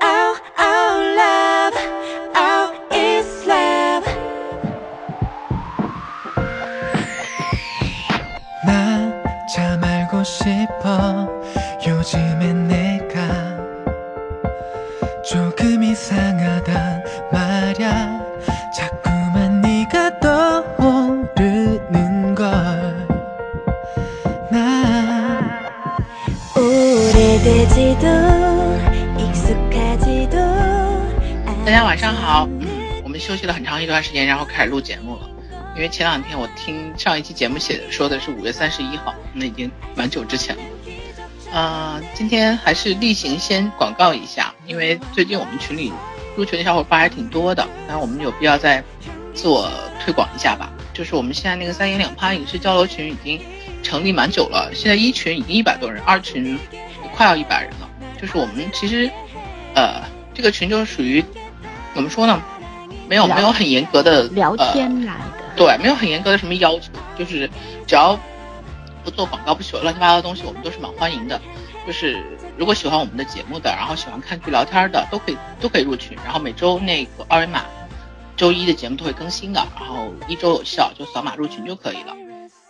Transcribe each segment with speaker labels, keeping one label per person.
Speaker 1: I 上好，嗯，我们休息了很长一段时间，然后开始录节目了。因为前两天我听上一期节目写的说的是五月三十一号，那已经蛮久之前了。呃，今天还是例行先广告一下，因为最近我们群里入群的小伙伴还挺多的，那我们有必要再自我推广一下吧。就是我们现在那个三言两拍影视交流群已经成立蛮久了，现在一群已经一百多人，二群快要一百人了。就是我们其实，呃，这个群就属于怎么说呢？没有没有很严格的
Speaker 2: 聊
Speaker 1: 呃
Speaker 2: 天来的。
Speaker 1: 对，没有很严格的什么要求，就是只要不做广告、不写乱七八糟的东西，我们都是蛮欢迎的。就是如果喜欢我们的节目的，然后喜欢看剧聊天的，都可以都可以入群。然后每周那个二维码，周一的节目都会更新的，然后一周有效，就扫码入群就可以了。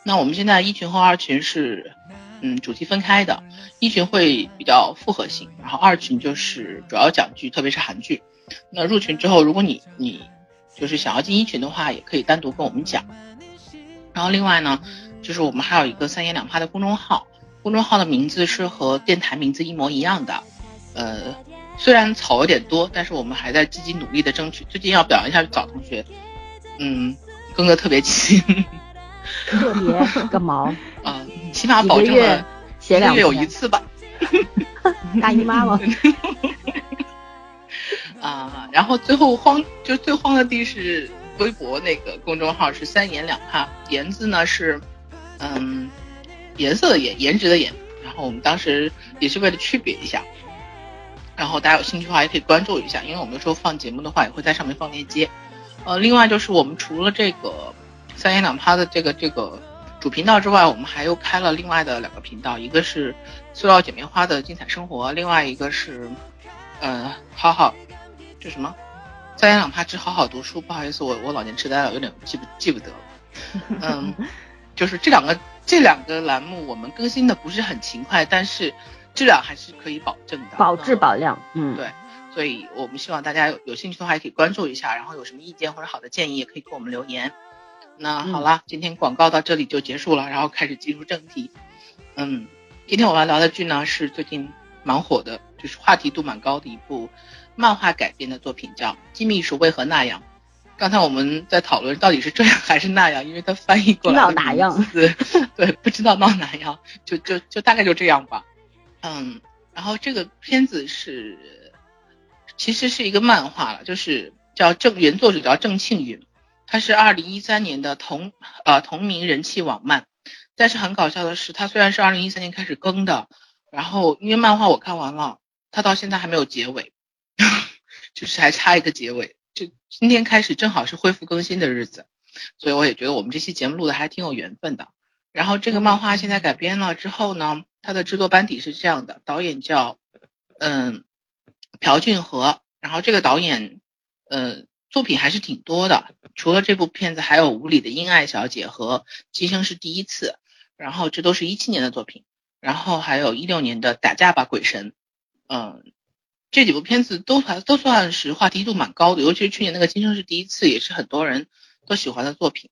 Speaker 1: 那我们现在一群和二群是，嗯，主题分开的，一群会比较复合型，然后二群就是主要讲剧，特别是韩剧。那入群之后，如果你你就是想要进一群的话，也可以单独跟我们讲。然后另外呢，就是我们还有一个三言两拍的公众号，公众号的名字是和电台名字一模一样的。呃，虽然草有点多，但是我们还在积极努力的争取。最近要表扬一下早同学，嗯，更的特别勤，
Speaker 2: 特别个毛，
Speaker 1: 啊、起码保证了
Speaker 2: 写两
Speaker 1: 一个月有一次吧。
Speaker 2: 大姨妈吗？
Speaker 1: 啊，然后最后慌就最慌的地是微博那个公众号是三言两拍，言字呢是嗯颜色的颜，颜值的颜。然后我们当时也是为了区别一下，然后大家有兴趣的话也可以关注一下，因为我们有时候放节目的话也会在上面放链接。呃，另外就是我们除了这个三言两拍的这个这个主频道之外，我们还又开了另外的两个频道，一个是塑料姐妹花的精彩生活，另外一个是呃好好就什么三言两拍之好好读书。不好意思，我我老年痴呆了，有点记不记不得了。嗯，就是这两个这两个栏目我们更新的不是很勤快，但是质量还是可以保证的，
Speaker 2: 保质
Speaker 1: 嗯
Speaker 2: 保量，嗯，
Speaker 1: 对，所以我们希望大家有有兴趣的话也可以关注一下，然后有什么意见或者好的建议也可以给我们留言。那好啦，今天广告到这里就结束了，然后开始进入正题。嗯，今天我们要聊的剧呢是最近蛮火的，就是话题度蛮高的一部漫画改编的作品，叫《金秘书为何那样》。刚才我们在讨论到底是这样还是那样，因为它翻译过来的
Speaker 2: 闹 哪样
Speaker 1: 对，不知道闹哪样，就就就大概就这样吧。嗯，然后这个片子是其实是一个漫画了，就是叫郑原作者叫郑庆云，他是二零一三年的同呃同名人气网漫，但是很搞笑的是，他虽然是二零一三年开始更的，然后因为漫画我看完了，他到现在还没有结尾，就是还差一个结尾。就今天开始正好是恢复更新的日子，所以我也觉得我们这期节目录的还挺有缘分的。然后这个漫画现在改编了之后呢，它的制作班底是这样的，导演叫嗯朴俊和，然后这个导演呃作品还是挺多的，除了这部片子，还有《无理的英爱小姐》和《今生是第一次》，然后这都是一七年的作品，然后还有一六年的《打架吧鬼神》，嗯。这几部片子都还都算是话题度蛮高的，尤其是去年那个《今生是第一次》，也是很多人都喜欢的作品。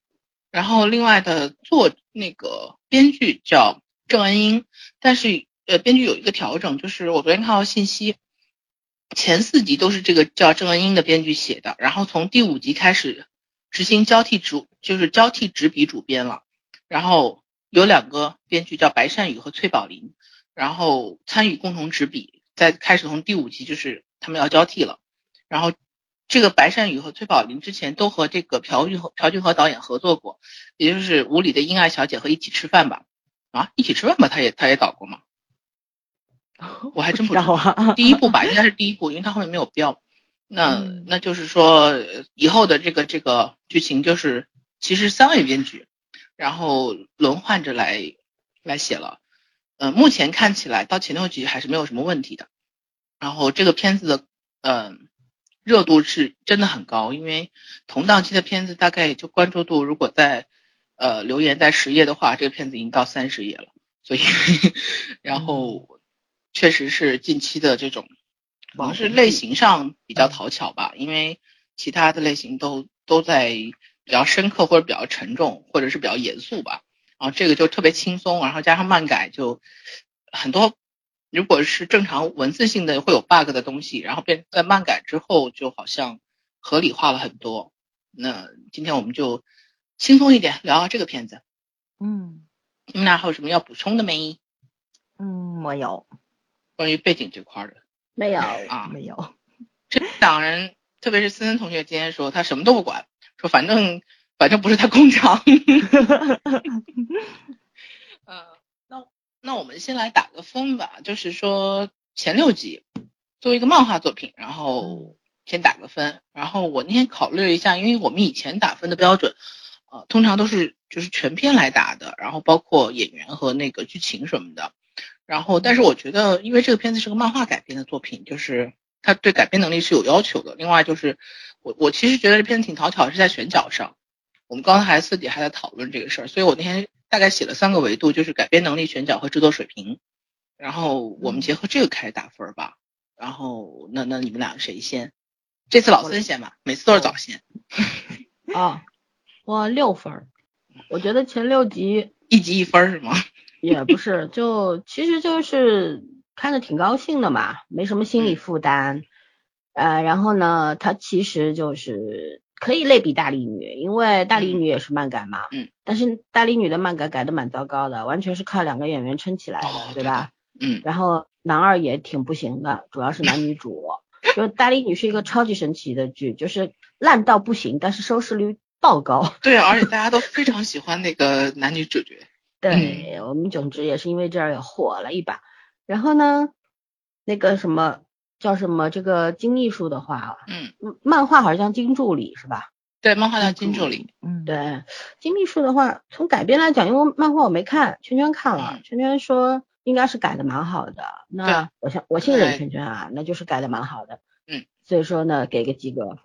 Speaker 1: 然后另外的作那个编剧叫郑恩英，但是呃编剧有一个调整，就是我昨天看到信息，前四集都是这个叫郑恩英的编剧写的，然后从第五集开始执行交替主就是交替执笔主编了，然后有两个编剧叫白善宇和崔宝林，然后参与共同执笔。在开始从第五集就是他们要交替了，然后这个白善宇和崔宝林之前都和这个朴俊和朴俊和导演合作过，也就是《无理的英爱小姐》和一起吃饭吧，啊，一起吃饭吧，他也他也导过吗？我还真不知道
Speaker 2: 啊。
Speaker 1: 第一部吧，应该是第一部，因为他后面没有标。那
Speaker 2: 嗯
Speaker 1: 那就是说，呃以后的这个这个剧情就是，其实三位编剧，然后轮换着来来写了。呃，目前看起来到前六集还是没有什么问题的。然后这个片子的嗯、热度是真的很高，因为同档期的片子大概也就关注度，如果在呃留言在十页的话，这个片子已经到三十页了，所以 然后确实是近期的这种可能是类型上比较讨巧吧，因为其他的类型都都在比较深刻或者比较沉重或者是比较严肃吧，然后这个就特别轻松，然后加上漫改就很多。如果是正常文字性的会有 bug 的东西，然后变在漫改之后就好像合理化了很多。那今天我们就轻松一点聊聊这个片子。
Speaker 2: 嗯
Speaker 1: 你们俩还有什么要补充的没？
Speaker 2: 嗯，没有
Speaker 1: 关于背景这块儿的
Speaker 2: 没有
Speaker 1: 啊
Speaker 2: 没有？
Speaker 1: 这两人，特别是森森同学今天说他什么都不管，说反正反正不是他工厂。呃，那那我们先来打个分吧，就是说前六集作为一个漫画作品，然后先打个分。然后我那天考虑了一下，因为我们以前打分的标准，呃，通常都是就是全篇来打的，然后包括演员和那个剧情什么的。然后，但是我觉得，因为这个片子是个漫画改编的作品，就是它对改编能力是有要求的。另外就是，我我其实觉得这片子挺讨巧，是在选角上。我们刚才还私底还在讨论这个事儿，所以我那天大概写了三个维度，就是改编能力、选角和制作水平。然后我们结合这个开始打分吧。然后那那你们俩谁先？这次老孙先吧，每次都是早先，
Speaker 2: 啊，我六分儿。我觉得前六集
Speaker 1: 一集一分儿是吗？
Speaker 2: 也不是，就其实就是看着挺高兴的嘛，没什么心理负担。呃，然后呢，它其实就是可以类比大力女，因为大力女也是漫改嘛。
Speaker 1: 嗯。
Speaker 2: 但是大力女的漫改改的蛮糟糕的，完全是靠两个演员撑起来的，
Speaker 1: 哦
Speaker 2: 对吧？
Speaker 1: 嗯
Speaker 2: 然后男二也挺不行的，主要是男女主。就大力女是一个超级神奇的剧，就是烂到不行，但是收视率爆高。
Speaker 1: 对，而且大家都非常喜欢那个男女主角。
Speaker 2: 对、我们总之也是因为这儿也火了一把。然后呢，那个什么叫什么这个金秘书的话，
Speaker 1: 嗯，
Speaker 2: 嗯漫画好像叫金助理是吧？
Speaker 1: 对，漫画叫金助理。
Speaker 2: 嗯，对，金秘书的话，从改编来讲，因为漫画我没看，圈圈看了，
Speaker 1: 嗯
Speaker 2: 圈圈说应该是改的蛮好的。那我相我信任圈圈啊，那就是改的蛮好的。
Speaker 1: 嗯，
Speaker 2: 所以说呢，给个及格分。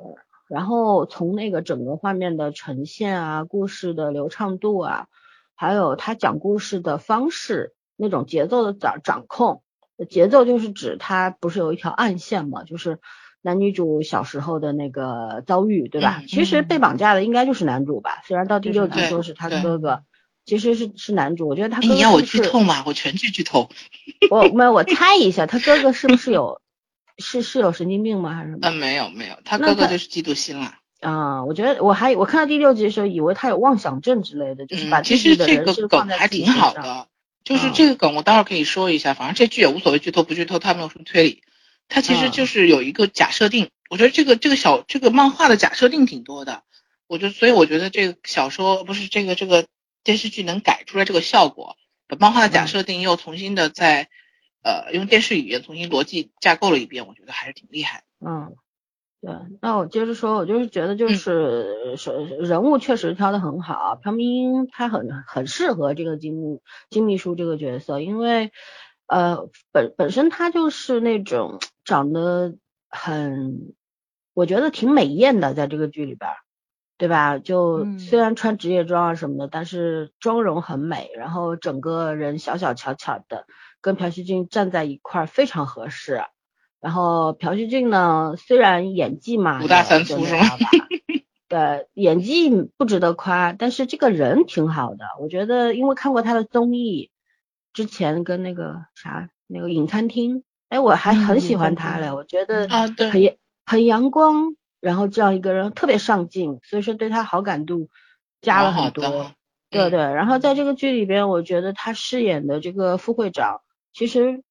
Speaker 2: 然后从那个整个画面的呈现啊，故事的流畅度啊，还有他讲故事的方式，那种节奏的掌掌控，节奏就是指他不是有一条暗线嘛，就是男女主小时候的那个遭遇，对吧？
Speaker 1: 嗯
Speaker 2: 其实被绑架的应该就是男主吧，虽然到第六集说是他
Speaker 1: 的
Speaker 2: 哥哥，其实是是男主。我觉得他
Speaker 1: 哎，
Speaker 2: 哥哥
Speaker 1: 你要我剧透吗？我全剧剧透。
Speaker 2: 我没有，我猜一下，他哥哥是不是有是是有神经病吗？还是什么？
Speaker 1: 嗯，没有没有，他哥哥就是嫉妒心了。
Speaker 2: 啊、我觉得我还我看到第六集的时候，以为他有妄想症之类的，就是把
Speaker 1: 嗯，其
Speaker 2: 自己的
Speaker 1: 实这个
Speaker 2: 人生
Speaker 1: 梗还
Speaker 2: 放在自己
Speaker 1: 挺好
Speaker 2: 身上。
Speaker 1: 的，就是
Speaker 2: 嗯。
Speaker 1: 这个梗我待会儿可以说一下，反正这剧也无所谓剧透不剧透，它没有什么推理，它其实
Speaker 2: 嗯。
Speaker 1: 就是有一个假设定，我觉得这个这个小这个漫画的假设定挺多的，我就所以我觉得这个小说不是这个这个电视剧能改出来这个效果，把漫画的假
Speaker 2: 嗯。
Speaker 1: 设定又重新的在呃用电视语言重新逻辑架构了一遍，我觉得还是挺厉害。
Speaker 2: 嗯，对，那我接着说，我就是觉得就
Speaker 1: 嗯
Speaker 2: 是是人物确实挑的很好，朴明英她很很适合这个金秘金秘书这个角色，因为呃本本身她就是那种长得很，我觉得挺美艳的，在这个剧里边儿。对吧？就
Speaker 3: 嗯
Speaker 2: 虽然穿职业装啊什么的，但是妆容很美，然后整个人小小巧巧的，跟朴叙俊站在一块儿非常合适。然后朴叙俊呢，虽然演技嘛，
Speaker 1: 五大三粗
Speaker 2: 是吗对，演技不值得夸，但是这个人挺好的。我觉得，因为看过他的综艺，之前跟那个啥那个影餐厅，哎，我还
Speaker 3: 嗯
Speaker 2: 很喜欢他嘞，我觉得
Speaker 1: 啊对
Speaker 2: 很很阳光，然后这样一个人特别上进，所以说对他好感度加了
Speaker 1: 好
Speaker 2: 很多。对对，然后在这个剧里边，我觉得他饰演的这个副会长其实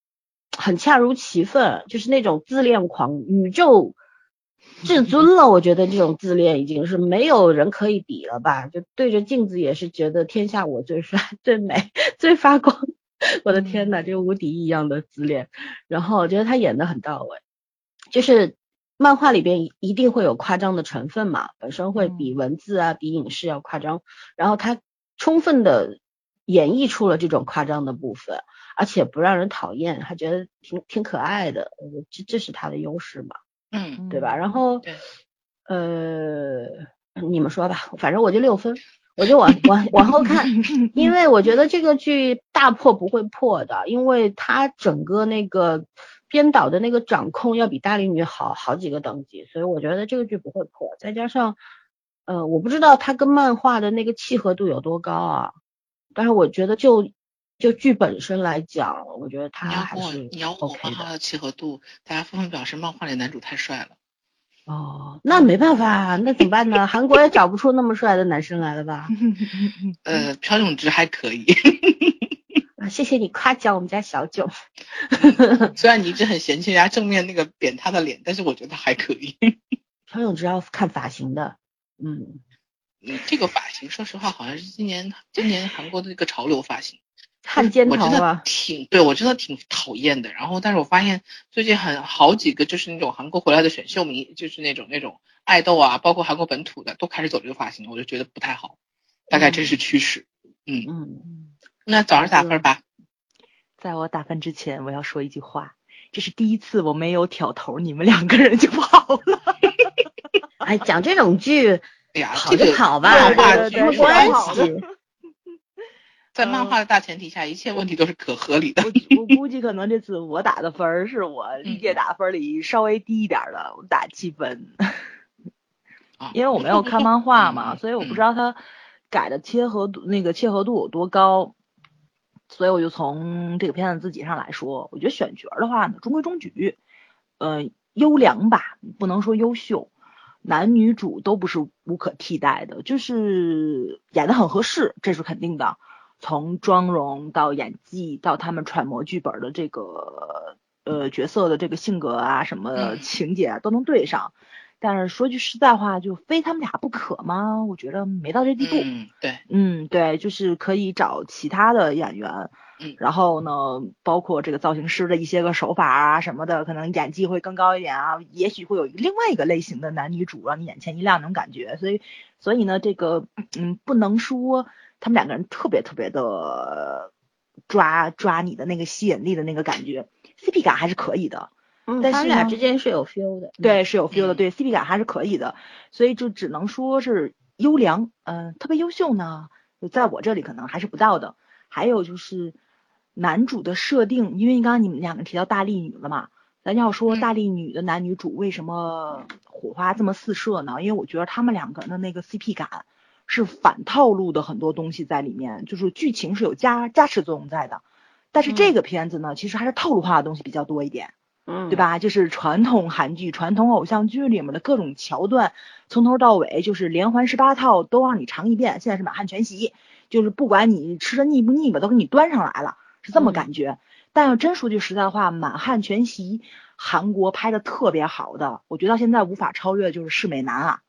Speaker 2: 很恰如其分，就是那种自恋狂，宇宙至尊了。我觉得这种自恋已经是没有人可以比了吧？就对着镜子也是觉得天下我最帅、最美、最发光。我的天呐，这个无敌一样的自恋。然后我觉得他演的很到位，就是漫画里边一一定会有夸张的成分嘛，本身会比文字啊、比影视要夸张，然后他充分的演绎出了这种夸张的部分，而且不让人讨厌，还觉得挺挺可爱的，呃这这是他的优势嘛，
Speaker 1: 嗯，
Speaker 2: 对吧？然后，呃，你们说吧，反正我就六分，我就往 往往后看，因为我觉得这个剧大破不会破的，因为它整个那个编导的那个掌控要比大力女好好几个等级，所以我觉得这个剧不会破。再加上，呃，我不知道它跟漫画的那个契合度有多高啊，但是我觉得就就剧本身来讲，我觉得
Speaker 1: 他
Speaker 2: 还是
Speaker 1: 你要问我
Speaker 2: OK 的。
Speaker 1: 漫画的契合度，大家纷纷表示漫画里男主太帅了。
Speaker 2: 哦，那没办法，那怎么办呢？韩国也找不出那么帅的男生来了吧？
Speaker 1: 呃，朴炯植还可以，
Speaker 2: 啊，谢谢你夸奖我们家小九。
Speaker 1: 虽然你一直很嫌弃人家正面那个扁他的脸，但是我觉得还可以。
Speaker 2: 朴炯植要看发型的，嗯，
Speaker 1: 嗯，这个发型，说实话，好像是今年今年韩国的一个潮流发型。
Speaker 2: 汉奸头啊，
Speaker 1: 挺对我真的挺讨厌的。然后，但是我发现最近很好几个就是那种韩国回来的选秀迷，就是那种那种爱豆啊，包括韩国本土的，都开始走这个发型，我就觉得不太好。大概这是趋势。嗯，
Speaker 2: 嗯，
Speaker 1: 那早上打分吧。
Speaker 3: 在我打分之前，我要说一句话，这是第一次我没有挑头，你们两个人就跑了。
Speaker 2: 哎，讲这种剧
Speaker 1: 哎呀，
Speaker 2: 跑
Speaker 1: 这个
Speaker 2: 就跑吧，
Speaker 1: 漫画
Speaker 3: 对对对
Speaker 1: 剧
Speaker 2: 有什么关系？
Speaker 1: 在漫画的大前提下，一切问题都是可合理的。
Speaker 3: 我我估计可能这次我打的分儿是我历届打分里稍微低一点儿的，我打七分。
Speaker 1: 啊
Speaker 3: 因为我没有看漫画嘛，
Speaker 1: 嗯
Speaker 3: 所以我不知道它改的切合度那个切合度有多高，所以我就从这个片子自己上来说，我觉得选角儿的话呢，中规中矩，呃，优良吧，不能说优秀，男女主都不是无可替代的，就是演的很合适，这是肯定的。从妆容到演技，到他们揣摩剧本的这个呃角色的这个性格啊，什么
Speaker 1: 嗯
Speaker 3: 情节啊，都能对上。但是说句实在话，就非他们俩不可吗？我觉得没到这地步。
Speaker 1: 嗯，对，
Speaker 3: 嗯，对，就是可以找其他的演员，
Speaker 1: 嗯
Speaker 3: 然后呢，包括这个造型师的一些个手法啊什么的，可能演技会更高一点啊，也许会有另外一个类型的男女主让你眼前一亮那种感觉，所以，所以呢，这个嗯，不能说他们两个人特别特别的抓抓你的那个吸引力的那个感觉，CP 感还是可以的。
Speaker 2: 嗯，
Speaker 3: 但是
Speaker 2: 他们俩之间是有 feel 的。
Speaker 3: 对，是有 feel 的，
Speaker 1: 嗯
Speaker 3: 对 CP 感还是可以的，所以就只能说是优良，嗯、特别优秀呢，在我这里可能还是不到的。还有就是男主的设定，因为刚刚你们两个提到大力女了嘛，咱要说
Speaker 1: 嗯
Speaker 3: 大力女的男女主为什么火花这么四射呢？因为我觉得他们两个人的那个 CP 感是反套路的很多东西在里面，就是剧情是有加加持作用在的。但是这个片子呢，其实还是套路化的东西比较多一点。
Speaker 2: 嗯，
Speaker 3: 对？吧？就是传统韩剧、传统偶像剧里面的各种桥段，从头到尾就是连环十八套都让你尝一遍。现在是满汉全席，就是不管你吃的腻不腻吧，都给你端上来了，是这么
Speaker 2: 嗯
Speaker 3: 感觉。但要真说句实在话，满汉全席韩国拍的特别好的，我觉得到现在无法超越的就是世美男啊。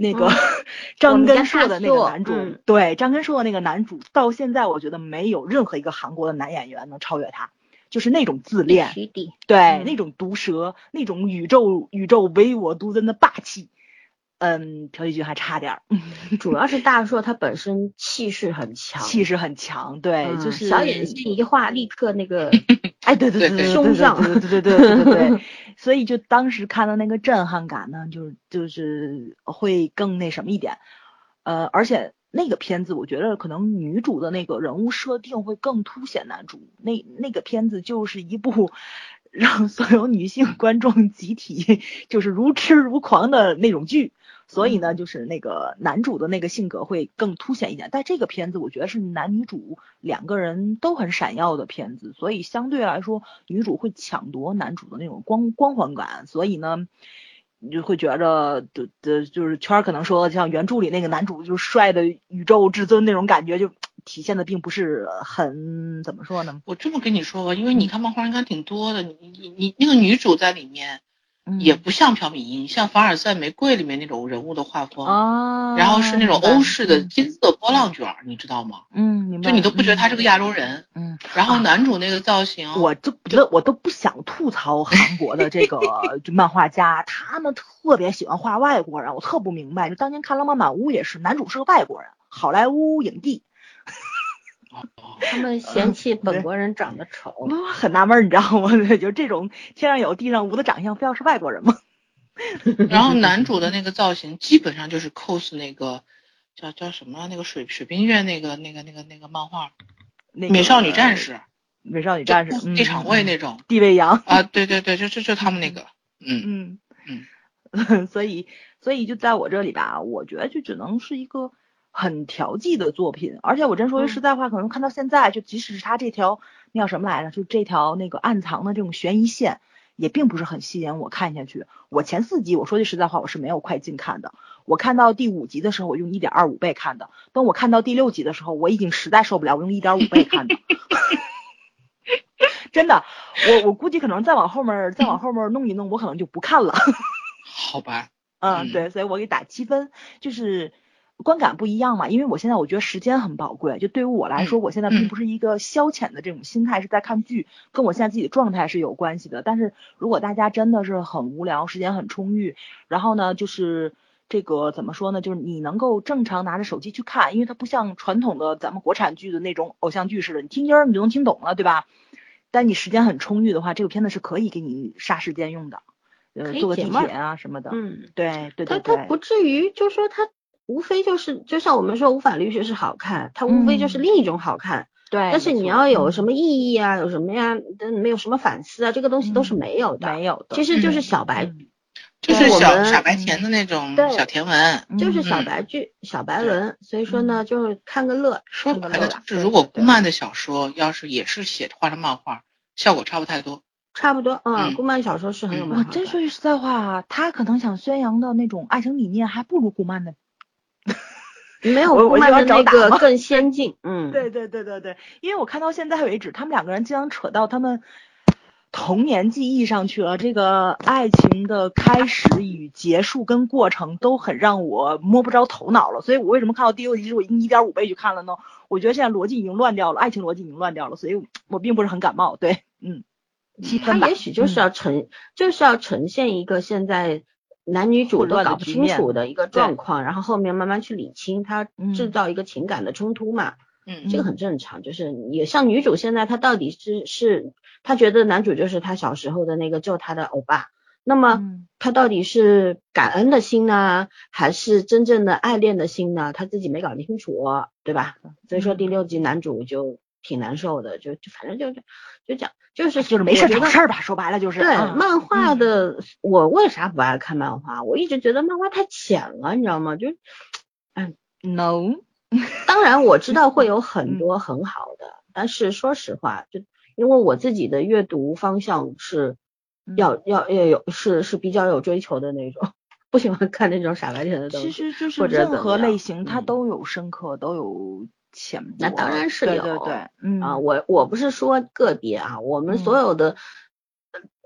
Speaker 3: 那个、
Speaker 2: 嗯
Speaker 3: 张根硕的那个男主，
Speaker 2: 嗯
Speaker 3: 对张根硕的那个男主，到现在我觉得没有任何一个韩国的男演员能超越他，就是那种自恋。对，
Speaker 2: 嗯
Speaker 3: 那种毒舌，那种宇宙宇宙唯我独尊的霸气，嗯，朴熙俊还差点儿，
Speaker 2: 主要是大硕他本身气势很强，
Speaker 3: 气势很强，对，就是
Speaker 2: 小眼睛一画，立刻那个，
Speaker 3: 哎，对对
Speaker 1: 对,对，
Speaker 2: 胸像，
Speaker 3: 对对对对对 对，所以就当时看到那个震撼感呢，就是就是会更那什么一点，呃，而且那个片子我觉得可能女主的那个人物设定会更凸显男主，那那个片子就是一部。让所有女性观众集体就是如痴如狂的那种剧，所以呢，就是那个男主的那个性格会更凸显一点，但这个片子我觉得是男女主两个人都很闪耀的片子，所以相对来说女主会抢夺男主的那种光光环感，所以呢，你就会觉着的的就是圈儿可能说像原著里那个男主就是帅的宇宙至尊那种感觉，就体现的并不是很怎么说呢？
Speaker 1: 我这么跟你说吧，因为你看漫画应该挺多的，你你你那个女主在里面
Speaker 3: 嗯
Speaker 1: 也不像朴敏英，像凡尔赛玫瑰里面那种人物的画风，
Speaker 3: 哦，
Speaker 1: 然后是那种欧式的金色波浪卷儿，你知道吗？
Speaker 3: 嗯，
Speaker 1: 就你都不觉得他是个亚洲人。
Speaker 3: 嗯。
Speaker 1: 然后男主那个造型，
Speaker 3: 我就觉得我都不想吐槽韩国的这个 就漫画家，他们特别喜欢画外国人，我特不明白。就当年看《浪漫满屋》也是，男主是个外国人，好莱坞影帝，
Speaker 1: 哦，
Speaker 2: 他们嫌弃本国人长得丑。
Speaker 3: 我很纳闷儿，你知道吗？就这种天上有地上无的长相，非要是外国人吗？
Speaker 1: 然后男主的那个造型基本上就是 cos 那个叫叫什么那个水水冰月那个那个那个那个漫画
Speaker 3: 那个
Speaker 1: 美少女战士，
Speaker 3: 美少女战士，嗯
Speaker 1: 地场位那种
Speaker 3: 地位阳，
Speaker 1: 啊，对对对，就就就他们那个，嗯
Speaker 3: 嗯嗯，所以所以就在我这里吧，我觉得就只能是一个很调剂的作品，而且我真说句实在话，可能看到现在，就即使是他这条那叫什么来着，就这条那个暗藏的这种悬疑线，也并不是很吸引我看下去。我前四集我说句实在话，我是没有快进看的，我看到第五集的时候，我用一点二五倍看的，等我看到第六集的时候，我已经实在受不了，我用一点五倍看的。真的，我我估计可能再往后面再往后面弄一弄，我可能就不看了。
Speaker 1: 好吧，
Speaker 3: 嗯，
Speaker 1: 嗯
Speaker 3: 对，所以我给打七分，就是观感不一样嘛。因为我现在我觉得时间很宝贵，就对于我来说，我现在并不是一个消遣的这种心态，是在看剧，跟我现在自己的状态是有关系的。但是如果大家真的是很无聊，时间很充裕，然后呢，就是这个怎么说呢，就是你能够正常拿着手机去看，因为它不像传统的咱们国产剧的那种偶像剧似的，你听音儿你就能听懂了，对吧？但你时间很充裕的话，这个片子是可以给你杀时间用的，呃，
Speaker 2: 可以
Speaker 3: 坐个地
Speaker 2: 解闷儿
Speaker 3: 铁啊什么的。
Speaker 2: 嗯，
Speaker 3: 对对
Speaker 2: 他
Speaker 3: 对对，
Speaker 2: 他不至于，就是说他无非就是，就像我们说无法律学是好看，它无非就是
Speaker 3: 嗯
Speaker 2: 另一种好看。
Speaker 3: 对，
Speaker 2: 但是你要有什么意义啊，有什么呀，但没有什么反思啊，这个东西都是没有的。
Speaker 3: 没有的，
Speaker 2: 其实就是
Speaker 1: 嗯
Speaker 2: 小白，
Speaker 3: 嗯
Speaker 1: 就是小傻白甜的那种小甜文。
Speaker 2: 就是小
Speaker 1: 嗯
Speaker 2: 白剧、小白文，所以说呢，就是看个乐。
Speaker 1: 说白了，
Speaker 2: 看个乐
Speaker 1: 就是如果顾漫的小说要是也是写画成漫画，效果差不太多。
Speaker 2: 差不多，嗯，
Speaker 1: 嗯
Speaker 2: 顾漫小说是很有
Speaker 3: 真说句实在话，他可能想宣扬的那种爱情理念，还不如顾漫的。
Speaker 2: 没有
Speaker 3: 我
Speaker 2: 漫的那个更先进，嗯，
Speaker 3: 对对对对对，因为我看到现在为止，他们两个人经常扯到他们童年记忆上去了。这个爱情的开始与结束跟过程都很让我摸不着头脑了。所以我为什么看到第六集时我已经一点五倍去看了呢？我觉得现在逻辑已经乱掉了，爱情逻辑已经乱掉了，所以我并不是很感冒。对，嗯，七
Speaker 2: 他。也许就是要呈，就是要呈现一个现在男女主都搞不清楚的一个状况，然后后面慢慢去理清，他制
Speaker 3: 嗯
Speaker 2: 造一个情感的冲突嘛，
Speaker 1: 嗯
Speaker 2: 这个很正常。就是也像女主现在她到底是是，她觉得男主就是她小时候的那个救她的欧巴，那么
Speaker 3: 嗯
Speaker 2: 她到底是感恩的心呢，还是真正的爱恋的心呢？她自己没搞清楚，对吧？所以说第六集男主就挺难受的，就就反正就就就讲就是
Speaker 3: 就是没事找事儿吧，说白了就是。
Speaker 2: 对，
Speaker 3: 嗯
Speaker 2: 漫画
Speaker 3: 嗯
Speaker 2: 的我为啥不爱看漫画？我一直觉得漫画太浅了，你知道吗？就
Speaker 3: no，
Speaker 2: 当然我知道会有 很
Speaker 3: 嗯
Speaker 2: 多很好的，但是说实话，就因为我自己的阅读方向是
Speaker 3: 嗯
Speaker 2: 要要要有是是比较有追求的那种，不喜欢看那种傻白甜的东西。
Speaker 3: 其实就是任何类型，它
Speaker 2: 嗯
Speaker 3: 都有深刻，都有浅薄。
Speaker 2: 那当然是
Speaker 3: 对
Speaker 2: 有
Speaker 3: 对对，嗯
Speaker 2: 啊，我我不是说个别啊，我们所
Speaker 3: 嗯
Speaker 2: 有的，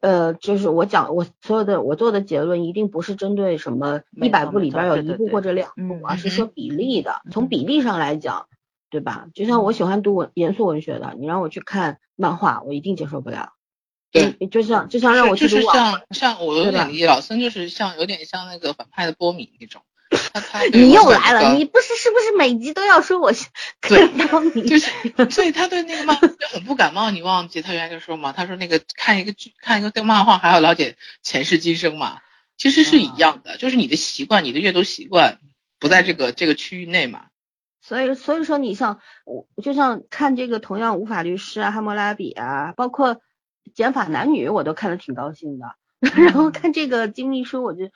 Speaker 2: 呃，就是我讲我所有的我做的结论一定不是针对什么
Speaker 3: 没
Speaker 2: 一百部里边有一部
Speaker 3: 对对对
Speaker 2: 或者两部，
Speaker 3: 嗯
Speaker 2: 而是
Speaker 1: 嗯
Speaker 2: 说比例的，从
Speaker 3: 嗯
Speaker 2: 比例上来讲，对吧？就像我喜欢读文严肃文学的，你让我去看漫画，我一定接受不了。
Speaker 1: 对
Speaker 2: 嗯，就像就像让我去读网
Speaker 1: 就是像像我有点理解，老森就是像有点像那个反派的波米那种，
Speaker 2: 你又来了，你不是是不是每集都要说我
Speaker 1: 对
Speaker 2: 看到你？
Speaker 1: 就是，所以他对那个漫画就很不感冒。你忘记他原来就说嘛，他说那个看一个剧看一个动漫画还要了解前世今生嘛，其实是一样的，就是你的习惯，你的阅读习惯不在这个这个区域内嘛。
Speaker 2: 所以，所以说你像我，就像看这个同样无法律师啊、哈谟拉比啊，包括减法男女，我都看的挺高兴的。然后看这个金秘书，我就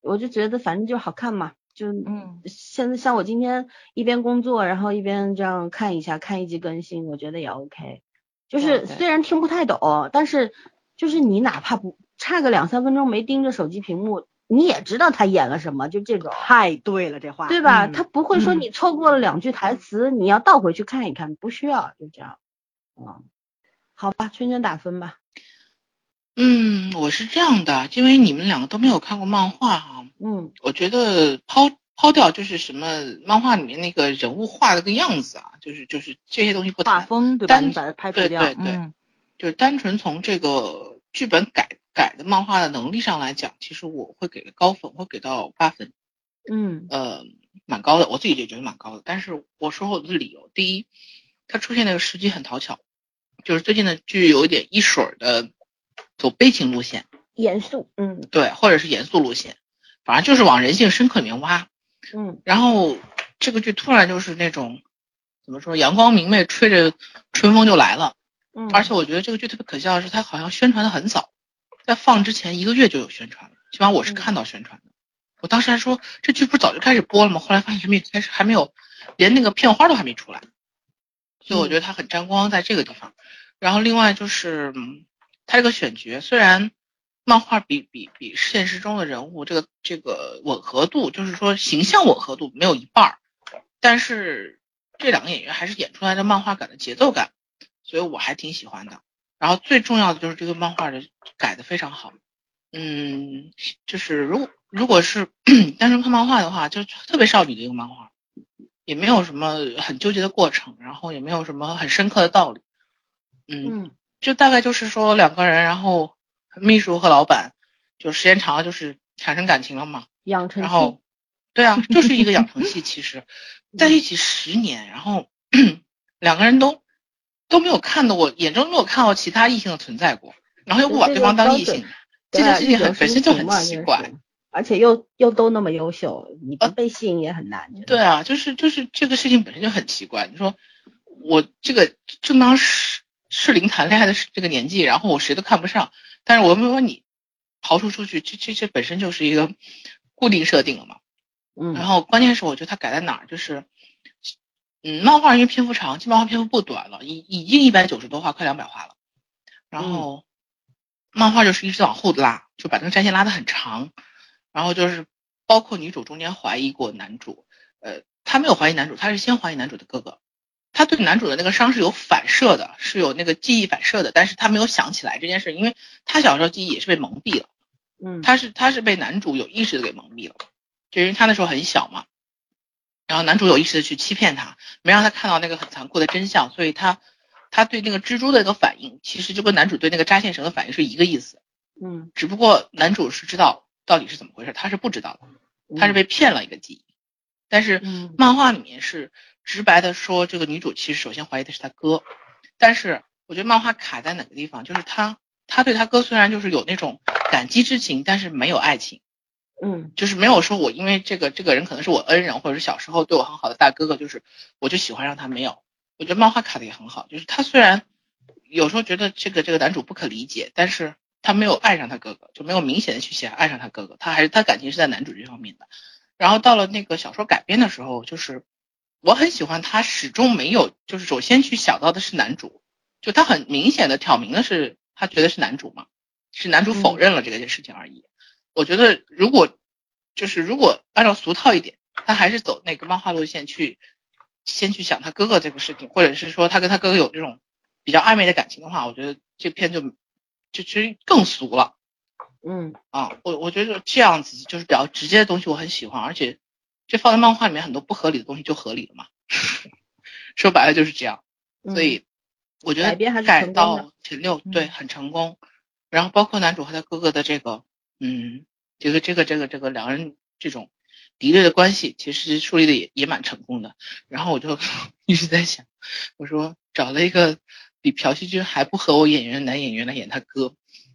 Speaker 2: 我就觉得反正就好看嘛，就
Speaker 3: 嗯
Speaker 2: 现在像我今天一边工作，然后一边这样看一下，看一集更新，我觉得也 OK。就是虽然听不太懂，但是就是你哪怕不差个两三分钟没盯着手机屏幕，你也知道他演了什么，就这种。
Speaker 3: 太对了，这话
Speaker 2: 对吧？
Speaker 3: 嗯
Speaker 2: 他不会说
Speaker 3: 嗯
Speaker 2: 你错过了两句台词，你要倒回去看一看，不需要，就这样。嗯，好吧，圈圈打分吧。
Speaker 1: 嗯，我是这样的，因为你们两个都没有看过漫画哈、
Speaker 2: 嗯
Speaker 1: 我觉得抛抛掉就是什么漫画里面那个人物画的个样子啊，就是就是这些东西不
Speaker 3: 画
Speaker 1: 谈，
Speaker 3: 风对吧？
Speaker 1: 单
Speaker 3: 你把它排除
Speaker 1: 对，对对
Speaker 3: 嗯
Speaker 1: 就是单纯从这个剧本改改的漫画的能力上来讲，其实我会给个高分，会给到八分，
Speaker 2: 嗯
Speaker 1: 呃，蛮高的，我自己也觉得蛮高的。但是我说我的理由，第一，它出现那个时机很讨巧，就是最近的剧有一点一水儿的走悲情路线，
Speaker 2: 严肃，嗯
Speaker 1: 对，或者是严肃路线，反正就是往人性深刻里面挖。
Speaker 2: 嗯
Speaker 1: 然后这个剧突然就是那种怎么说，阳光明媚，吹着春风就来了。
Speaker 2: 嗯，
Speaker 1: 而且我觉得这个剧特别可笑的是，它好像宣传的很早，在放之前一个月就有宣传了，起码我是看到宣传的。我当时还说这剧不是早就开始播了吗？后来发现还没开始，还没有，连那个片花都还没出来。所以我觉得它很沾光在这个地方。然后另外就是，嗯，它这个选角虽然漫画比比比现实中的人物这个这个吻合度，就是说形象吻合度没有一半儿，但是这两个演员还是演出来的漫画感的节奏感，所以我还挺喜欢的。然后最重要的就是这个漫画的改的非常好，嗯，就是如果如果是 单纯看漫画的话，就特别少女的一个漫画，也没有什么很纠结的过程，然后也没有什么很深刻的道理，嗯。就大概就是说两个人，然后秘书和老板就时间长了就是产生感情了嘛，
Speaker 2: 养成系
Speaker 1: 然后，对啊，就是一个养成系，其实在一起十年，然后 两个人都都没有看到过，眼中没有看到其他异性的存在过，然后又不把对方当异性，这件事情很本身就很奇怪。
Speaker 2: 而且又又都那么优秀，你不被吸引也很难。
Speaker 1: 对啊，就是就是这个事情本身就很奇怪。你说我这个正当适适龄谈恋爱的这个年纪，然后我谁都看不上，但是我又没有你刨除出去，这这这本身就是一个固定设定了嘛。
Speaker 2: 嗯，
Speaker 1: 然后关键是我觉得它改在哪儿，就是，嗯，漫画因为篇幅长，这漫画篇幅不短了，已已经一百九十多话，快两百话了。然后，漫画就是一直往后拉，就把那个战线拉得很长。然后就是包括女主中间怀疑过男主，呃，她没有怀疑男主，她是先怀疑男主的哥哥。她对男主的那个伤是有反射的，是有那个记忆反射的，但是他没有想起来这件事，因为他小时候记忆也是被蒙蔽了。
Speaker 2: 嗯，
Speaker 1: 他是他是被男主有意识的给蒙蔽了，就因为他那时候很小嘛，然后男主有意识的去欺骗他，没让他看到那个很残酷的真相，所以他他对那个蜘蛛的那个反应，其实就跟男主对那个扎线绳的反应是一个意思，
Speaker 2: 嗯，
Speaker 1: 只不过男主是知道到底是怎么回事，他是不知道的，他是被骗了一个记忆，但是
Speaker 2: 嗯
Speaker 1: 漫画里面是直白的说，这个女主其实首先怀疑的是她哥，但是我觉得漫画卡在哪个地方，就是她她对她哥虽然就是有那种感激之情，但是没有爱情，
Speaker 2: 嗯
Speaker 1: 就是没有说我因为这个这个人可能是我恩人，或者是小时候对我很好的大哥哥，就是我就喜欢上他，没有。我觉得漫画卡的也很好，就是他虽然有时候觉得这个这个男主不可理解，但是他没有爱上他哥哥，就没有明显的去写爱上他哥哥，他还是他感情是在男主这方面的。然后到了那个小说改编的时候，就是我很喜欢他始终没有，就是首先去想到的是男主，就他很明显的挑明的是他觉得是男主嘛，是男主否认了这件事情而已。我觉得如果就是如果按照俗套一点，他还是走那个漫画路线去，先去想他哥哥这个事情，或者是说他跟他哥哥有这种比较暧昧的感情的话，我觉得这片就就其实更俗了。
Speaker 2: 嗯
Speaker 1: 啊，我我觉得这样子就是比较直接的东西，我很喜欢，而且这放在漫画里面很多不合理的东西就合理了嘛。说白了就是这样，
Speaker 2: 嗯，
Speaker 1: 所以我觉得
Speaker 2: 改
Speaker 1: 到前六对很成功，然后包括男主和他哥哥的这个嗯这个这个这个这个两个人这种敌对的关系，其实树立的也也蛮成功的。然后我就 一直在想，我说找了一个比朴熙俊还不合我眼缘的男演员来演他哥，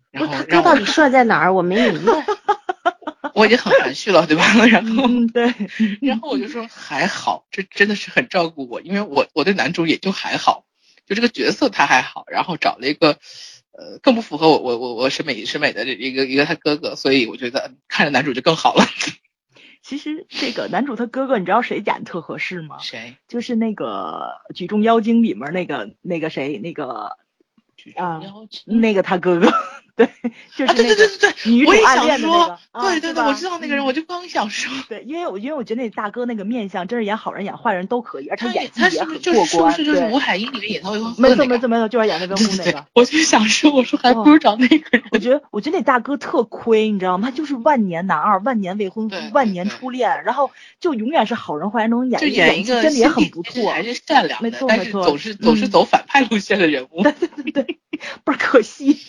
Speaker 1: 然
Speaker 2: 后他哥到底帅在哪儿？我没明白。
Speaker 1: 我已经很含蓄了，对吧？然后，
Speaker 3: 嗯，对，
Speaker 1: 然后我就说还好，这真的是很照顾我，因为我我对男主也就还好，就这个角色他还好，然后找了一个呃更不符合我我我我审美审美的这一个一个他哥哥，所以我觉得看着男主就更好了。
Speaker 3: 其实这个男主他哥哥，你知道谁演特合适吗？
Speaker 1: 谁？
Speaker 3: 就是那个《举重妖精》里面那个那个谁，那个
Speaker 2: 啊
Speaker 3: 那个他哥哥，对，就是
Speaker 1: 啊，对
Speaker 3: 那个
Speaker 1: 对对对对，
Speaker 3: 女主暗
Speaker 1: 我也想说
Speaker 3: 恋的那个，，啊
Speaker 1: 对对对，我知道那个人，
Speaker 3: 嗯
Speaker 1: 我就刚想说。
Speaker 3: 对，因为我因为我觉得那大哥那个面相，真是演好人演坏人都可以，而且
Speaker 1: 他
Speaker 3: 演技
Speaker 1: 他是不
Speaker 3: 也很
Speaker 1: 是就是是不。是就是吴海英里面演的那个？
Speaker 3: 错没错没错，就是演那个那个。，
Speaker 1: 我就想说，我说还不如找那个人。
Speaker 3: 我觉得，我觉得那大哥特亏，你知道吗？他就是万年男二，万年未婚夫，万年
Speaker 1: 对对
Speaker 3: 初恋，然后就永远是好人坏人那种演，
Speaker 1: 就演一个
Speaker 3: 真的也很不错，
Speaker 1: 还是善良
Speaker 3: 没
Speaker 1: 的，没
Speaker 3: 错没错
Speaker 1: 总是总是
Speaker 3: 嗯
Speaker 1: 走反派路线的人物。
Speaker 3: 对对对，倍儿可惜。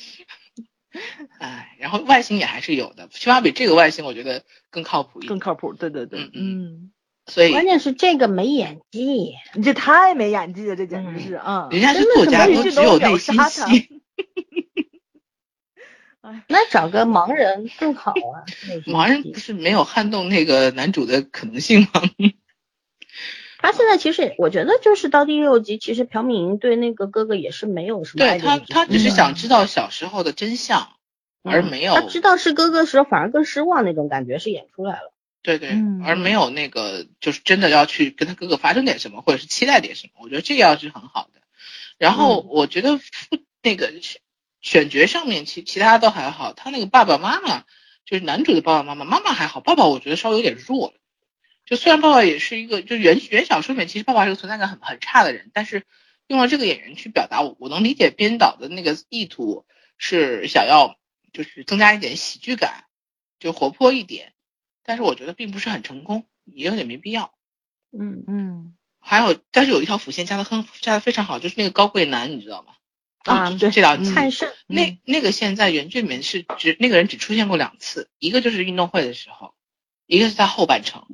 Speaker 1: 哎，然后外形也还是有的，起码比这个外形我觉得更靠谱一点。
Speaker 3: 更靠谱，对对对，
Speaker 1: 嗯
Speaker 3: 嗯，
Speaker 1: 所以
Speaker 2: 关键是这个没演技，
Speaker 3: 你这太没演技了，这简直是，嗯，
Speaker 1: 人家是作家，都只有内心
Speaker 3: 他
Speaker 1: 戏。
Speaker 2: 那找个盲人更好啊。
Speaker 1: 盲人不是没有撼动那个男主的可能性吗？
Speaker 2: 他现在其实我觉得就是到第六集，其实朴敏英对那个哥哥也是没有什么
Speaker 1: 对他，他只是想知道小时候的真相，而
Speaker 2: 嗯
Speaker 1: 没有
Speaker 2: 他知道是哥哥时候，反而更失望那种感觉是演出来了。
Speaker 1: 对对，
Speaker 3: 嗯
Speaker 1: 而没有那个就是真的要去跟他哥哥发生点什么，或者是期待点什么。我觉得这要是很好的。然后我觉得父那个选选角上面其其他都还好，他那个爸爸妈妈就是男主的爸爸妈妈，妈妈还好，爸爸我觉得稍微有点弱了。就虽然爸爸也是一个，就原原小说里面其实爸爸是个存在感很很差的人，但是用了这个演员去表达，我我能理解编导的那个意图是想要就是增加一点喜剧感，就活泼一点，但是我觉得并不是很成功，也有点没必要。
Speaker 2: 嗯，
Speaker 3: 嗯
Speaker 1: 还有，但是有一条辅线加的很加的非常好，就是那个高贵男，你知道吗？
Speaker 2: 啊
Speaker 1: 就这两集，
Speaker 2: 看胜
Speaker 1: 那那个现在原剧里面是只那个人只出现过两次，一个就是运动会的时候，一个是在后半程，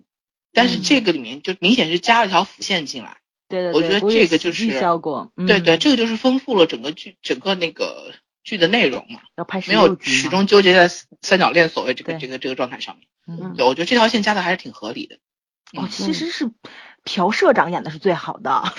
Speaker 1: 但是这个里面就明显是加了一条辅线进来
Speaker 3: 对对
Speaker 1: 我觉得这个就是
Speaker 3: 效果
Speaker 1: 对对这个就是丰富了整个剧整个那个剧的内容嘛没有始终纠结在三角恋所谓这个这个这个状态上面对我觉得这条线加的还是挺合理的
Speaker 3: 哦其实是朴社长演的是最好的。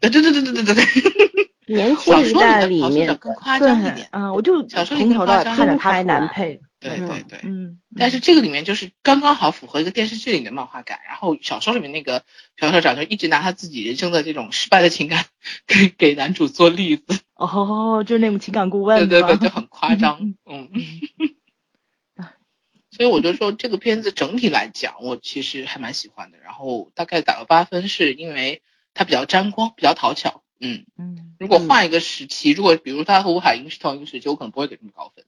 Speaker 1: 对对对对对对对。
Speaker 2: 年轻一
Speaker 1: 小说里
Speaker 2: 代里面
Speaker 1: 更夸张一点，
Speaker 3: 嗯，我就
Speaker 1: 小说里
Speaker 3: 从头到尾
Speaker 1: 更夸张
Speaker 3: 看着他
Speaker 2: 男，配，嗯
Speaker 1: 对对对。
Speaker 3: 嗯，
Speaker 1: 但是这个里面就是刚刚好符合一个电视剧里的漫画感，然后小说里面那个朴社长就一直拿他自己人生的这种失败的情感给给男主做例子，
Speaker 3: 哦，就是那种情感顾问，
Speaker 1: 对对对，就很夸张，嗯。所以我就说这个片子整体来讲，我其实还蛮喜欢的。然后大概打个八分，是因为它比较沾光，比较讨巧。嗯，
Speaker 3: 嗯，
Speaker 1: 如果换一个时期，如果比如他和吴海英是同一个时期，我可能不会给这么高分。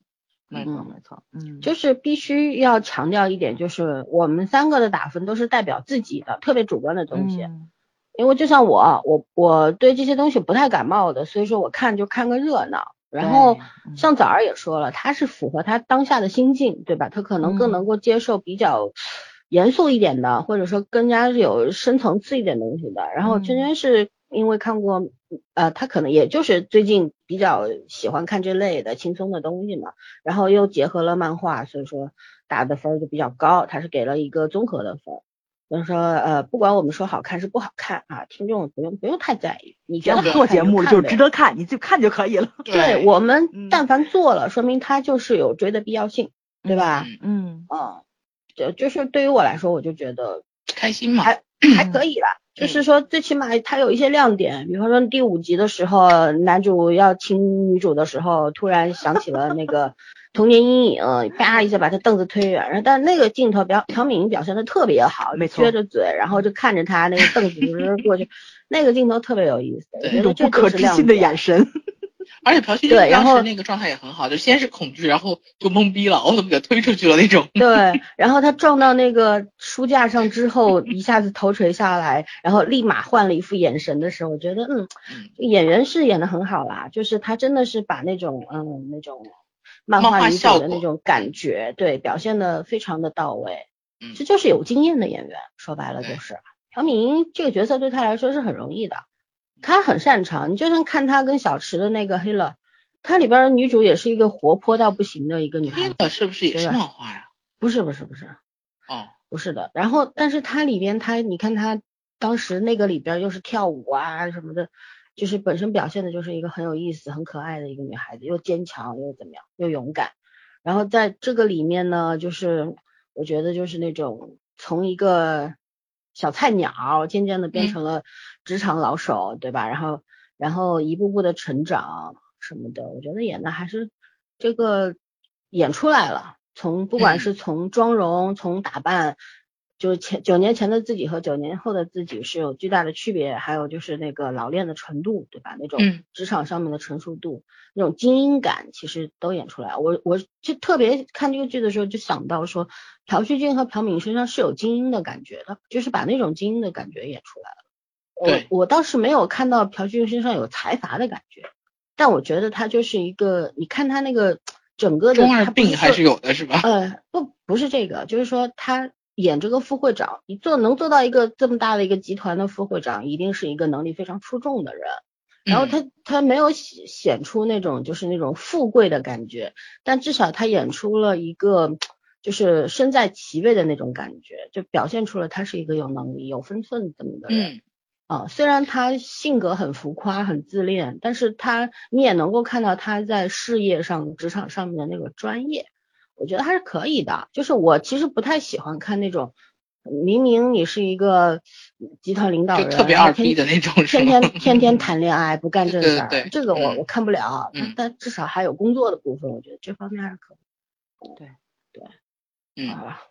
Speaker 3: 没错没错，嗯，
Speaker 2: 就是必须要强调一点，就是我们三个的打分都是代表自己的特别主观的东西。
Speaker 3: 嗯
Speaker 2: 因为就像我，我我对这些东西不太感冒的，所以说我看就看个热闹。然后像枣儿也说了，他是符合他当下的心境，对吧？他可能更
Speaker 3: 嗯
Speaker 2: 能够接受比较严肃一点的，或者说更加是有深层次一点东西的。然后圈
Speaker 3: 嗯
Speaker 2: 圈是因为看过，呃，他可能也就是最近比较喜欢看这类的轻松的东西嘛，然后又结合了漫画，所以说打的分儿就比较高，他是给了一个综合的分儿。就是说，呃，不管我们说好看是不好看啊，听众不用不用太在意，你觉得
Speaker 3: 做节目了就是值得看，你就看就可以了，
Speaker 2: 对我们
Speaker 3: 嗯
Speaker 2: 但凡做了，说明他就是有追的必要性，对吧？
Speaker 1: 嗯，
Speaker 3: 嗯
Speaker 2: 嗯，就就是对于我来说，我就觉得
Speaker 1: 开心嘛。
Speaker 2: 还 还可以啦。就是说，最起码它有一些亮点，比方说第五集的时候，男主要亲女主的时候，突然想起了那个 童年阴影，啪一下把他凳子推远，然后但那个镜头表朴敏英表现的特别好，
Speaker 3: 没错
Speaker 2: 撅着嘴，然后就看着他那个凳子就 是过去，那个镜头特别有意思，我
Speaker 1: 对
Speaker 2: 觉得这
Speaker 3: 那种不可置信的眼神，
Speaker 1: 而且朴叙俊
Speaker 2: 对然后
Speaker 1: 当时那个状态也很好，就先是恐惧，然后就懵逼了，我怎么给推出去了那种。
Speaker 2: 对，然后他撞到那个书架上之后，一下子头垂下来，然后立马换了一副眼神的时候，我觉得嗯，演员是演的很好啦，就是他真的是把那种嗯那种漫
Speaker 1: 漫画
Speaker 2: 画女主
Speaker 1: 效
Speaker 2: 的那种感觉，对，表现的非常的到位。
Speaker 1: 嗯
Speaker 2: 这就是有经验的演员，说白了就是朴敏英这个角色对他来说是很容易的，他很擅长。你就像看他跟小池的那个黑了，他里边的女主也是一个活泼到不行的一个女孩子，
Speaker 1: 黑了是不是也是漫画呀？
Speaker 2: 不是不是不是，
Speaker 1: 哦，
Speaker 2: 不是的，然后但是它里边它你看它当时那个里边又是跳舞啊什么的，就是本身表现的就是一个很有意思、很可爱的一个女孩子，又坚强又怎么样，又勇敢。然后在这个里面呢，就是我觉得就是那种从一个小菜鸟渐渐的变
Speaker 1: 嗯
Speaker 2: 成了职场老手，对吧？然后然后一步步的成长什么的，我觉得演的还是这个演出来了。从不管
Speaker 1: 嗯
Speaker 2: 是从妆容、从打扮，就是前九年前的自己和九年后的自己是有巨大的区别，还有就是那个老练的程度，对吧？那种
Speaker 1: 嗯
Speaker 2: 职场上面的成熟度，那种精英感，其实都演出来。我我就特别看这个剧的时候，就想到说，朴叙俊和朴敏身上是有精英的感觉的，就是把那种精英的感觉演出来了。我我倒是没有看到朴叙俊身上有财阀的感觉，但我觉得他就是一个，你看他那个整个的
Speaker 1: 中二病还是有的是吧？
Speaker 2: 呃，不，不是这个，就是说他演这个副会长，你做能做到一个这么大的一个集团的副会长，一定是一个能力非常出众的人。然后他他没有显显出那种就是那种富贵的感觉，但至少他演出了一个就是身在其位的那种感觉，就表现出了他是一个有能力、有分寸这么的人。
Speaker 1: 嗯
Speaker 2: 啊，虽然他性格很浮夸、很自恋，但是他你也能够看到他在事业上、职场上面的那个专业，我觉得还是可以的。就是我其实不太喜欢看那种明明你是一个集团领导人，
Speaker 1: 就特别二逼的那种，是
Speaker 2: 天天天天谈恋爱不干 正事儿，
Speaker 1: 对对对
Speaker 2: 这个我
Speaker 1: 嗯
Speaker 2: 我看不了。
Speaker 1: 嗯
Speaker 2: 但至少还有工作的部分，我觉得这方面还是可以。
Speaker 1: 嗯，
Speaker 2: 好吧，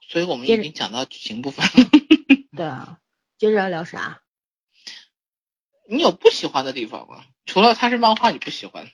Speaker 1: 所以我们已经讲到剧情部分了。
Speaker 2: 对啊，接着要聊啥？
Speaker 1: 你有不喜欢的地方吗？除了它是漫画，你不喜欢？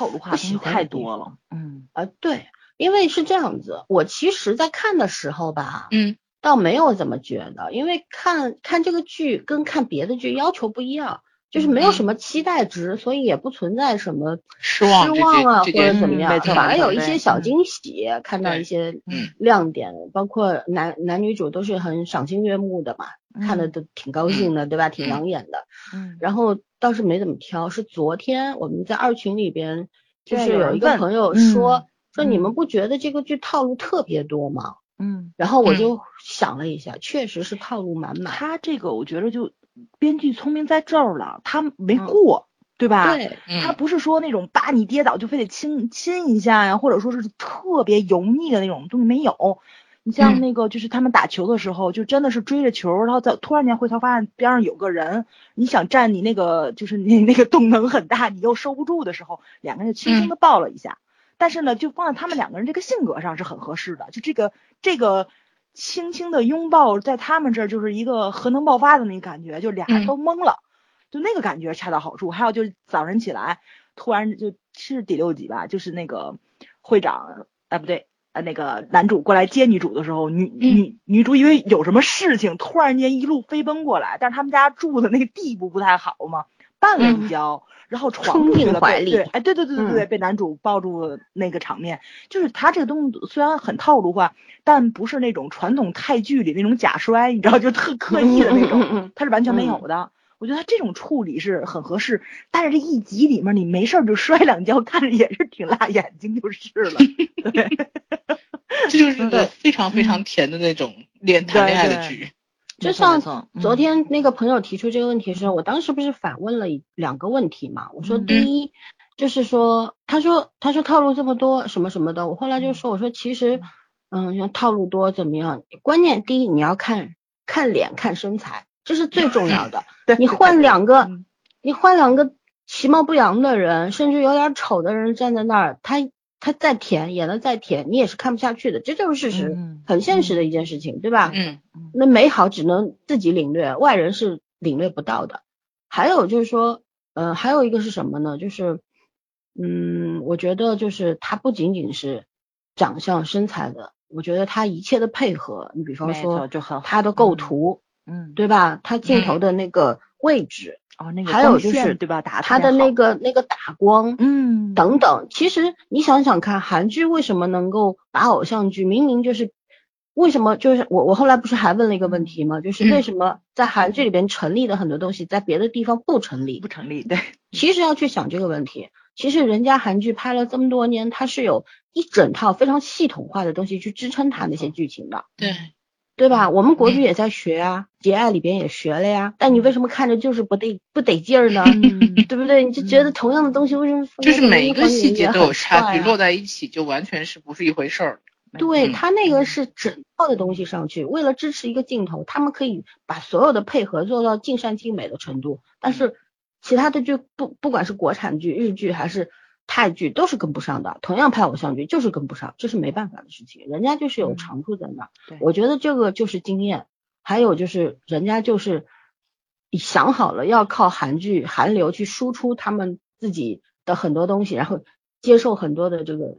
Speaker 3: 套路化
Speaker 2: 不
Speaker 3: 东西太多了。嗯。
Speaker 2: 啊，对，因为是这样子，我其实在看的时候吧，
Speaker 1: 嗯。
Speaker 2: 倒没有怎么觉得，因为看看这个剧跟看别的剧要求不一样，就是没有什么期待值，所以也不存在什么
Speaker 1: 失望
Speaker 2: 失望啊或者怎么样，反而有一些小惊喜，看到一些
Speaker 1: 嗯。
Speaker 2: 亮点，包括男男女主都是很赏心悦目的嘛，看的
Speaker 3: 嗯
Speaker 2: 都挺高兴的，对吧？挺
Speaker 1: 嗯
Speaker 2: 养眼的。
Speaker 3: 嗯，
Speaker 2: 然后倒是没怎么挑，是昨天我们在二群里边，就是有一个朋友
Speaker 3: 嗯
Speaker 2: 说说你
Speaker 3: 嗯
Speaker 2: 们不觉得这个剧套路特别多吗？
Speaker 3: 嗯，
Speaker 2: 然后我
Speaker 1: 嗯
Speaker 2: 就想了一下，确实是套路满满。
Speaker 3: 他这个我觉得就编剧聪明在这儿了，他没
Speaker 2: 嗯
Speaker 3: 过，对吧？
Speaker 2: 对，
Speaker 1: 嗯
Speaker 3: 他不是说那种把你跌倒就非得亲亲一下呀，或者说是特别油腻的那种东西没有。你像
Speaker 1: 嗯
Speaker 3: 那个，就是他们打球的时候，就真的是追着球，然后在突然间回头发现边上有个人，你想站你那个就是你那个动能很大，你又收不住的时候，两个人就轻轻的抱了一下。但是呢，就放在他们两个人这个性格上是很合适的，就这个这个轻轻的拥抱，在他们这儿就是一个核能爆发的那个感觉，就俩人
Speaker 1: 嗯
Speaker 3: 都懵了。就那个感觉恰到好处。还有就是早晨起来，突然就是第六集吧，就是那个会长，哎不对，呃那个男主过来接女主的时候，女女女主因为有什么事情，突然间一路飞奔过来，但是他们家住的那个地步不太好嘛，绊了一跤。然后闯进了，
Speaker 2: 怀里
Speaker 3: 对，哎，对对对对对，
Speaker 2: 嗯
Speaker 3: 被男主抱住那个场面，就是他这个东西虽然很套路化，但不是那种传统泰剧里那种假摔，你知道，就特刻意的那种，他是完全没有的。我觉得他这种处理是很合适，但是这一集里面你没事儿就摔两跤，看着也是挺辣眼睛就是了。对，
Speaker 1: 这就是一个非常非常甜的那种恋谈恋爱的剧。
Speaker 2: 就像昨
Speaker 3: 嗯
Speaker 2: 天那个朋友提出这个问题的时候，我当时不是反问了一两个问题嘛？我说
Speaker 3: 嗯
Speaker 2: 第一就是说，他说他说套路这么多什么什么的，我后来就说我说其实嗯像套路多怎么样？关键第一你要看看脸看身材，这是最重要的。
Speaker 3: 对
Speaker 2: 你换两个
Speaker 3: 嗯
Speaker 2: 你换两个其貌不扬的人，甚至有点丑的人站在那儿，他他再甜演的再甜，你也是看不下去的，这就是事实，
Speaker 3: 嗯
Speaker 2: 很现实的一件事情，对吧？
Speaker 1: 嗯
Speaker 2: 那美好只能自己领略，外人是领略不到的。还有就是说，呃，还有一个是什么呢？就是，嗯，我觉得就是他不仅仅是长相身材的，我觉得他一切的配合，你比方说
Speaker 3: 就很好
Speaker 2: 他的构
Speaker 3: 嗯
Speaker 2: 图，
Speaker 3: 嗯，
Speaker 2: 对吧？他镜头的那个位置，
Speaker 3: 哦，那个
Speaker 2: 还有就是
Speaker 3: 对吧？打
Speaker 2: 他的那个那个打光，
Speaker 3: 嗯
Speaker 2: 等等。其实你想想看，韩剧为什么能够把偶像剧明明就是为什么就是我我后来不是还问了一个问题吗？就是为什么在韩剧里边成立的很多东西，在别的地方不成立
Speaker 3: 不？成立，对，
Speaker 2: 其实要去想这个问题。其实人家韩剧拍了这么多年，它是有一整套非常系统化的东西去支撑它那些剧情的。
Speaker 1: 对，
Speaker 2: 对吧？我们国
Speaker 1: 嗯
Speaker 2: 剧也在学啊，节爱里边也学了呀。但你为什么看着就是不得不得劲儿呢？
Speaker 3: 嗯
Speaker 2: 对不对？你就觉得同样的东西为什么
Speaker 1: 就是每一个细节都有差距，
Speaker 2: 落
Speaker 1: 落在一起就完全是不是一回事儿。嗯
Speaker 2: 对他那个是整套的东西上去，为了支持一个镜头，他们可以把所有的配合做到尽善尽美的程度，但是其他的剧不不管是国产剧、日剧还是泰剧都是跟不上的，同样拍偶像剧就是跟不上，这是没办法的事情，人家就是有
Speaker 3: 嗯
Speaker 2: 长处在那儿。
Speaker 3: 对
Speaker 2: 我觉得这个就是经验，还有就是人家就是想好了要靠韩剧、韩流去输出他们自己的很多东西，然后接受很多的这个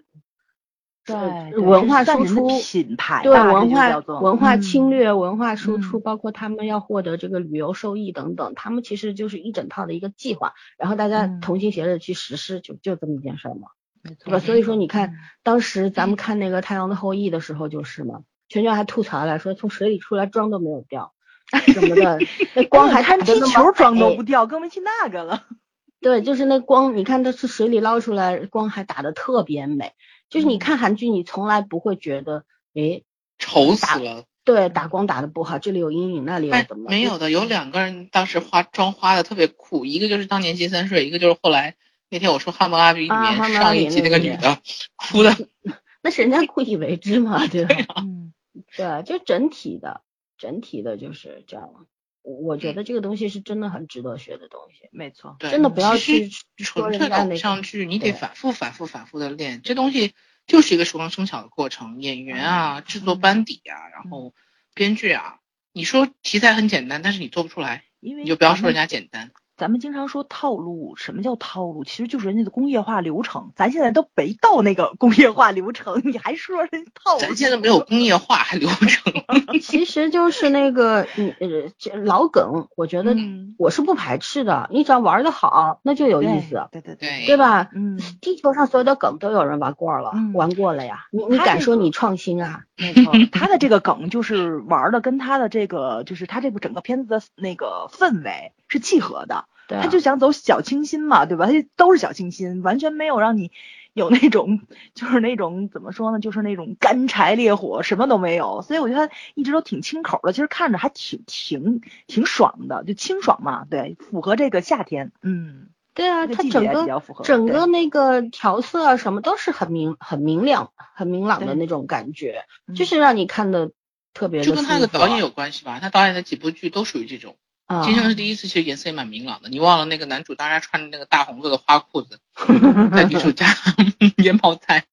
Speaker 3: 对
Speaker 2: 文化输出。
Speaker 3: 品牌
Speaker 2: 对文化文化
Speaker 3: 嗯
Speaker 2: 侵略、文化输出，
Speaker 3: 嗯
Speaker 2: 包括他们要获得这个旅游收益等等，他们其实就是一整套的一个计划，然后大家
Speaker 3: 嗯
Speaker 2: 同心协力去实施，就就这么一件事儿嘛。对吧？所以说你
Speaker 3: 嗯
Speaker 2: 看，当时咱们看那个《太阳的后裔》的时候就是嘛，全球还吐槽来说从水里出来妆都没有掉，什么的，那光 还
Speaker 3: 看踢
Speaker 2: 打得那么
Speaker 3: 球妆都不掉，更别提那个了。
Speaker 2: 对，就是那光，你看它是水里捞出来，光还打得特别美。就是你
Speaker 3: 嗯
Speaker 2: 看韩剧，你从来不会觉得，哎，
Speaker 1: 丑死了。
Speaker 2: 对，打光打的不好，这里有阴影，那里有
Speaker 1: 哎
Speaker 2: 怎么？
Speaker 1: 没有的，有两个人当时化妆化的特别酷，一个就是当年金三顺，一个就是后来那天我说《汉谟拉比》里面上一集
Speaker 2: 比那个女
Speaker 1: 的，哭的。
Speaker 2: 那是人家故意为之嘛，对吧？
Speaker 3: 嗯，
Speaker 2: 对，就整体的，整体的就是这样。我我觉得这个东西是真的很值得学的东西，
Speaker 3: 没错。
Speaker 1: 对，
Speaker 2: 真的不要去
Speaker 1: 纯粹的偶
Speaker 2: 人家那个
Speaker 1: 像剧，你得反复、反复、反复的练，这东西就是一个熟能生巧的过程。演员啊，制作班底啊，然后编剧啊，你说题材很简单，但是你做不出来，
Speaker 3: 因为
Speaker 1: 你就不要说人家简单。
Speaker 3: 咱们经常说套路，什么叫套路？其实就是人家的工业化流程。咱现在都没到那个工业化流程，你还说人家套路？
Speaker 1: 咱现在没有工业化还流程，
Speaker 2: 其实就是那个你呃这老梗，我觉得
Speaker 3: 嗯
Speaker 2: 我是不排斥的，你只要玩的好，那就有意思。
Speaker 3: 对对
Speaker 1: 对
Speaker 2: 对吧？
Speaker 3: 嗯，
Speaker 2: 地球上所有的梗都有人玩过了，
Speaker 3: 嗯
Speaker 2: 玩过了呀。你你敢说你创新啊？
Speaker 3: 没错，他的这个梗就是玩的跟他的这个就是他这部整个片子的那个氛围是契合的。
Speaker 2: 对啊
Speaker 3: 他就想走小清新嘛，对吧？他就都是小清新，完全没有让你有那种就是那种怎么说呢，就是那种干柴烈火，什么都没有。所以我觉得他一直都挺清口的，其实看着还挺挺挺爽的，就清爽嘛，对，符合这个夏天，嗯，
Speaker 2: 对啊，
Speaker 3: 这个季节比
Speaker 2: 它整个整个那个调色啊什么都是很明很明亮很明朗的那种感觉，
Speaker 3: 嗯
Speaker 2: 就是让你看的特别的
Speaker 1: 就跟他的导演有关系吧。他导演的几部剧都属于这种。
Speaker 2: 啊
Speaker 1: 金生是第一次，其实颜色也蛮明朗的。你忘了那个男主当然穿着那个大红色的花裤子，在女主家 腌泡菜。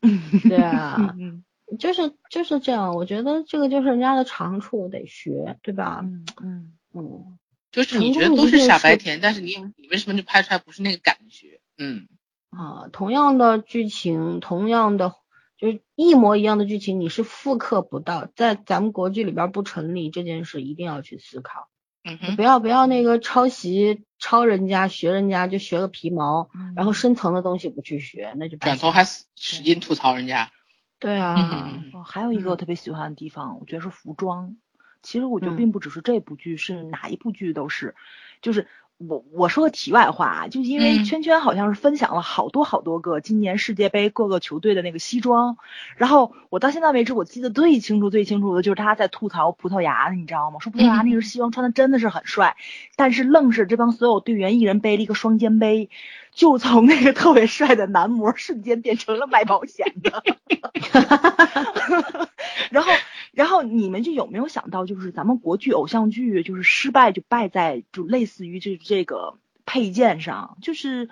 Speaker 2: 对啊，
Speaker 3: 嗯
Speaker 2: 就是就是这样，我觉得这个就是人家的长处，得学，对吧？
Speaker 3: 嗯嗯，
Speaker 2: 嗯，
Speaker 1: 就是你觉得都是傻白甜，但是你你为什么就拍出来不是那个感觉？嗯，
Speaker 2: 啊，同样的剧情，同样的就是一模一样的剧情，你是复刻不到，在咱们国剧里边不成立这件事，一定要去思考。
Speaker 1: 嗯，
Speaker 2: 不要不要那个抄袭抄人家学人家就学个皮毛，
Speaker 3: 嗯
Speaker 2: 然后深层的东西不去学，那就
Speaker 1: 转头还使劲吐槽人家。
Speaker 2: 对啊，
Speaker 1: 嗯
Speaker 3: 哦，还有一个我
Speaker 2: 嗯
Speaker 3: 特别喜欢的地方，我觉得是服装。其实我觉得
Speaker 2: 嗯。
Speaker 3: 并不只是这部剧，是哪一部剧都是，就是我我说个题外话啊，就因为
Speaker 1: 嗯
Speaker 3: 圈圈好像是分享了好多好多个今年世界杯各个球队的那个西装，然后我到现在为止我记得最清楚最清楚的就是他在吐槽葡萄牙的，你知道吗？说葡萄牙那个西装穿的真的是很帅，但是愣是这帮所有队员一人背了一个双肩背，就从那个特别帅的男模瞬间变成了卖保险的。然后，然后你们就有没有想到，就是咱们国剧偶像剧，就是失败就败在就类似于这这个配件上，就是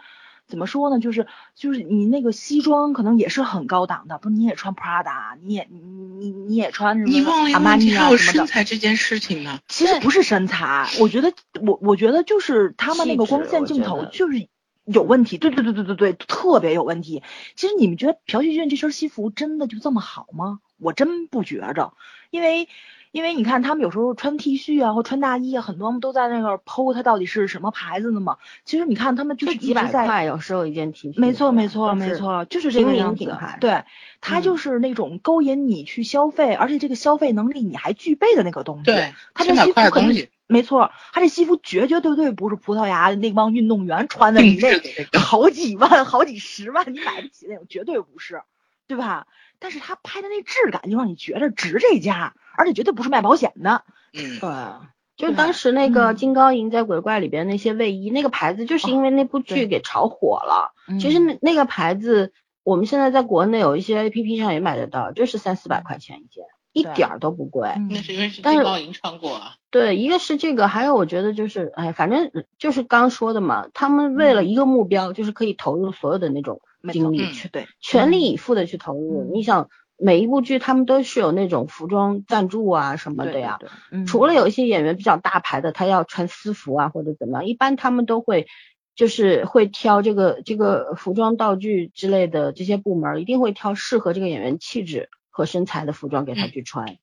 Speaker 3: 怎么说呢？就是就是你那个西装可能也是很高档的，不是你也穿 Prada，你也你你你也穿什么
Speaker 1: 你忘了一
Speaker 3: 阿玛尼啊什么的。
Speaker 1: 身材这件事情呢。
Speaker 3: 其实不是身材，我觉得我我觉得就是他们那个光线镜头就是有问题，对对对对对对，特别有问题。其实你们觉得朴叙俊这身西服真的就这么好吗？我真不觉着，因为因为你看他们有时候穿 T 恤啊或穿大衣啊，很多人都在那个剖它到底是什么牌子的嘛。其实你看他们就
Speaker 2: 就是几百块，有时候一件 T 恤，
Speaker 3: 没错，没错，没错，就是这个样子
Speaker 2: 品牌。
Speaker 3: 对，它就
Speaker 2: 嗯
Speaker 3: 是那种勾引你去消费，而且这个消费能力你还具备的那个东西。
Speaker 1: 对，
Speaker 3: 它这西服肯定
Speaker 1: 块的东西，
Speaker 3: 没错，它这西服绝绝对对不是葡萄牙那帮运动员穿的，你那。好几万、好几十万你买不起那种，绝对不是，对吧？但是他拍的那质感就让你觉得值这价，而且绝对不是卖保险的。
Speaker 1: 嗯，
Speaker 2: 对，就当时那个
Speaker 3: 嗯
Speaker 2: 金高银在鬼怪里边那些卫衣，那个牌子就是因为那部剧给炒火了。其实
Speaker 3: 嗯
Speaker 2: 那那个牌子，我们现在在国内有一些 A P P 上也买得到，就是三四百块钱一件，一点儿都不贵。
Speaker 3: 嗯
Speaker 1: 那是因为是
Speaker 2: 但是
Speaker 1: 金高银穿过啊。
Speaker 2: 对，一个是这个，还有我觉得就是，哎，反正就是刚说的嘛，他们为了一个目标，就是可以投入所有的那种精力，
Speaker 1: 嗯
Speaker 3: 去对，
Speaker 2: 全力以赴的去投入。
Speaker 3: 嗯
Speaker 2: 你想，每一部剧他们都是有那种服装赞助啊什么的呀。
Speaker 3: 对对嗯
Speaker 2: 除了有一些演员比较大牌的，他要穿私服啊或者怎么样，一般他们都会就是会挑这个这个服装道具之类的这些部门儿，一定会挑适合这个演员气质和身材的服装给他
Speaker 1: 嗯
Speaker 2: 去穿，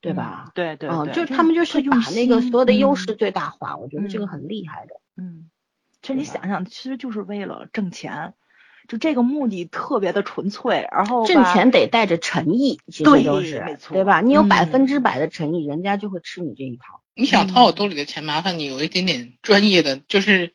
Speaker 2: 对吧？
Speaker 3: 嗯对对
Speaker 2: 嗯，就他们就是把那个所有的优势
Speaker 3: 嗯
Speaker 2: 最大化，我觉得这个
Speaker 3: 嗯
Speaker 2: 很厉害的。
Speaker 3: 嗯，其实你想想，其实就是为了挣钱。就这个目的特别的纯粹，然后
Speaker 2: 挣钱得带着诚意，其
Speaker 3: 对
Speaker 2: 实都是对吧？你有
Speaker 1: 嗯
Speaker 2: 百分之百的诚意，人家就会吃你这一套。
Speaker 1: 你想掏我兜里的钱，麻烦你有一点点专业的，就是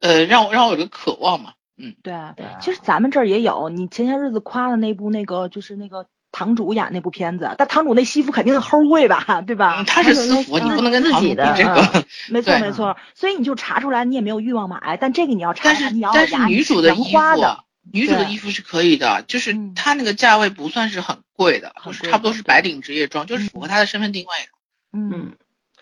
Speaker 1: 呃，让我让我有个渴望嘛。嗯，
Speaker 3: 对，啊
Speaker 2: 对啊
Speaker 3: 其实咱们这儿也有，你前些日子夸的那部那个就是那个堂主演那部片子，但堂主那西服肯定齁贵吧，对吧？
Speaker 1: 嗯他是私服，你不能跟
Speaker 2: 自
Speaker 1: 堂主比
Speaker 2: 己的
Speaker 1: 这个。
Speaker 3: 没错没错，所以你就查出来你也没有欲望买，但这个你要查
Speaker 1: 但
Speaker 3: 出来，你要
Speaker 1: 是但是女主的衣服，啊女主的衣服是可以的，就是
Speaker 3: 嗯。
Speaker 1: 她那个价位不算是很贵的，差不多是白领职业装，就是符合她的身份定位。
Speaker 3: 嗯，
Speaker 2: 嗯，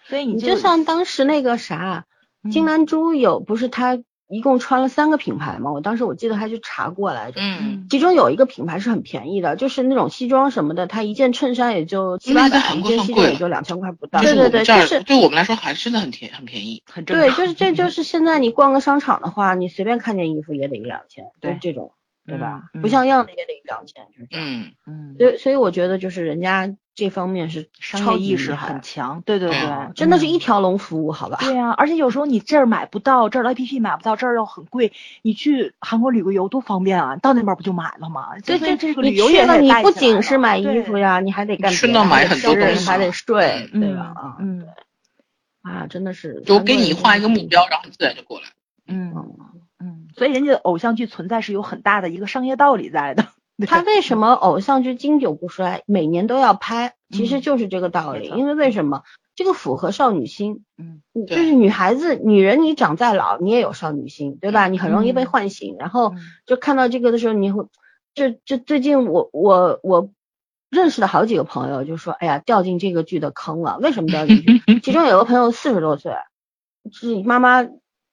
Speaker 3: 所以就
Speaker 2: 你就像当时那个啥，金
Speaker 3: 嗯
Speaker 2: 南珠有不是她一共穿了三个品牌嘛？我当时我记得还去查过来着。
Speaker 1: 嗯，
Speaker 2: 其中有一个品牌是很便宜的，就是那种西装什么的，它一件衬衫也就七八百，一
Speaker 1: 个在韩国
Speaker 2: 件西装也就两千块不到。对对对，就是
Speaker 1: 对我们来说还真的很便很便宜。
Speaker 2: 对，
Speaker 3: 很正常
Speaker 2: 就是这就是现在你逛个商场的话，你随便看件衣服也得一两千，就
Speaker 3: 对
Speaker 2: 这种，对吧？
Speaker 3: 嗯
Speaker 2: 不像样的也得一两千，就是这样。
Speaker 1: 嗯，
Speaker 3: 嗯，
Speaker 2: 所以所以我觉得就是人家这方面是
Speaker 3: 商业意识很强，对对
Speaker 1: 对
Speaker 3: 对，
Speaker 2: 真的是
Speaker 3: 嗯
Speaker 2: 一条龙服务，好吧？
Speaker 3: 对呀、而且有时候你这儿买不到，这儿的 APP 买不到，这儿又很贵，你去韩国旅个游多方便啊！到那边不就买了吗？
Speaker 2: 对对，
Speaker 3: 这个
Speaker 2: 你
Speaker 3: 旅游也得
Speaker 2: 去了你不仅是买衣服呀，你还得干别的，
Speaker 1: 顺道买很多东西
Speaker 2: 还得睡，
Speaker 3: 嗯
Speaker 2: 对吧？啊，
Speaker 3: 嗯
Speaker 2: 啊，真的是。
Speaker 1: 就给你画一个目标，然后你自然就过来。
Speaker 3: 嗯
Speaker 2: 嗯，
Speaker 3: 嗯，所以人家的偶像剧存在是有很大的一个商业道理在的。
Speaker 2: 他为什么偶像剧经久不衰，每年都要拍？其实
Speaker 3: 嗯
Speaker 2: 就是这个道理。因为为什么？这个符合少女心。
Speaker 3: 嗯，
Speaker 2: 就是女孩子、女人，你长再老，你也有少女心，对吧？你很容易被
Speaker 3: 嗯
Speaker 2: 唤醒，然后
Speaker 3: 嗯
Speaker 2: 就看到这个的时候，你会，这这最近我我我认识的好几个朋友就说，哎呀，掉进这个剧的坑了。为什么掉进去？其中有个朋友四十多岁，是妈妈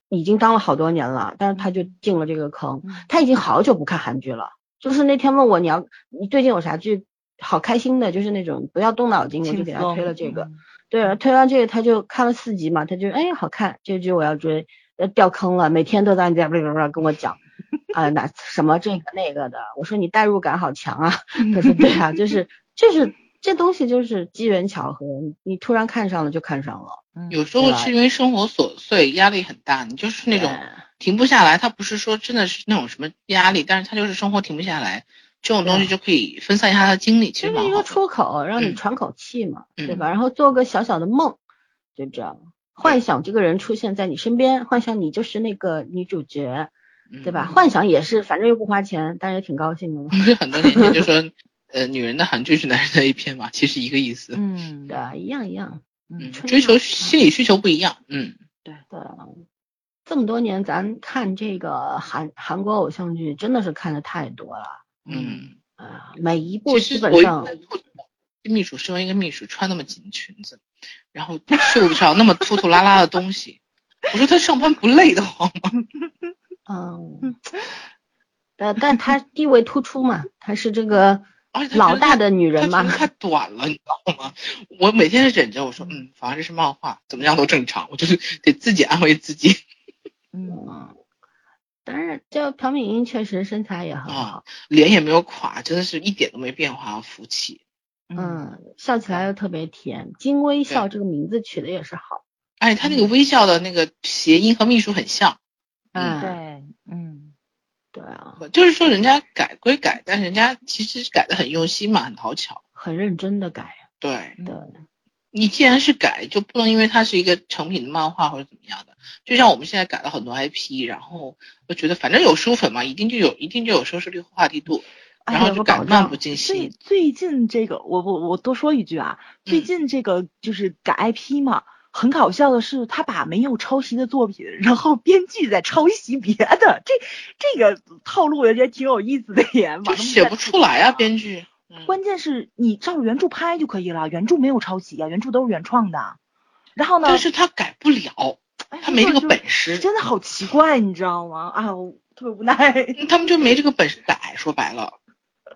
Speaker 2: 已经当了好多年了，但是他就进了这个坑。
Speaker 3: 嗯
Speaker 2: 他已经好久不看韩剧了，就是那天问我你要你最近有啥剧好开心的，就是那种不要动脑筋，我就给他推了这个。
Speaker 3: 嗯
Speaker 2: 对，推完这个他就看了四集嘛，他就哎好看，这剧我要追，要掉坑了，每天都在那边 跟我讲，啊哪什么这个那个的，我说你代入感好强啊，他说对啊，就是就是这东西就是机缘巧合，你突然看上了就看上了，
Speaker 3: 嗯
Speaker 1: 有时候是因为生活琐碎，压力很大，你就是那种停不下来。他不是说真的是那种什么压力，但是他就是生活停不下来，这种东西就可以分散一下他的精力，其
Speaker 2: 就是一个。出口，让你
Speaker 1: 嗯
Speaker 2: 喘口气嘛，对
Speaker 1: 嗯
Speaker 2: 吧？然后做个小小的梦，就这样，幻想这个人出现在你身边，幻想你就是那个女主角，对吧？
Speaker 1: 嗯
Speaker 2: 幻想也是，反正又不花钱，但是也挺高兴的嘛。
Speaker 1: 不是很多年前就 说，呃，女人的韩剧是男人的 A 片嘛，其实一个意思。
Speaker 3: 嗯
Speaker 2: 对啊，一样一样。
Speaker 3: 嗯
Speaker 1: 追求心理需求不一样。嗯，
Speaker 2: 对。啊，这么多年咱看这个韩韩国偶像剧，真的是看的太多了
Speaker 1: 嗯，
Speaker 2: 啊，每一部基本上
Speaker 1: 秘书身为一个秘书，穿那么紧的裙子，然后袖子上那么拖拖拉拉的东西，我说他上班不累的慌吗？
Speaker 2: 嗯，但但他地位突出嘛，他是这个
Speaker 1: 而且
Speaker 2: 老大的女人嘛
Speaker 1: 他觉得，太短了，你知道吗？我每天忍着，我说嗯，反正这是漫画，怎么样都正常，我就是得自己安慰自己。
Speaker 3: 嗯
Speaker 2: 嗯，但是这朴敏英确实身材也很好
Speaker 1: 啊，脸也没有垮，真的是一点都没变化，福气。
Speaker 2: 嗯，笑起来又特别甜，金微笑这个名字取的也是好，
Speaker 1: 而且他那个微笑的那个谐音和秘书很像，
Speaker 2: 嗯，
Speaker 3: 对，嗯
Speaker 1: 就是说人家改归改，但是人家其实改的很用心嘛，很讨巧。
Speaker 2: 很认真的改，
Speaker 1: 对
Speaker 2: 对，
Speaker 1: 你既然是改，就不能因为它是一个成品的漫画或者怎么样的。就像我们现在改了很多 IP，然后我觉得反正有书粉嘛，一定就有一定就有收视率、话题度，
Speaker 3: 哎
Speaker 1: 然后就改漫
Speaker 2: 障
Speaker 1: 不经
Speaker 3: 最
Speaker 1: 心。
Speaker 3: 最近这个，我我我多说一句啊，最
Speaker 1: 嗯
Speaker 3: 近这个就是改 IP 嘛，很搞笑的是，他把没有抄袭的作品，然后编剧在抄袭别的，这这个套路我觉得挺有意思的也，
Speaker 1: 就写不出来啊，编剧。嗯
Speaker 3: 关键是你照着原著拍就可以了，原著没有抄袭啊，原著都是原创的。然后呢，
Speaker 1: 但是他改不了，
Speaker 3: 哎
Speaker 1: 他没这个本事，
Speaker 3: 真的好奇怪，你知道吗？啊，我特别无奈。
Speaker 1: 他们就没这个本事改。说白了，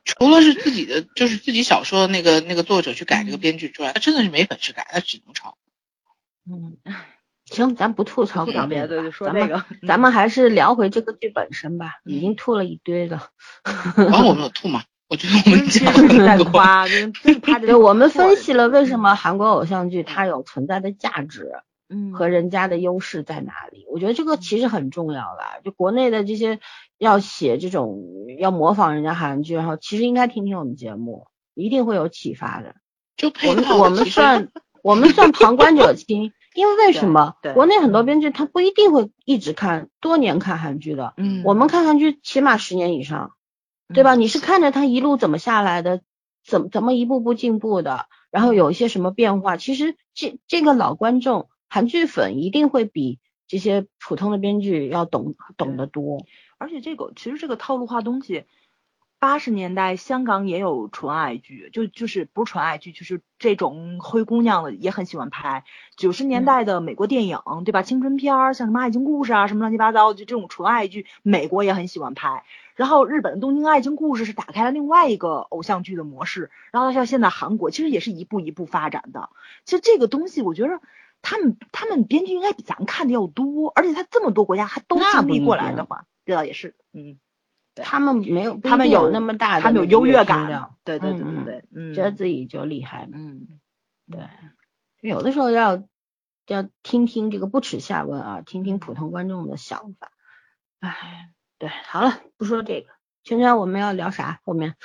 Speaker 1: 除了是自己的，就是自己小说的那个那个作者去改这个编剧之外，他真的是没本事改，他只能抄。
Speaker 2: 嗯，行，咱不吐槽
Speaker 3: 别的，就说
Speaker 2: 咱们
Speaker 3: 这个。
Speaker 2: 咱们还是聊回这个剧本身吧，已
Speaker 1: 嗯
Speaker 2: 经吐了一堆了。
Speaker 1: 然后我们有 吐吗？我觉得我们
Speaker 2: 我们分析了为什么韩国偶像剧它有存在的价值，
Speaker 3: 嗯
Speaker 2: 和人家的优势在哪里。我觉得这个其实很重要啦。就国内的这些要写这种要模仿人家韩剧，然后其实应该听听我们节目，一定会有启发的。
Speaker 1: 就配
Speaker 2: 我们
Speaker 1: 套
Speaker 2: 我们算我们算旁观者清，因为为什么
Speaker 3: 对对
Speaker 2: 国内很多编剧他不一定会一直看多年看韩剧的，
Speaker 3: 嗯
Speaker 2: 我们看韩剧起码十年以上，对吧？
Speaker 3: 嗯
Speaker 2: 你是看着他一路怎么下来的，怎么怎么一步步进步的，然后有一些什么变化，其实这这个老观众韩剧粉一定会比这些普通的编剧要懂懂得多。
Speaker 3: 而且这个其实这个套路化东西，八十年代香港也有纯爱剧，就就是不是纯爱剧，就是这种灰姑娘的也很喜欢拍。九十年代的美国电影，对吧？青春片儿，像什么爱情故事啊，什么乱七八糟，就这种纯爱剧，美国也很喜欢拍。然后日本的东京爱情故事是打开了另外一个偶像剧的模式，然后像现在韩国其实也是一步一步发展的。其实这个东西，我觉得他们他们编剧应该比咱们看的要多，而且他这么多国家还都
Speaker 2: 那
Speaker 3: 经历过来的话，这倒也是，嗯。对
Speaker 2: 他们没有，
Speaker 3: 他们有
Speaker 2: 那么大的
Speaker 3: 他们有优越感，对对对对对，嗯，
Speaker 2: 觉得自己就厉害。
Speaker 3: 嗯，
Speaker 2: 对，有的时候要要听听这个不耻下问啊，听听普通观众的想法。哎，对，好了，不说这个，圈圈我们要聊啥？后面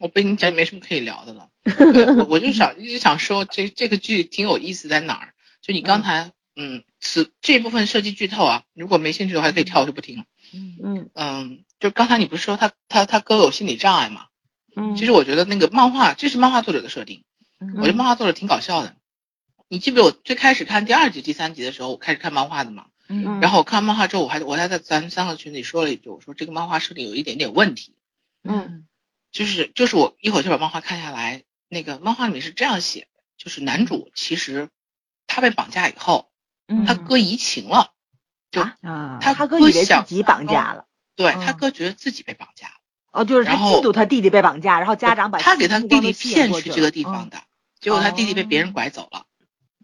Speaker 1: 我被你讲没什么可以聊的了。我我就想一直想说这这个剧挺有意思在哪儿？就你刚才嗯，此这部分涉及剧透啊，如果没兴趣的话可以跳，我就不听了。
Speaker 3: 嗯。
Speaker 2: 嗯。
Speaker 1: 嗯，就刚才你不是说他他他哥有心理障碍吗？
Speaker 2: 嗯，
Speaker 1: 其实我觉得那个漫画，这是漫画作者的设定，
Speaker 3: 嗯。
Speaker 1: 我觉得漫画作者挺搞笑的。你记不记得我最开始看第二集、第三集的时候，我开始看漫画的嘛？
Speaker 3: 嗯。
Speaker 1: 然后我看漫画之后，我还我还在咱们三个群里说了一句，我说这个漫画设定有一点点问题，
Speaker 2: 嗯。
Speaker 1: 就是就是我一会儿就把漫画看下来，那个漫画里面是这样写的，就是男主其实他被绑架以后，
Speaker 3: 嗯。
Speaker 1: 他哥移情了，就他
Speaker 3: 他哥以为自
Speaker 1: 想
Speaker 3: 己绑架了，
Speaker 1: 对
Speaker 3: 嗯
Speaker 1: 他哥觉得自己被绑架了，
Speaker 3: 哦，就是他嫉妒他弟弟被绑架，然后家长把
Speaker 1: 他给他弟弟骗去这个地方，的，结果他弟弟被别人拐走了，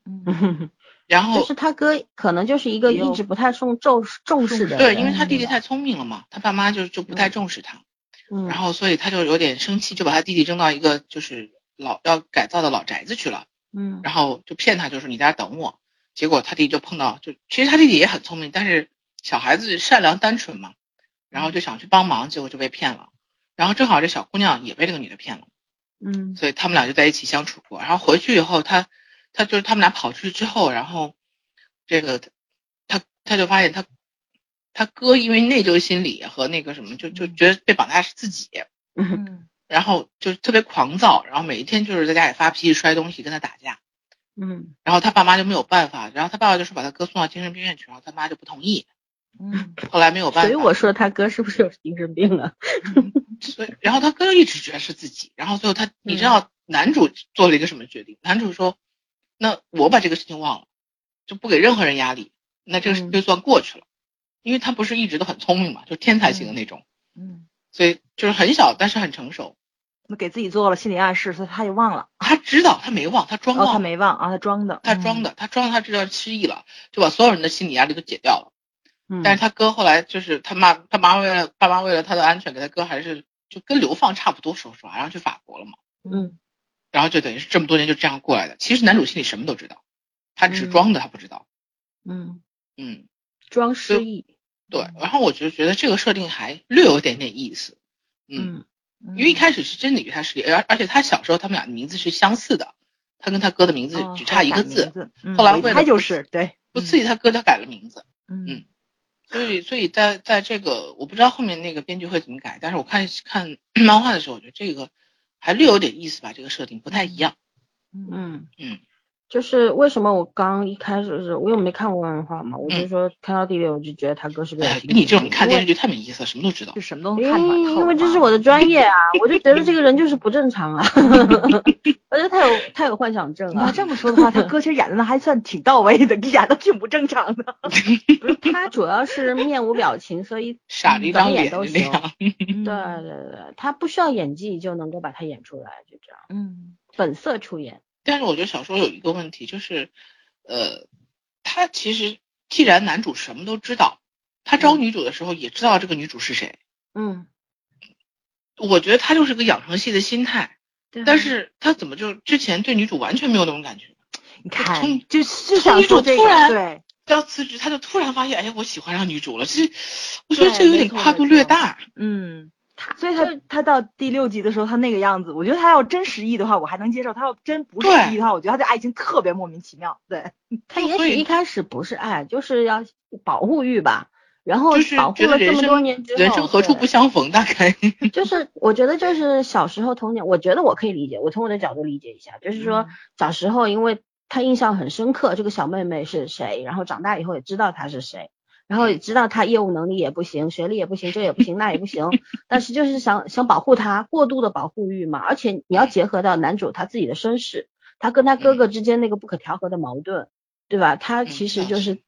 Speaker 3: 嗯。嗯。
Speaker 1: 然后
Speaker 2: 就是他哥可能就是一个一直不太重重重视的人，
Speaker 1: 对，因为他弟弟太聪明了嘛，他爸妈就就不太重视他，
Speaker 2: 嗯，
Speaker 1: 然后所以他就有点生气，就把他弟弟扔到一个就是老要改造的老宅子去了，
Speaker 2: 嗯。
Speaker 1: 然后就骗他，就是你在这等我。结果他弟弟就碰到，就其实他弟弟也很聪明，但是小孩子善良单纯嘛，然后就想去帮忙，结果就被骗了。然后正好这小姑娘也被这个女的骗了，
Speaker 2: 嗯
Speaker 1: 所以他们俩就在一起相处过。然后回去以后，他他就是他们俩跑出去之后，然后这个他他就发现他他哥因为内疚心理和那个什么，就就觉得被绑架是自己，
Speaker 2: 嗯
Speaker 3: 嗯
Speaker 1: 然后就特别狂躁，然后每一天就是在家里发脾气、摔东西、跟他打架。
Speaker 2: 嗯
Speaker 1: 然后他爸妈就没有办法，然后他爸爸就说把他哥送到精神病院去，然后他妈就不同意。
Speaker 3: 嗯
Speaker 1: 后来没有办法，
Speaker 2: 所以我说他哥是不是有精神病啊？
Speaker 1: 所以然后他哥一直觉得是自己，然后最后他你知道男主做了一个什么决定？男主说，那我把这个事情忘了，就不给任何人压力，那这个事
Speaker 2: 嗯
Speaker 1: 就算过去了，因为他不是一直都很聪明嘛，就天才型的那种，
Speaker 3: 嗯，
Speaker 1: 所以就是很小但是很成熟。
Speaker 3: 那给自己做了心理暗示，所以他就忘了，
Speaker 1: 他知道他没忘，他装
Speaker 3: 哦，
Speaker 1: 忘了，
Speaker 3: 他没忘啊，他装的，
Speaker 1: 他装的，他装他知道失忆了，就把所有人的心理压力都解掉了。
Speaker 2: 嗯，
Speaker 1: 但是他哥后来就是他妈，他妈为了爸妈为了他的安全，给他哥还是就跟流放差不多，说实话，然后去法国了嘛，
Speaker 2: 嗯
Speaker 1: 然后就等于是这么多年就这样过来的。其实男主心里什么都知道，他只是装的他不知道。
Speaker 2: 嗯
Speaker 1: 嗯，
Speaker 2: 装失忆，
Speaker 1: 对。然后我就觉得这个设定还略有点点意思。嗯，
Speaker 2: 嗯
Speaker 1: 因为一开始是真的他是，而而且他小时候他们俩的名字是相似的，他跟他哥的名字
Speaker 3: 哦
Speaker 1: 只差一个字，后来为了
Speaker 3: 他就是对，
Speaker 1: 不刺激他哥，他改了名字。
Speaker 3: 嗯
Speaker 1: 所以，所以在在这个我不知道后面那个编剧会怎么改，但是我看看 漫画的时候，我觉得这个还略有点意思吧，这个设定不太一样。
Speaker 2: 嗯
Speaker 1: 嗯，
Speaker 2: 就是为什么我刚一开始是我又没看过漫画嘛，我就
Speaker 1: 嗯
Speaker 2: 说看到第六我就觉得他哥是不是
Speaker 1: 你这种看电视剧太没意思了，什么都知道
Speaker 3: 就。什么都看
Speaker 2: 因为这是
Speaker 3: 啊
Speaker 2: 我的专业啊，我就觉得这个人就是不正常啊，我觉得他有他有幻想症啊，
Speaker 3: 你这么说的话，他哥其实演的那还算挺到位的，演的挺不正常的。
Speaker 2: 不是他主要是面无表情，所以
Speaker 1: 傻着一张脸
Speaker 2: 演都行。对对对，他不需要演技就能够把他演出来，就这样
Speaker 3: 嗯
Speaker 2: 本色出演。
Speaker 1: 但是我觉得小说有一个问题，就是，呃，他其实既然男主什么都知道，他招女主的时候也知道这个女主是谁。
Speaker 2: 嗯，
Speaker 1: 我觉得他就是个养成系的心态，但是他怎么就之前对女主完全没有那种感觉？
Speaker 3: 你看
Speaker 1: 从，
Speaker 3: 就就
Speaker 1: 从
Speaker 3: 想
Speaker 1: 女主突然
Speaker 3: 对，
Speaker 1: 要辞职，他就突然发现，哎，我喜欢上女主了。其实，我觉得这有点跨度略大。
Speaker 3: 嗯。所以他他到第六集的时候，他那个样子，我觉得他要真失忆的话，我还能接受；他要真不是
Speaker 1: 对
Speaker 3: 失忆的话，我觉得他的爱情特别莫名其妙。对，
Speaker 2: 他也许一开始不是爱，就是要保护欲吧。然后
Speaker 1: 是
Speaker 2: 保护了这么多年之后，
Speaker 1: 人生何处不相逢，大概。
Speaker 2: 就是我觉得就是小时候童年，我觉得我可以理解，我从我的角度理解一下，就是说
Speaker 3: 嗯
Speaker 2: 小时候因为他印象很深刻，这个小妹妹是谁，然后长大以后也知道她是谁，然后也知道他业务能力也不行，学历也不行，这也不行，那也不行，但是就是想想保护他，过度的保护欲嘛，而且你要结合到男主他自己的身世，他跟他哥哥之间那个不可调和的矛盾，对吧？他其实就是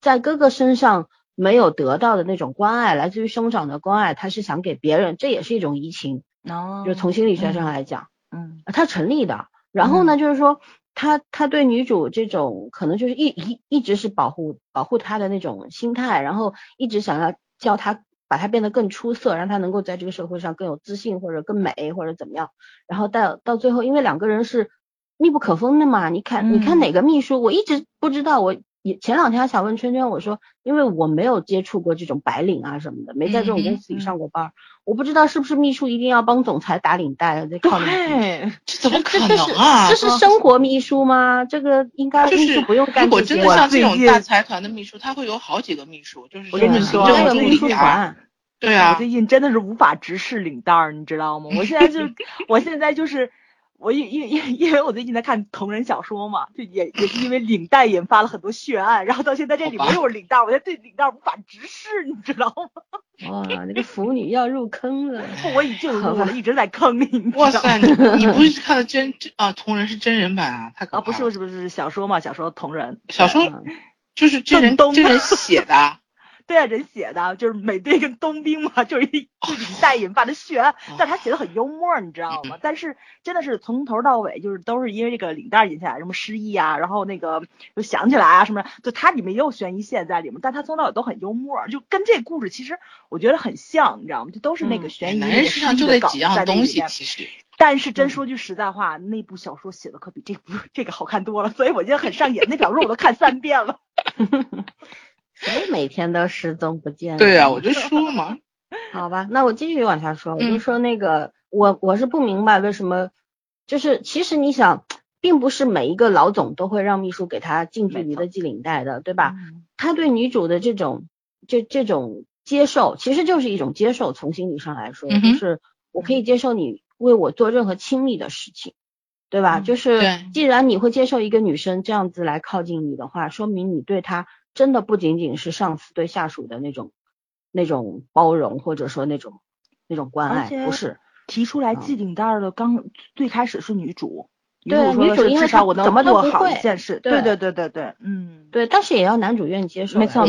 Speaker 2: 在哥哥身上。没有得到的那种关爱，来自于兄长的关爱，他是想给别人，这也是一种移情，
Speaker 3: 哦
Speaker 2: 就从心理学上来讲，
Speaker 3: 嗯
Speaker 2: 他成立的。然后呢，就是说他他对女主这种可能就是一一一直是保护保护她的那种心态，然后一直想要教她把她变得更出色，让她能够在这个社会上更有自信或者更美或者怎么样。然后到到最后，因为两个人是密不可分的嘛，你看你看
Speaker 3: 嗯
Speaker 2: 哪个秘书，我一直不知道我。也前两天还想问圈圈，我说，因为我没有接触过这种白领啊什么的，没在这种公司里上过班，我不知道是不是秘书一定要帮总裁打领带，得靠领导。
Speaker 3: 对，
Speaker 1: 这怎么可
Speaker 2: 这这是
Speaker 1: 能啊
Speaker 2: 这？是生活秘书吗？这个应该
Speaker 1: 就是
Speaker 2: 秘书不用干
Speaker 1: 如果
Speaker 2: 这些
Speaker 1: 真的像这种大财团的秘书，他会有好几个秘书，就是
Speaker 3: 我跟你
Speaker 1: 行
Speaker 3: 说
Speaker 1: 政助
Speaker 2: 应该有秘书团。
Speaker 1: 对啊，
Speaker 3: 最近真的是无法直视领带儿，你知道吗？我现在就，我现在就是，我因因因因为我最近在看同人小说嘛，就也也是因为领带引发了很多血案，然后到现在这里没有领带，我现在对领带无法直视，你知道吗？
Speaker 2: 哇，那个腐女要入坑了。
Speaker 3: 我已经入了，一直在坑里，你？
Speaker 1: 哇塞，你 你不是看的真真啊？同人是真人版啊，太可
Speaker 3: 啊，不是不是不是小说嘛，小说同人，
Speaker 1: 小说
Speaker 2: 嗯
Speaker 1: 就是真人
Speaker 3: 正东
Speaker 1: 真人 写的啊，
Speaker 3: 对啊，人写的就是美队跟冬兵嘛，就是一就领带引发的血案，但他写的很幽默，你知道吗？但是真的是从头到尾就是都是因为这个领带引起来，什么失忆啊，然后那个就想起来啊什么的，就它里面也有悬疑线在里面，但它从头到尾都很幽默，就跟这故事其实我觉得很像，你知道吗？就都是那个
Speaker 2: 嗯
Speaker 3: 悬疑、
Speaker 1: 男人身上就
Speaker 3: 那
Speaker 1: 几样东西，其实
Speaker 3: 但是真
Speaker 2: 嗯
Speaker 3: 说句实在话，那部小说写的可比这部这个好看多了，所以我觉得很上瘾。那小说我都看三遍了。
Speaker 2: 谁每天都失踪不见？
Speaker 1: 对啊，我就说嘛，
Speaker 2: 好吧，那我继续往下说，我就
Speaker 1: 嗯
Speaker 2: 说那个，我我是不明白为什么，就是其实你想，并不是每一个老总都会让秘书给他近距离的系领带的，对吧？
Speaker 3: 嗯
Speaker 2: 他对女主的这种这这种接受，其实就是一种接受。从心理上来说，
Speaker 1: 嗯
Speaker 2: 就是我可以接受你为我做任何亲密的事情，对吧？
Speaker 3: 嗯
Speaker 2: 就是既然你会接受一个女生这样子来靠近你的话，说明你对她真的不仅仅是上司对下属的那种那种包容，或者说那种那种关爱，不是。
Speaker 3: 提出来
Speaker 2: 嗯
Speaker 3: 系领带儿的刚最开始是女主，
Speaker 2: 对
Speaker 3: 女主至少我能
Speaker 2: 怎么都
Speaker 3: 做好一件事。
Speaker 2: 对
Speaker 3: 对对对对对，嗯，
Speaker 2: 对，但是也要男主愿意接受
Speaker 3: 没错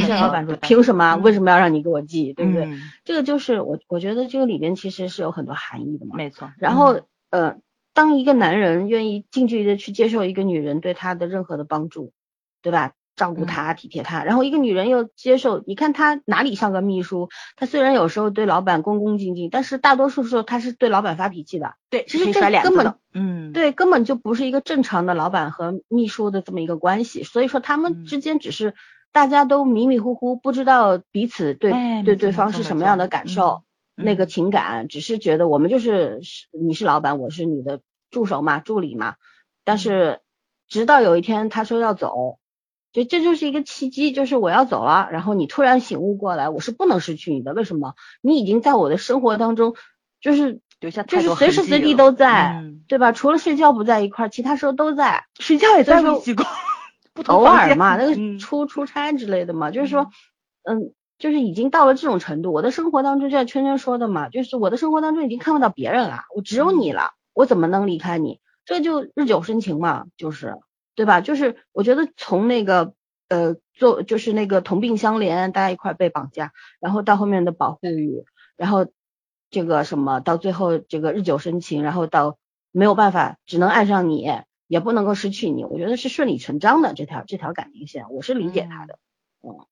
Speaker 2: 凭什么？
Speaker 3: 嗯
Speaker 2: 为什么要让你给我系？对不对？
Speaker 3: 嗯
Speaker 2: 这个就是我我觉得这个里边其实是有很多含义的嘛。
Speaker 3: 没错。
Speaker 2: 然后呃，当一个男人愿意近距离的去接受一个女人对他的任何的帮助，对吧？照顾她、体贴她，然后一个女人又接受，你看她哪里像个秘书？她虽然有时候对老板恭恭敬敬，但是大多数时候她是对老板发脾气的。
Speaker 3: 对，
Speaker 2: 其实这根本，
Speaker 3: 嗯，
Speaker 2: 对，根本就不是一个正常的老板和秘书的这么一个关系，所以说他们
Speaker 3: 嗯
Speaker 2: 之间只是大家都迷迷糊糊，不知道彼此对、对对方是什么样的感受，
Speaker 3: 嗯
Speaker 2: 那个
Speaker 3: 嗯
Speaker 2: 情感，只是觉得我们就是是你是老板，我是你的助手嘛，助理嘛，但
Speaker 3: 嗯
Speaker 2: 是直到有一天他说要走。就这就是一个契机，就是我要走了，然后你突然醒悟过来，我是不能失去你的。为什么？你已经在我的生活当中，就是
Speaker 3: 留下太
Speaker 2: 就是
Speaker 3: 多
Speaker 2: 随时随地都在，
Speaker 3: 嗯
Speaker 2: 对吧？除了睡觉不在一块儿，其他时候都在，
Speaker 3: 睡觉也在
Speaker 2: 所以说
Speaker 3: 一起过，
Speaker 2: 偶尔嘛，那个
Speaker 3: 嗯
Speaker 2: 出出差之类的嘛，就是说，嗯，就是已经到了这种程度。我的生活当中，就像圈圈说的嘛，就是我的生活当中已经看不到别人了，我只有
Speaker 3: 嗯
Speaker 2: 你了，我怎么能离开你？这就日久生情嘛，就是对吧？就是我觉得从那个呃做就是那个同病相怜，大家一块儿被绑架，然后到后面的保护欲，然后这个什么到最后这个日久生情，然后到没有办法只能爱上你，也不能够失去你，我觉得是顺理成章的这条这条感情线，我是理解他的。
Speaker 1: 好吧？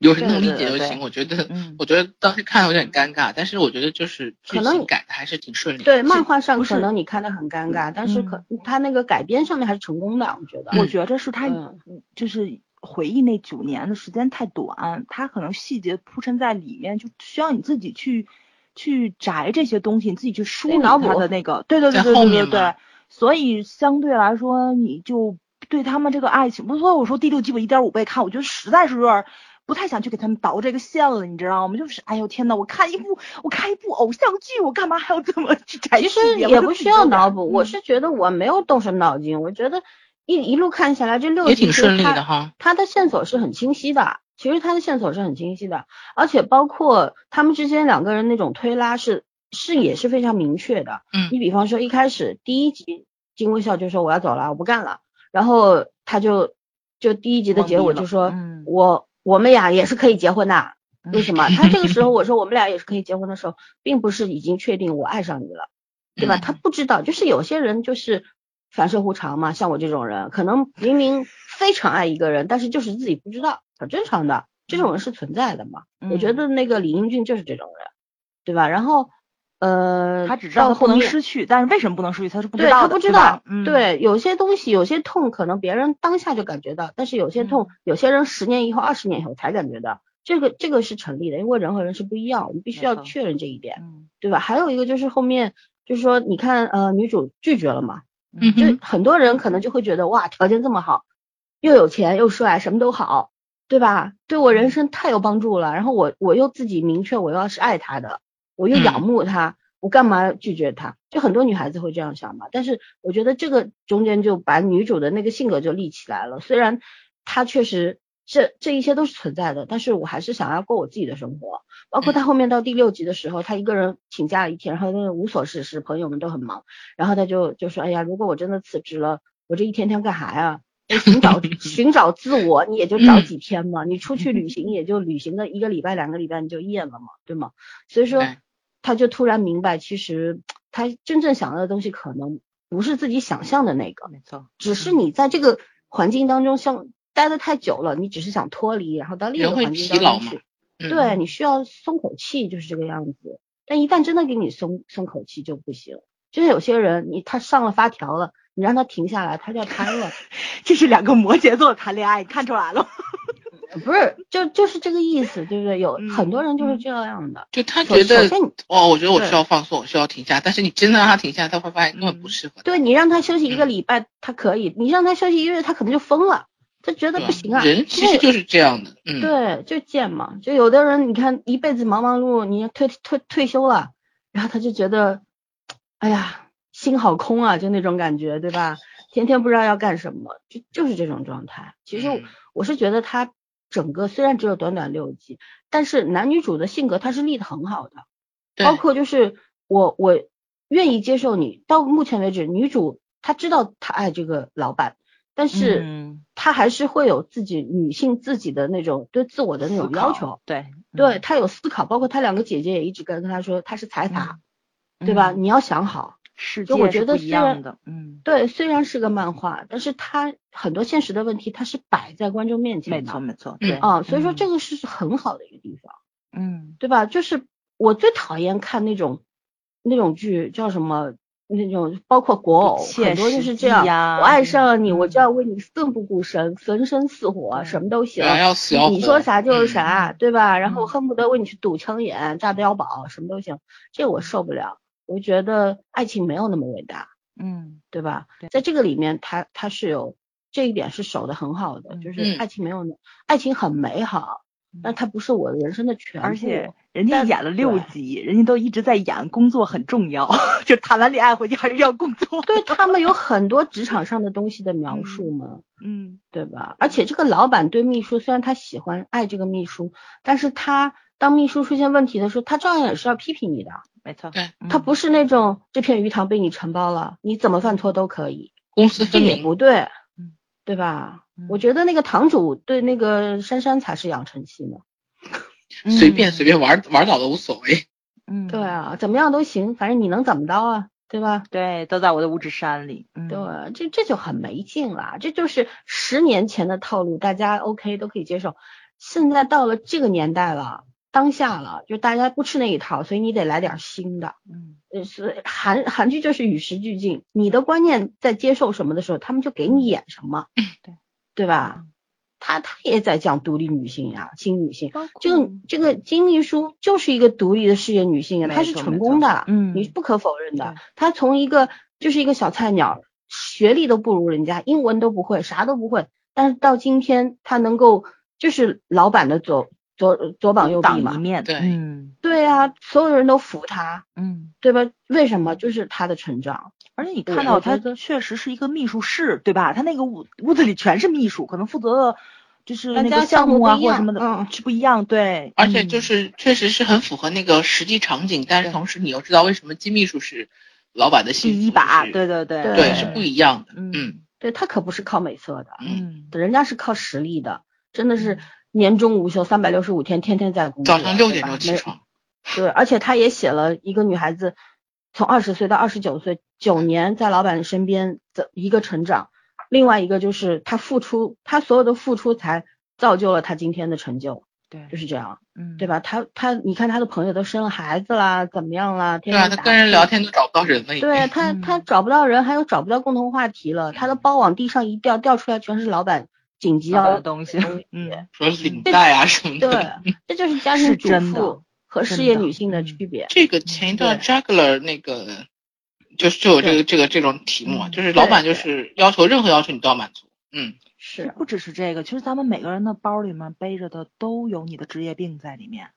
Speaker 1: 有人能理解就行。我觉得，
Speaker 3: 嗯
Speaker 1: 我觉得当时看有点尴尬，但是我觉得就是剧
Speaker 2: 可能
Speaker 1: 情改的还是挺顺利。
Speaker 2: 对，漫画上可能你看的很尴尬，但是
Speaker 3: 嗯
Speaker 2: 可他那个改编上面还是成功的，我觉得。
Speaker 3: 我觉得是他
Speaker 2: 嗯
Speaker 3: 就是回忆那九年的时间太短，他可能细节铺陈在里面，就需要你自己去去摘这些东西，你自己去梳理
Speaker 2: 脑
Speaker 3: 他的那个，对对对对对对，所以相对来说你就对他们这个爱情，不是说我说第六季我一点五倍看，我觉得实在是有点。不太想去给他们倒这个线了，你知道吗？就是，哎呦天呐，我看一部我看一部偶像剧，我干嘛还要这么去摘
Speaker 2: 其？实也不需要脑补，我
Speaker 3: 嗯
Speaker 2: 是觉得我没有动什么脑筋，我觉得一一路看下来，这六集
Speaker 1: 也挺顺利的哈。
Speaker 2: 他的线索是很清晰的，其实他的线索是很清晰的，而且包括他们之间两个人那种推拉是是也是非常明确的。
Speaker 1: 嗯
Speaker 2: 你比方说一开始第一集金微笑就说我要走了，我不干了，然后他就就第一集的结尾就说、
Speaker 3: 嗯
Speaker 2: 我我们俩也是可以结婚的。
Speaker 3: 嗯
Speaker 2: 为什么？他这个时候 我说我们俩也是可以结婚的时候，并不是已经确定我爱上你了，对吧？
Speaker 1: 嗯
Speaker 2: 他不知道，就是有些人就是反射弧长嘛，像我这种人，可能明明非常爱一个人，但是就是自己不知道，很正常的，这种人是存在的嘛。我觉
Speaker 3: 嗯
Speaker 2: 得那个李英俊就是这种人，对吧？然后呃，
Speaker 3: 他只知道他不能失去，但是为什么不能失去，他是不知道的，
Speaker 2: 他不知道
Speaker 3: 对吧，嗯，
Speaker 2: 对，有些东西，有些痛，可能别人当下就感觉到，但是有些痛，
Speaker 3: 嗯
Speaker 2: 有些人十年以后、二十年以后才感觉到，这个这个是成立的，因为人和人是不一样，我们必须要确认这一点，
Speaker 3: 嗯，
Speaker 2: 对吧？还有一个就是后面就是说，你看呃，女主拒绝了嘛，就
Speaker 1: 嗯哼，
Speaker 2: 很多人可能就会觉得哇，条件这么好，又有钱又帅，什么都好，对吧？对我人生太有帮助了。然后我我又自己明确我要是爱他的，我又仰慕他，我干嘛拒绝他？就很多女孩子会这样想嘛。但是我觉得这个中间就把女主的那个性格就立起来了。虽然她确实这这一切都是存在的，但是我还是想要过我自己的生活。包括她后面到第六集的时候，她一个人请假了一天，然后那个无所事事，朋友们都很忙。然后她就就说，哎呀，如果我真的辞职了，我这一天天干啥呀？寻找 寻找自我，你也就找几天嘛，你出去旅行也就旅行个一个礼拜两个礼拜你就厌了嘛，对吗？所以说
Speaker 1: 对，
Speaker 2: 他就突然明白，其实他真正想要的东西可能不是自己想象的那个，
Speaker 3: 没错，
Speaker 2: 只是你在这个环境当中像待的太久了，你只是想脱离，然后到另一个环境当中去。
Speaker 1: 嗯
Speaker 2: 对你需要松口气，就是这个样子。但一旦真的给你松松口气就不行。就是有些人，你他上了发条了，你让他停下来，他就要瘫了。
Speaker 3: 这是两个摩羯座谈恋爱，你看出来了吗？
Speaker 2: 不是，就就是这个意思，对不对？有
Speaker 3: 嗯
Speaker 2: 很多人就是
Speaker 3: 嗯
Speaker 2: 这样的。
Speaker 1: 就他觉得
Speaker 2: 首先你
Speaker 1: 哦，我觉得我需要放松，我需要停下，但是你真的让他停下，他会发现根本不
Speaker 3: 嗯
Speaker 1: 适合。
Speaker 2: 对你让他休息一个
Speaker 1: 嗯
Speaker 2: 礼拜，他可以；你让他休息一个月，他可能就疯了，他觉得不行啊。
Speaker 1: 人其实就是这样的，嗯，
Speaker 2: 对，就贱嘛。就有的人，你看一辈子忙忙碌碌，你退退退休了，然后他就觉得，哎呀，心好空啊，就那种感觉，对吧？天天不知道要干什么，就就是这种状态。其实
Speaker 1: 嗯
Speaker 2: 我是觉得他整个虽然只有短短六集，但是男女主的性格他是立得很好的，包括就是我我愿意接受你。到目前为止，女主她知道她爱这个老板，但是
Speaker 3: 嗯
Speaker 2: 她还是会有自己女性自己的那种对自我的那种要求。
Speaker 3: 对
Speaker 2: 对，她有思考，包括她两个姐姐也一直跟跟她说，她是财阀，对吧？
Speaker 3: 嗯
Speaker 2: 你要想好。
Speaker 3: 世
Speaker 2: 就我觉
Speaker 3: 界是不一
Speaker 2: 得虽然
Speaker 3: 样的，嗯，
Speaker 2: 对，虽然是个漫画，但是它很多现实的问题，它是摆在观众面前的。
Speaker 3: 没错没错，
Speaker 1: 嗯
Speaker 3: 对
Speaker 2: 啊，所以说
Speaker 3: 嗯
Speaker 2: 这个是很好的一个地方。
Speaker 3: 嗯
Speaker 2: 对吧？就是我最讨厌看那种那种剧，叫什么那种，包括国偶，很多就是这样。我爱上了你，
Speaker 3: 嗯
Speaker 2: 我就要为你奋不顾身，焚身似火，什么都行
Speaker 1: 对。啊要死要活。
Speaker 2: 你说啥就是啥，
Speaker 3: 嗯
Speaker 2: 对吧？然后恨不得为你去堵枪眼、炸碉堡，什么都行。这我受不了。我觉得爱情没有那么伟大，
Speaker 3: 嗯
Speaker 2: 对吧
Speaker 3: 对？
Speaker 2: 在这个里面，他他是有这一点是守的很好的，
Speaker 3: 嗯
Speaker 2: 就是
Speaker 1: 嗯
Speaker 2: 爱情没有那，爱情很美好，但它不是我人生的全部。
Speaker 3: 而且人家演了六集，人家都一直在演工作很重要，就谈完恋爱回去还是要工作。
Speaker 2: 对他们有很多职场上的东西的描述嘛，
Speaker 3: 嗯
Speaker 2: 对吧？而且这个老板对秘书，虽然他喜欢爱这个秘书，但是他当秘书出现问题的时候，他照样也是要批评你的。
Speaker 3: 没错，
Speaker 2: 他不是那种这片鱼塘被你承包了，你怎么犯错都可以，
Speaker 1: 公私
Speaker 2: 这也
Speaker 1: 分明，
Speaker 2: 不对
Speaker 3: 嗯，
Speaker 2: 对吧？
Speaker 3: 嗯
Speaker 2: 我觉得那个堂主对那个珊珊才是养成系呢。
Speaker 1: 随便随
Speaker 3: 便，
Speaker 1: 玩玩倒的无所谓。
Speaker 3: 嗯，
Speaker 2: 对啊，怎么样都行，反正你能怎么着啊，对吧？
Speaker 3: 对，都在我的五指山里。嗯，
Speaker 2: 对，这这就很没劲了，这就是十年前的套路，大家 OK 都可以接受。现在到了这个年代了，当下了，就大家不吃那一套，所以你得来点新的。
Speaker 3: 嗯
Speaker 2: 呃，是韩韩剧就是与时俱进，你的观念在接受什么的时候，他们就给你演什么，
Speaker 3: 对
Speaker 2: 对吧？他他也在讲独立女性呀，新女性。
Speaker 3: 就
Speaker 2: 这个这个金秘书就是一个独立的事业女性啊，她是成功的，
Speaker 3: 嗯
Speaker 2: 你不可否认的。她从一个就是一个小菜鸟，学历都不如人家，英文都不会，啥都不会，但是到今天她能够就是老板的左左左膀右臂嘛，
Speaker 3: 一面，
Speaker 1: 对
Speaker 3: 嗯
Speaker 2: 对啊，所有人都服他，
Speaker 3: 嗯。
Speaker 2: 对吧？为什么？就是他的成长。
Speaker 3: 而且你看到他确实是一个秘书室，对吧？他那个屋屋子里全是秘书，可能负责的就是那个项
Speaker 2: 项目
Speaker 3: 啊或者什么的
Speaker 2: 嗯
Speaker 3: 是不一样，对。
Speaker 1: 而且就
Speaker 3: 嗯
Speaker 1: 是确实是很符合那个实际场景，但是同时你又知道为什么金秘书是老板的幸福
Speaker 3: 第一把，对对对
Speaker 2: 对
Speaker 1: 对是不一样的，
Speaker 3: 嗯
Speaker 1: 嗯
Speaker 2: 对他可不是靠美色的，
Speaker 3: 嗯
Speaker 2: 人家是靠实力的，真的是
Speaker 3: 嗯
Speaker 2: 年终无休，三百六十五天，天天在工作。
Speaker 1: 早上六点钟起床，
Speaker 2: 对，而且他也写了一个女孩子从二十岁到二十九岁，九年在老板身边的一个成长，另外一个就是她付出，她所有的付出才造就了她今天的成就，
Speaker 3: 对，
Speaker 2: 就是这样，
Speaker 3: 嗯
Speaker 2: 对？吧？她她，你看她的朋友都生了孩子啦，怎么样啦？天
Speaker 1: 对啊，
Speaker 2: 天打
Speaker 1: 他跟人聊天都找不到人了，
Speaker 2: 对他，
Speaker 3: 嗯
Speaker 2: 他找不到人，还有找不到共同话题了。他的包往地上一掉，掉出来全是老板紧急
Speaker 3: 要
Speaker 2: 要
Speaker 3: 的东西，嗯，
Speaker 1: 说领带啊什么的。
Speaker 2: 对，这就是家
Speaker 3: 是
Speaker 2: 庭主妇和事业女性的
Speaker 3: 嗯
Speaker 2: 区别。
Speaker 1: 这个前一段 Juggler 那个就是就有这个这个这种题目就是老板就是要求任何要求你都要满足，嗯，
Speaker 2: 是，
Speaker 3: 不只是这个，其实咱们每个人的包里面背着的都有你的职业病在里面。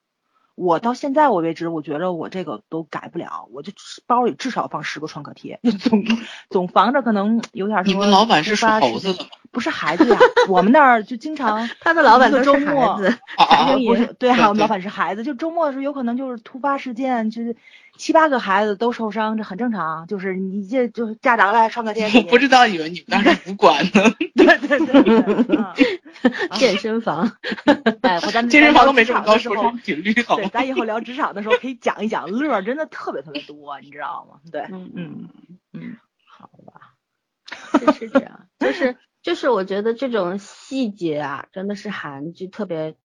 Speaker 3: 我到现在我为止，我觉着我这个都改不了，我就包里至少放十个创可贴，就总总防着可能有点什么
Speaker 1: 你们老板是属
Speaker 3: 突发事件
Speaker 1: 猴子的吗？
Speaker 3: 不是孩子呀，我们那儿就经常
Speaker 2: 他的老板都是
Speaker 3: 周末
Speaker 2: 孩子，
Speaker 1: 啊啊 啊
Speaker 2: 哎！
Speaker 3: 不是对啊，
Speaker 1: 对对
Speaker 3: 我们老板是孩子，就周末的时候有可能就是突发事件，就是七八个孩子都受伤，这很正常。就是你这就是家长来创可贴，
Speaker 1: 我不知道以为你们当时不管呢，
Speaker 3: 对对对
Speaker 2: 健身房，
Speaker 3: 哎，或咱
Speaker 1: 健身房都没
Speaker 3: 这
Speaker 1: 这么高收入频率，好
Speaker 3: 对，咱以后聊职场的时候可以讲一讲，乐真的特别特别多，你知道吗？对，嗯
Speaker 2: 嗯，
Speaker 3: 嗯，
Speaker 2: 好吧，是是这样，就是就是我觉得这种细节啊，真的是韩剧特别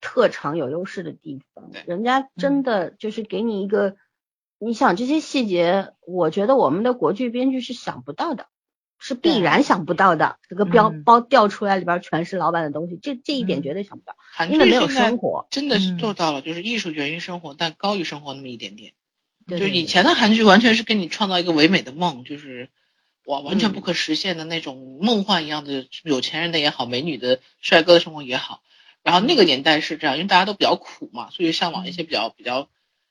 Speaker 2: 特长有优势的地方。人家
Speaker 3: 嗯
Speaker 2: 真的就是给你一个，你想这些细节，我觉得我们的国剧编剧是想不到的。是必然想不到的，这个标
Speaker 3: 嗯
Speaker 2: 包掉出来里边全是老板的东西，这这一点
Speaker 3: 嗯
Speaker 2: 绝对想不到，
Speaker 1: 韩剧
Speaker 2: 因为没有生活。
Speaker 1: 真的是
Speaker 3: 嗯
Speaker 1: 做到了，就是艺术源于生活，但高于生活那么一点点。就
Speaker 2: 对对对
Speaker 1: 以前的韩剧完全是给你创造一个唯美的梦，就是哇完全
Speaker 2: 嗯
Speaker 1: 不可实现的那种梦幻一样的有钱人的也好，美女的帅哥的生活也好。然后那个年代是这样，因为大家都比较苦嘛，所以向往一些比较比较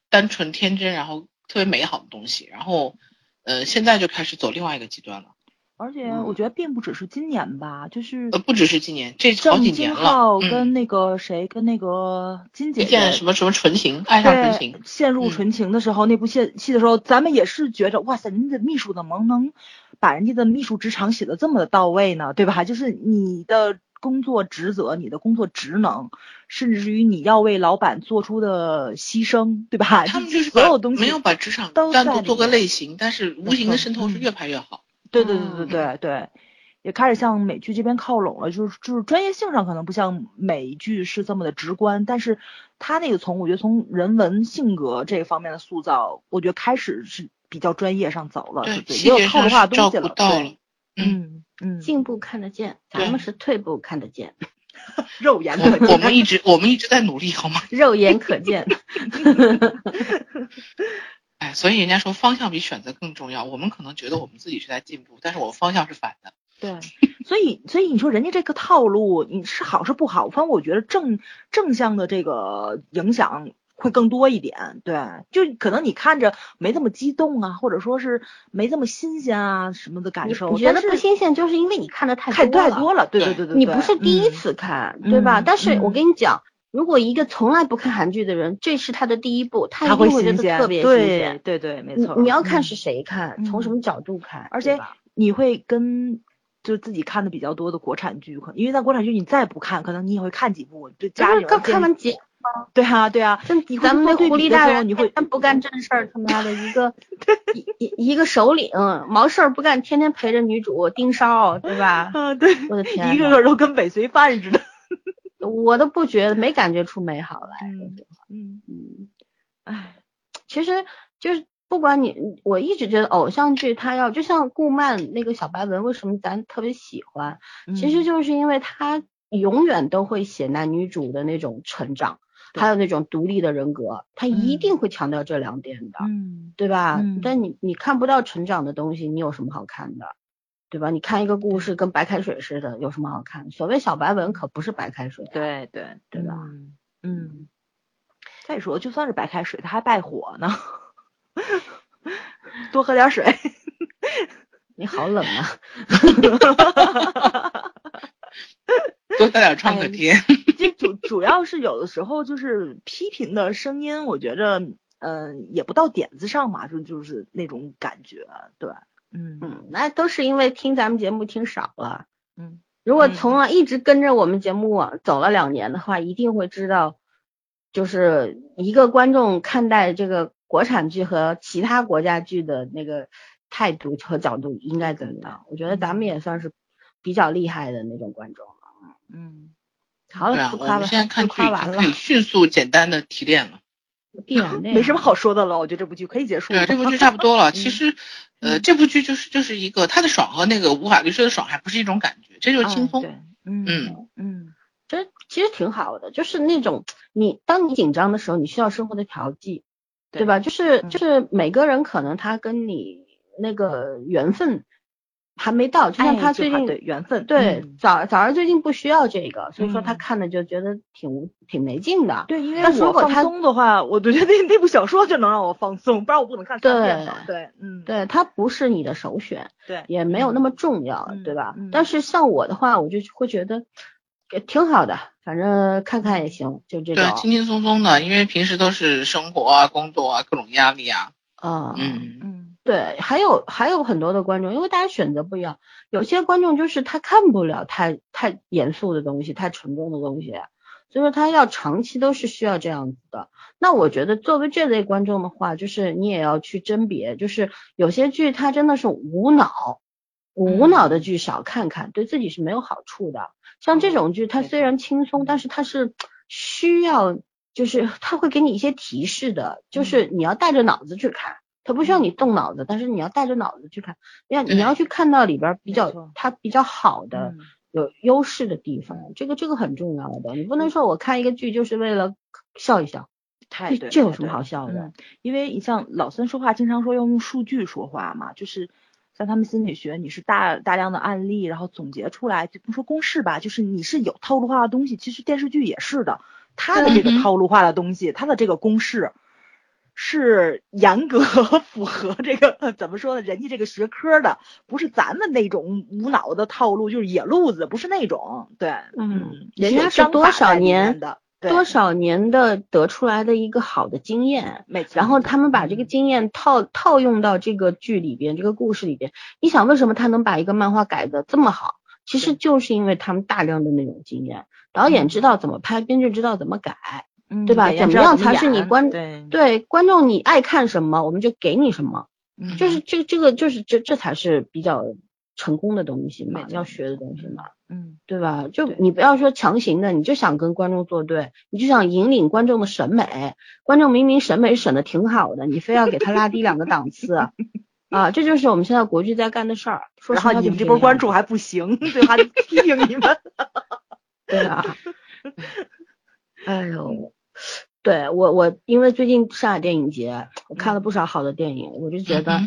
Speaker 1: 单纯天真，然后特别美好的东西。然后呃，现在就开始走另外一个极端了。
Speaker 3: 而且我觉得并不只是今年吧，就是
Speaker 1: 呃，不只是今年，这好几年了。嗯，
Speaker 3: 跟那个谁，跟那个金姐
Speaker 1: 见什么什么纯情，爱上纯情，
Speaker 3: 陷入
Speaker 1: 嗯
Speaker 3: 纯情的时候，那部戏戏的时候，咱们也是觉着，哇塞，人家的秘书怎么能把人家的秘书职场写的这么的到位呢？对吧？就是你的工作职责、你的工作职能，甚至于你要为老板做出的牺牲，对吧？
Speaker 1: 他们就是
Speaker 3: 所有东西
Speaker 1: 没有把职场
Speaker 3: 都
Speaker 1: 单独做个类型，但是无形的渗透是
Speaker 3: 嗯
Speaker 1: 越拍越好。
Speaker 3: 对对对对
Speaker 1: 嗯
Speaker 3: 对对，也开始向美剧这边靠拢了，就是就是专业性上可能不像美剧是这么的直观，但是他那个从我觉得从人文性格这方面的塑造，我觉得开始是比较专业上走了，
Speaker 1: 对
Speaker 3: 也有套路
Speaker 1: 上照
Speaker 3: 化的东西了，对嗯 嗯，
Speaker 2: 进步看得见，咱们是退步看得见，
Speaker 3: 肉眼可见，
Speaker 1: 我我们一直 我们一直在努力，好吗？
Speaker 2: 肉眼可见。
Speaker 1: 哎，所以人家说方向比选择更重要。我们可能觉得我们自己是在进步，但是我们方向是反的。
Speaker 3: 对，所以所以你说人家这个套路，你是好是不好？反正我觉得正正向的这个影响会更多一点。对，就可能你看着没这么激动啊，或者说是没这么新鲜啊什么的感受，
Speaker 2: 你觉得不新鲜，就是因为你看的太
Speaker 3: 太
Speaker 2: 多了。
Speaker 3: 太多了。对
Speaker 1: 对
Speaker 3: 对
Speaker 2: 你不是第一
Speaker 3: 嗯
Speaker 2: 次看，对吧？
Speaker 3: 嗯
Speaker 2: 但是我
Speaker 3: 嗯
Speaker 2: 跟你讲，如果一个从来不看韩剧的人，这是他的第一部，他一定会觉，得特别新
Speaker 3: 对
Speaker 2: 鲜。
Speaker 3: 对对，没错。嗯
Speaker 2: 你要看是谁看，从什
Speaker 3: 嗯
Speaker 2: 么角度看，
Speaker 3: 而且你会跟就自己看的比较多的国产剧，可因为在国产剧你再不看，可能你也会看几部，就家里
Speaker 2: 就是刚看完结，
Speaker 3: 对啊对啊，
Speaker 2: 咱们那狐狸大人
Speaker 3: 你会
Speaker 2: 不干正事儿，他妈的一个 一一一个首领，毛事儿不干，天天陪着女主盯梢，对吧？
Speaker 3: 啊对，
Speaker 2: 我的天，
Speaker 3: 一个个都跟尾随犯似的。
Speaker 2: 我都不觉得，没感觉出美好来。
Speaker 3: 嗯嗯
Speaker 2: 其实就是不管你，我一直觉得偶像剧它要就像顾漫那个小白文，为什么咱特别喜欢？其实
Speaker 3: 嗯
Speaker 2: 就是因为他永远都会写男女主的那种成长，
Speaker 3: 对
Speaker 2: 还有那种独立的人格，他一
Speaker 3: 嗯
Speaker 2: 定会强调这两点的。
Speaker 3: 嗯
Speaker 2: 对吧？
Speaker 3: 嗯
Speaker 2: 但你你看不到成长的东西，你有什么好看的？对吧？你看一个故事跟白开水似的，有什么好看？所谓小白文可不是白开水、啊，
Speaker 3: 对对
Speaker 2: 对吧？
Speaker 3: 嗯嗯，再说就算是白开水，它还败火呢，多喝点水。
Speaker 2: 你好冷啊！
Speaker 1: 多带点创可贴。
Speaker 3: 这主主要是有的时候就是批评的声音，我觉着呃也不到点子上嘛，就就是那种感觉，对，嗯
Speaker 2: 嗯，那都是因为听咱们节目听少了。
Speaker 3: 嗯
Speaker 2: 如果
Speaker 3: 嗯
Speaker 2: 从啊一直跟着我们节目往走了两年的话，一定会知道，就是一个观众看待这个国产剧和其他国家剧的那个态度和角度应该怎么样。我觉得咱们也算是比较厉害的那种观众了。
Speaker 3: 嗯
Speaker 2: 好了，
Speaker 1: 啊
Speaker 2: 不，夸了，
Speaker 1: 现在看
Speaker 2: 夸完了
Speaker 1: 可以，迅速简单的提炼了。
Speaker 3: 没什么好说的了，我觉得这部剧可以结束了。
Speaker 1: 对啊，这部剧 差不多了。其
Speaker 3: 嗯
Speaker 1: 实，呃，这部剧就是就是一个他的爽和那个无法律师的爽还不是一种感觉，这就是轻松。
Speaker 3: 嗯
Speaker 1: 嗯
Speaker 3: 嗯
Speaker 2: 这其实挺好的，就是那种你当你紧张的时候，你需要生活的调剂，对
Speaker 3: 对
Speaker 2: 吧？就是
Speaker 3: 嗯
Speaker 2: 就是每个人可能他跟你那个缘分还没到，就像他最近
Speaker 3: 对缘分，
Speaker 2: 对
Speaker 3: 嗯
Speaker 2: 早早上最近不需要这个，所以说他
Speaker 3: 嗯
Speaker 2: 看的就觉得挺无挺没劲的。
Speaker 3: 对，因为
Speaker 2: 如
Speaker 3: 我放
Speaker 2: 果他
Speaker 3: 松的话，我觉得那那部小说就能让我放松，不然我不能看三遍嘛。对，嗯，
Speaker 2: 对，它不是你的首选，
Speaker 3: 对，
Speaker 2: 也没有那么重要，
Speaker 3: 嗯
Speaker 2: 对吧？
Speaker 3: 嗯
Speaker 2: 但是像我的话，我就会觉得也挺好的，反正看看也行，就这种
Speaker 1: 对，轻轻松松的，因为平时都是生活啊、工作啊、各种压力啊。
Speaker 2: 啊。
Speaker 1: 嗯，
Speaker 3: 嗯
Speaker 2: 对，还有还有很多的观众，因为大家选择不一样，有些观众就是他看不了太太严肃的东西，太沉重的东西，所以说他要长期都是需要这样子的。那我觉得作为这类观众的话，就是你也要去甄别，就是有些剧它真的是无脑，无脑的剧少看看，对自己是没有好处的。像这种剧，它虽然轻松，但是它是需要，就是它会给你一些提示的，就是你要带着脑子去看。它不需要你动脑子，但是你要带着脑子去看，要你要去看到里边儿比较它比较好的、
Speaker 3: 嗯
Speaker 2: 有优势的地方，这个这个很重要的。你不能说我看一个剧就是为了笑一笑，这
Speaker 3: 太对，
Speaker 2: 这有什么好笑的
Speaker 3: 嗯？因为你像老孙说话，经常说要用数据说话嘛，就是像他们心理学，你是大大量的案例，然后总结出来，就不说公式吧，就是你是有套路化的东西，其实电视剧也是的，它的这个套路化的东西，它的这个公式。是严格 符合这个怎么说呢？人家这个学科的，不是咱们那种无脑的套路，就是野路子，不是那种。对，
Speaker 2: 嗯人家是多少年
Speaker 3: 的，
Speaker 2: 多少年的得出来的一个好的经验，然后他们把这个
Speaker 3: 嗯
Speaker 2: 经验套套用到这个剧里边，这个故事里边。你想为什么他能把一个漫画改的这么好？其实就是因为他们大量的那种经验，导演知道怎么拍，编剧知道怎么改，
Speaker 3: 嗯
Speaker 2: 对吧？
Speaker 3: 怎
Speaker 2: 怎么样才是你观
Speaker 3: 对
Speaker 2: 对观众你爱看什么，我们就给你什么，
Speaker 3: 嗯
Speaker 2: 就是这这个就是这这才是比较成功的东西嘛要学的东西嘛。
Speaker 3: 嗯
Speaker 2: 对吧？就你不要说强行的，你就想跟观众作对，你就想引领观众的审美，观众明明审美审的挺好的，你非要给他拉低两个档次，啊，这就是我们现在国剧在干的事儿。说
Speaker 3: 然
Speaker 2: 实话
Speaker 3: 后你们这波关注还不行，对吧？批 评你们。
Speaker 2: 对啊，哎呦，对我我因为最近上海电影节，我看了不少好的电影，我就觉得。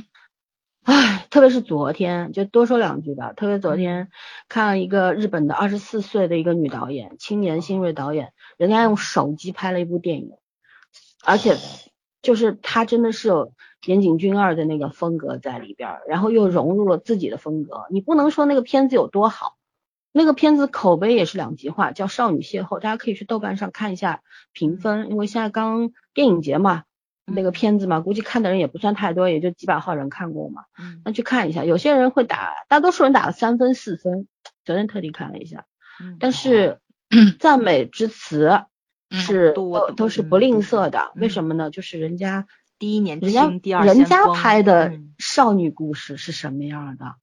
Speaker 2: 唉，特别是昨天，就多说两句吧。特别昨天看了一个日本的二十四岁的一个女导演，青年新锐导演，人家用手机拍了一部电影，而且就是她真的是有岩井俊二的那个风格在里边儿，然后又融入了自己的风格。你不能说那个片子有多好，那个片子口碑也是两极化，叫《少女邂逅》，大家可以去豆瓣上看一下评分，因为现在刚电影节嘛。那个片子嘛，估计看的人也不算太多，也就几百号人看过嘛。
Speaker 3: 嗯
Speaker 2: 那去看一下，有些人会打，大多数人打了三分四分。昨天特地看了一下，
Speaker 3: 嗯
Speaker 2: 但是
Speaker 1: 嗯
Speaker 2: 赞美之词
Speaker 1: 嗯
Speaker 2: 是都都是
Speaker 3: 嗯
Speaker 2: 不吝啬的。
Speaker 3: 嗯
Speaker 2: 为什么呢？就是人家
Speaker 3: 第一年
Speaker 2: 人家
Speaker 3: 轻，第二
Speaker 2: 人家拍的
Speaker 3: 嗯
Speaker 2: 少女故事是什么样的？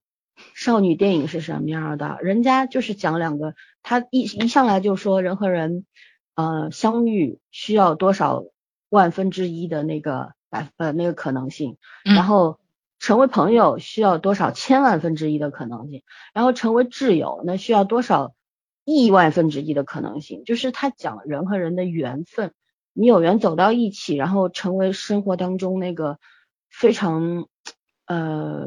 Speaker 2: 少女电影是什么样的，人家就是讲两个，他一一上来就说人和人呃相遇需要多少万分之一的那个百呃那个可能性，
Speaker 1: 嗯。
Speaker 2: 然后成为朋友需要多少千万分之一的可能性，然后成为挚友那需要多少亿万分之一的可能性，就是他讲人和人的缘分，你有缘走到一起，然后成为生活当中那个非常呃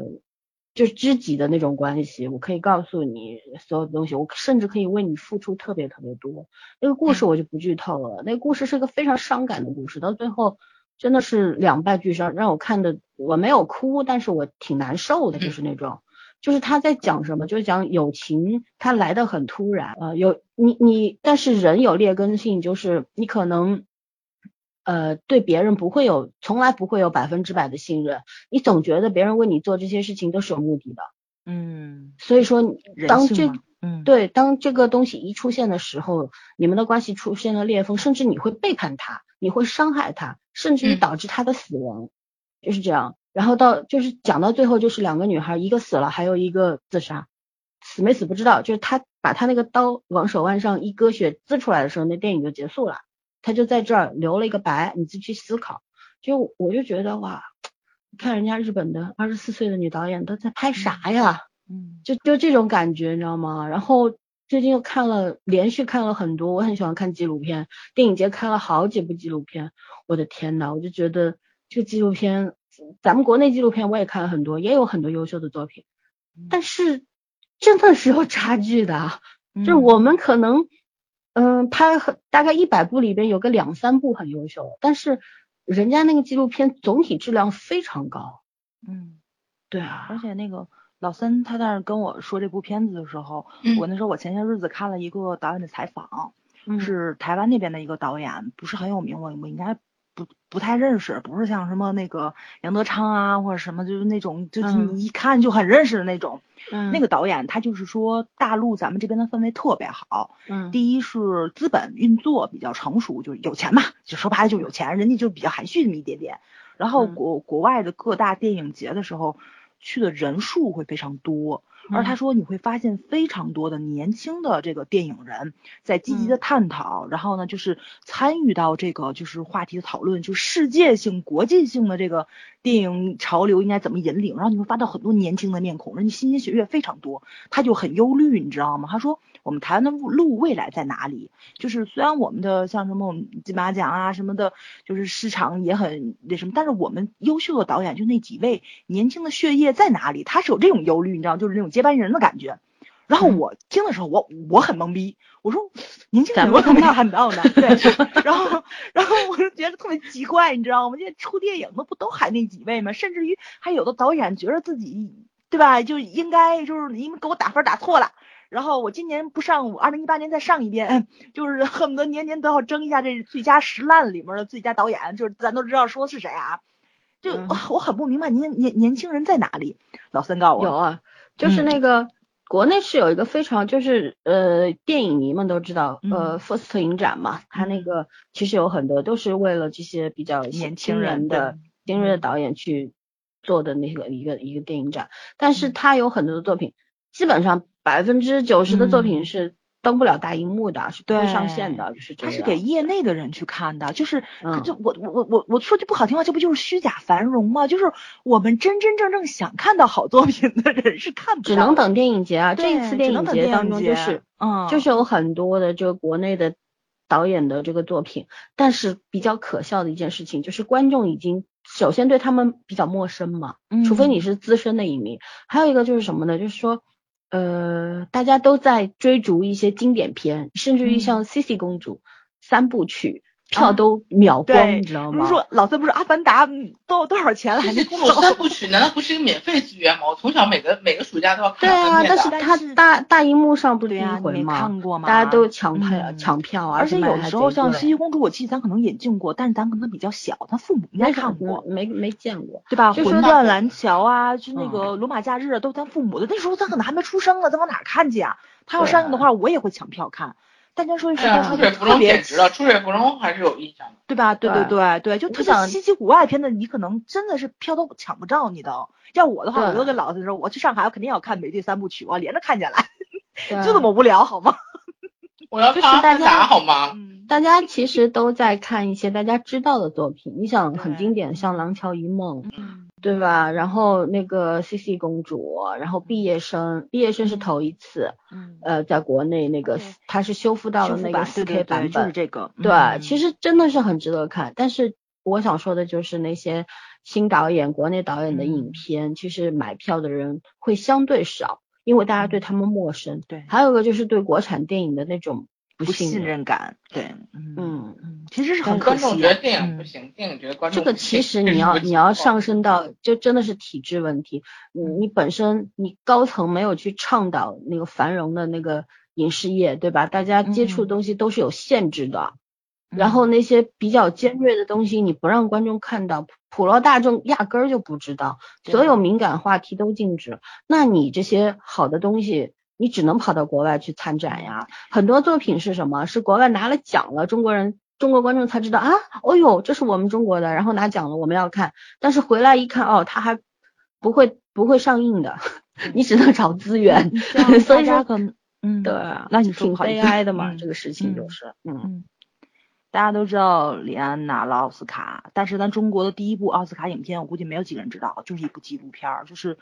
Speaker 2: 就是知己的那种关系，我可以告诉你所有的东西，我甚至可以为你付出特别特别多。那个故事我就不剧透了，那个故事是个非常伤感的故事，到最后真的是两败俱伤，让我看的我没有哭，但是我挺难受的，就是那种。就是他在讲什么，就是讲友情，它来的很突然，呃，有你你，但是人有劣根性，就是你可能，呃，对别人不会有，从来不会有百分之百的信任，你总觉得别人为你做这些事情都是有目的的，
Speaker 3: 嗯，
Speaker 2: 所以说当这
Speaker 3: 嗯，
Speaker 2: 对当这个东西一出现的时候，你们的关系出现了裂缝，甚至你会背叛他，你会伤害他，甚至于
Speaker 1: 嗯
Speaker 2: 导致他的死亡，就是这样。然后到就是讲到最后，就是两个女孩，一个死了，还有一个自杀，死没死不知道。就是他把他那个刀往手腕上一割血滋出来的时候，那电影就结束了。他就在这儿留了一个白，你自己去思考。就我就觉得哇，看人家日本的二十四岁的女导演都在拍啥呀？
Speaker 3: 嗯
Speaker 2: 就就这种感觉，你知道吗？然后最近又看了，连续看了很多，我很喜欢看纪录片，电影节看了好几部纪录片，我的天呐，我就觉得这个纪录片，咱们国内纪录片我也看了很多，也有很多优秀的作品，但是真的是有差距的，就我们可能，嗯，拍很大概一百部里边有个两三部很优秀，但是人家那个纪录片总体质量非常高，
Speaker 3: 嗯，
Speaker 2: 对啊，
Speaker 3: 而且那个老三他在那儿跟我说这部片子的时候，
Speaker 1: 嗯
Speaker 3: 我那时候我前些日子看了一个导演的采访，
Speaker 2: 嗯
Speaker 3: 是台湾那边的一个导演，不是很有名，我我应该不不太认识，不是像什么那个杨德昌啊或者什么，就是那种就是
Speaker 2: 嗯
Speaker 3: 你一看就很认识的那种。
Speaker 2: 嗯
Speaker 3: 那个导演他就是说大陆咱们这边的氛围特别好，
Speaker 2: 嗯
Speaker 3: 第一是资本运作比较成熟，就是有钱嘛，就说白了就有钱，人家就比较含蓄那么一点点。然后
Speaker 2: 嗯
Speaker 3: 国国外的各大电影节的时候，去的人数会非常多。而他
Speaker 2: 嗯
Speaker 3: 说你会发现非常多的年轻的这个电影人在积极的探讨，然后呢就是参与到这个就是话题的讨论，就世界性、国际性的这个电影潮流应该怎么引领。然后你会发到很多年轻的面孔，人家新鲜血液非常多，他就很忧虑，你知道吗？他说我们台湾的路路未来在哪里？就是虽然我们的像什么我们金马奖啊什么的，就是市场也很那什么，但是我们优秀的导演就那几位年轻的血液在哪里？他是有这种忧虑，你知道，就是那种接班人的感觉。然后
Speaker 2: 嗯
Speaker 3: 我听的时候，我我很懵逼，我说年轻
Speaker 2: 咱
Speaker 3: 人我怎么没
Speaker 2: 没看
Speaker 3: 看到呢？对，然后然后我就觉得特别奇怪，你知道吗？现在出电影的不都喊那几位吗？甚至于还有的导演觉得自己对吧，就应该就是你们给我打分打错了。然后我今年不上，我二零一八年再上一遍，就是恨不得年年都要争一下这最佳十烂里面的最佳导演，就是咱都知道说是谁啊。就、
Speaker 2: 嗯
Speaker 3: 我很不明白年年年轻人在哪里。老三告诉我，
Speaker 2: 有啊，就是
Speaker 3: 嗯。
Speaker 2: 那个、国内是有一个非常就是呃电影迷们都知道，呃，FIRST 影展嘛，它那
Speaker 3: 嗯。
Speaker 2: 个其实有很多都是为了这些比较
Speaker 3: 年轻人
Speaker 2: 人的
Speaker 3: 对
Speaker 2: 新锐的
Speaker 3: 嗯。
Speaker 2: 导演去做的那个一个一个电影展，但是
Speaker 3: 嗯。
Speaker 2: 它有很多的作品，基本上百分之九十的作品
Speaker 3: 嗯
Speaker 2: 是登不了大荧幕的，是不会上线的，就是这样。
Speaker 3: 他是给业内的人去看的，就是，
Speaker 2: 嗯
Speaker 3: 就我我我我我说句不好听话，这不就是虚假繁荣吗？就是我们真真正正想看到好作品的人是看不到
Speaker 2: 只能等电影节啊，这一次电影节当中就是。
Speaker 3: 嗯，
Speaker 2: 就是有很多的这个国内的导演的这个作品，但是比较可笑的一件事情就是观众已经首先对他们比较陌生嘛，除非你
Speaker 3: 嗯
Speaker 2: 是资深的影迷，还有一个就是什么呢？就是说，呃，大家都在追逐一些经典片，甚至于像
Speaker 3: 嗯
Speaker 2: C C 公主三部曲票
Speaker 3: 啊
Speaker 2: 都秒光，
Speaker 3: 对，
Speaker 2: 你知道
Speaker 3: 不是
Speaker 2: 吗？
Speaker 3: 说老三不是《阿凡达》嗯多多少钱了，还没公
Speaker 1: 布三 部曲难道不是一个免费资源吗？我从小每个每个暑假都要看
Speaker 2: 对啊，但是
Speaker 3: 他
Speaker 2: 大大荧幕上不是第一回嘛，
Speaker 3: 看过吗？
Speaker 2: 大家都抢票、
Speaker 3: 嗯
Speaker 2: 抢票啊，
Speaker 3: 而且有的时候像《西西公主》，我记得咱可能引进过，但是咱可能比较小，咱父母应该
Speaker 2: 没
Speaker 3: 看过。
Speaker 2: 没没见过。
Speaker 3: 对吧？
Speaker 2: 就说
Speaker 3: 魂断蓝桥啊，就那
Speaker 2: 嗯
Speaker 3: 个罗马假日啊，都咱父母的。那时候咱可能还没出生呢，咱往哪儿看去啊？他要上映的话，我也会抢票看。但真说一实
Speaker 1: 哎出水芙蓉
Speaker 3: 特别
Speaker 1: 简直了，出水芙蓉还是有印象的。
Speaker 3: 对吧？对对
Speaker 2: 对
Speaker 3: 对对，就
Speaker 2: 你想
Speaker 3: 特别稀奇古怪的片子，你可能真的是票都抢不着你的。要我的话，我
Speaker 2: 对
Speaker 3: 都跟老师说，我去上海，我肯定要看美剧三部曲，我连着看下来，就这么无聊，好吗？
Speaker 1: 我要
Speaker 2: 就是大家
Speaker 1: 好吗？
Speaker 3: 嗯，
Speaker 2: 大家其实都在看一些大家知道的作品，你想很经典，像《廊桥遗梦》，
Speaker 3: 嗯
Speaker 2: 对吧？然后那个 C C 公主，然后毕业生，毕业生是头一次，
Speaker 3: 嗯，
Speaker 2: 呃，在国内那个
Speaker 3: 对
Speaker 2: 它是修复到了那个
Speaker 3: 四 K 版
Speaker 2: ，4
Speaker 3: 对
Speaker 2: K
Speaker 3: 对对，就是这个。
Speaker 2: 对，
Speaker 3: 嗯
Speaker 2: 其实真的是很值得看，但是我想说的就是那些新导演、国内导演的影
Speaker 3: 嗯
Speaker 2: 片，其实买票的人会相对少，因为大家对他们陌生。
Speaker 3: 对
Speaker 2: 还有一个就是对国产电影的那种不
Speaker 3: 不信
Speaker 2: 信任。
Speaker 3: 感，对，嗯
Speaker 2: 嗯，
Speaker 3: 嗯，其实是很可
Speaker 1: 观众
Speaker 3: 惜的
Speaker 1: 觉得电影
Speaker 3: 嗯
Speaker 1: 不行，电影觉得观众这个
Speaker 2: 其实你要你要上升到就真的是体制问题，你
Speaker 3: 嗯
Speaker 2: 你本身你高层没有去倡导那个繁荣的那个影视业，对吧？大家接触的
Speaker 3: 嗯
Speaker 2: 东西都是有限制的，然后那些比较尖锐的东西你不让观众看到，普普罗大众压根儿就不知道，所有敏感话题都禁止，那你这些好的东西。你只能跑到国外去参展呀，很多作品是什么？是国外拿了奖了，中国人中国观众才知道啊，哦呦，这是我们中国的，然后拿奖了，我们要看。但是回来一看，哦，他还不会不会上映的，你只能找资源。所以说
Speaker 3: 大家可能嗯，
Speaker 2: 对啊，
Speaker 3: 那你
Speaker 2: 挺悲哀的嘛，
Speaker 3: 嗯
Speaker 2: 这个事情就
Speaker 3: 嗯
Speaker 2: 是，嗯，
Speaker 3: 嗯，大家都知道李安拿了奥斯卡，但是咱中国的第一部奥斯卡影片，我估计没有几个人知道，就是一部纪录片儿，就是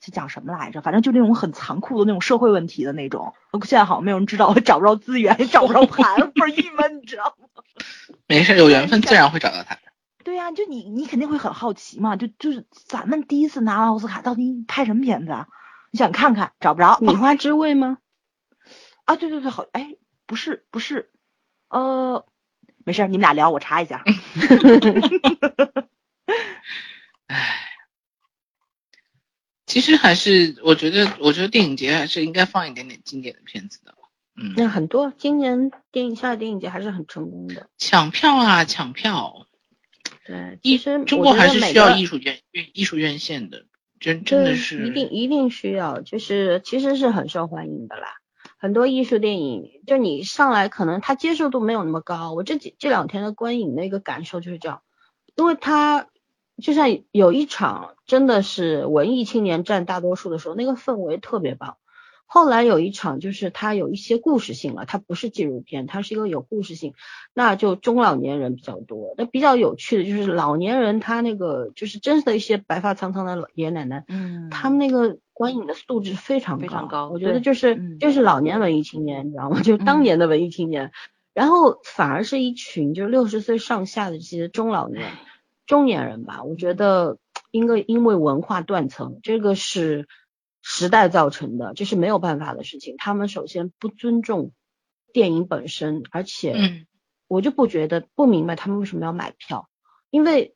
Speaker 3: 是讲什么来着？反正就那种很残酷的那种社会问题的那种。现在好像没有人知道，找不着资源，找不着盘，倍儿郁闷，你知道吗？
Speaker 1: 没事，有缘分自然会找到他。
Speaker 3: 对呀、就你你肯定会很好奇嘛，就就是咱们第一次拿奥斯卡，到底拍什么片子啊？你想看看，找不着。
Speaker 2: 米花之味吗？
Speaker 3: 啊，对对对，好，哎，不是不是，呃，没事儿，你们俩聊，我查一下。
Speaker 1: 其实还是我觉得，我觉得电影节还是应该放一点点经典的片子的。嗯，
Speaker 2: 那很多今年电影下电影节还是很成功的。
Speaker 1: 抢票啊，抢票！
Speaker 2: 对，
Speaker 1: 艺
Speaker 2: 其实
Speaker 1: 中国还是需要艺术院院艺术院线的，真真的是
Speaker 2: 一定一定需要，就是其实是很受欢迎的啦。很多艺术电影，就你上来可能他接受度没有那么高。我这几这两天的观影的一个感受就是这样，因为它就像有一场真的是文艺青年占大多数的时候，那个氛围特别棒。后来有一场就是它有一些故事性了，它不是纪录片，它是一个有故事性，那就中老年人比较多。那比较有趣的就是老年人他那个就是真实的一些白发苍苍的老爷爷奶奶，
Speaker 3: 嗯
Speaker 2: 他们那个观影的素质非常
Speaker 3: 非常高
Speaker 2: 我觉得就是、
Speaker 3: 嗯
Speaker 2: 就是老年文艺青年，你知道吗？就是当
Speaker 3: 嗯
Speaker 2: 年的文艺青年，然后反而是一群就是六十岁上下的这些中老年、中年人吧。我觉得因为因为文化断层，这个是时代造成的，这是没有办法的事情。他们首先不尊重电影本身，而且
Speaker 1: 嗯
Speaker 2: 我就不觉得不明白他们为什么要买票，因为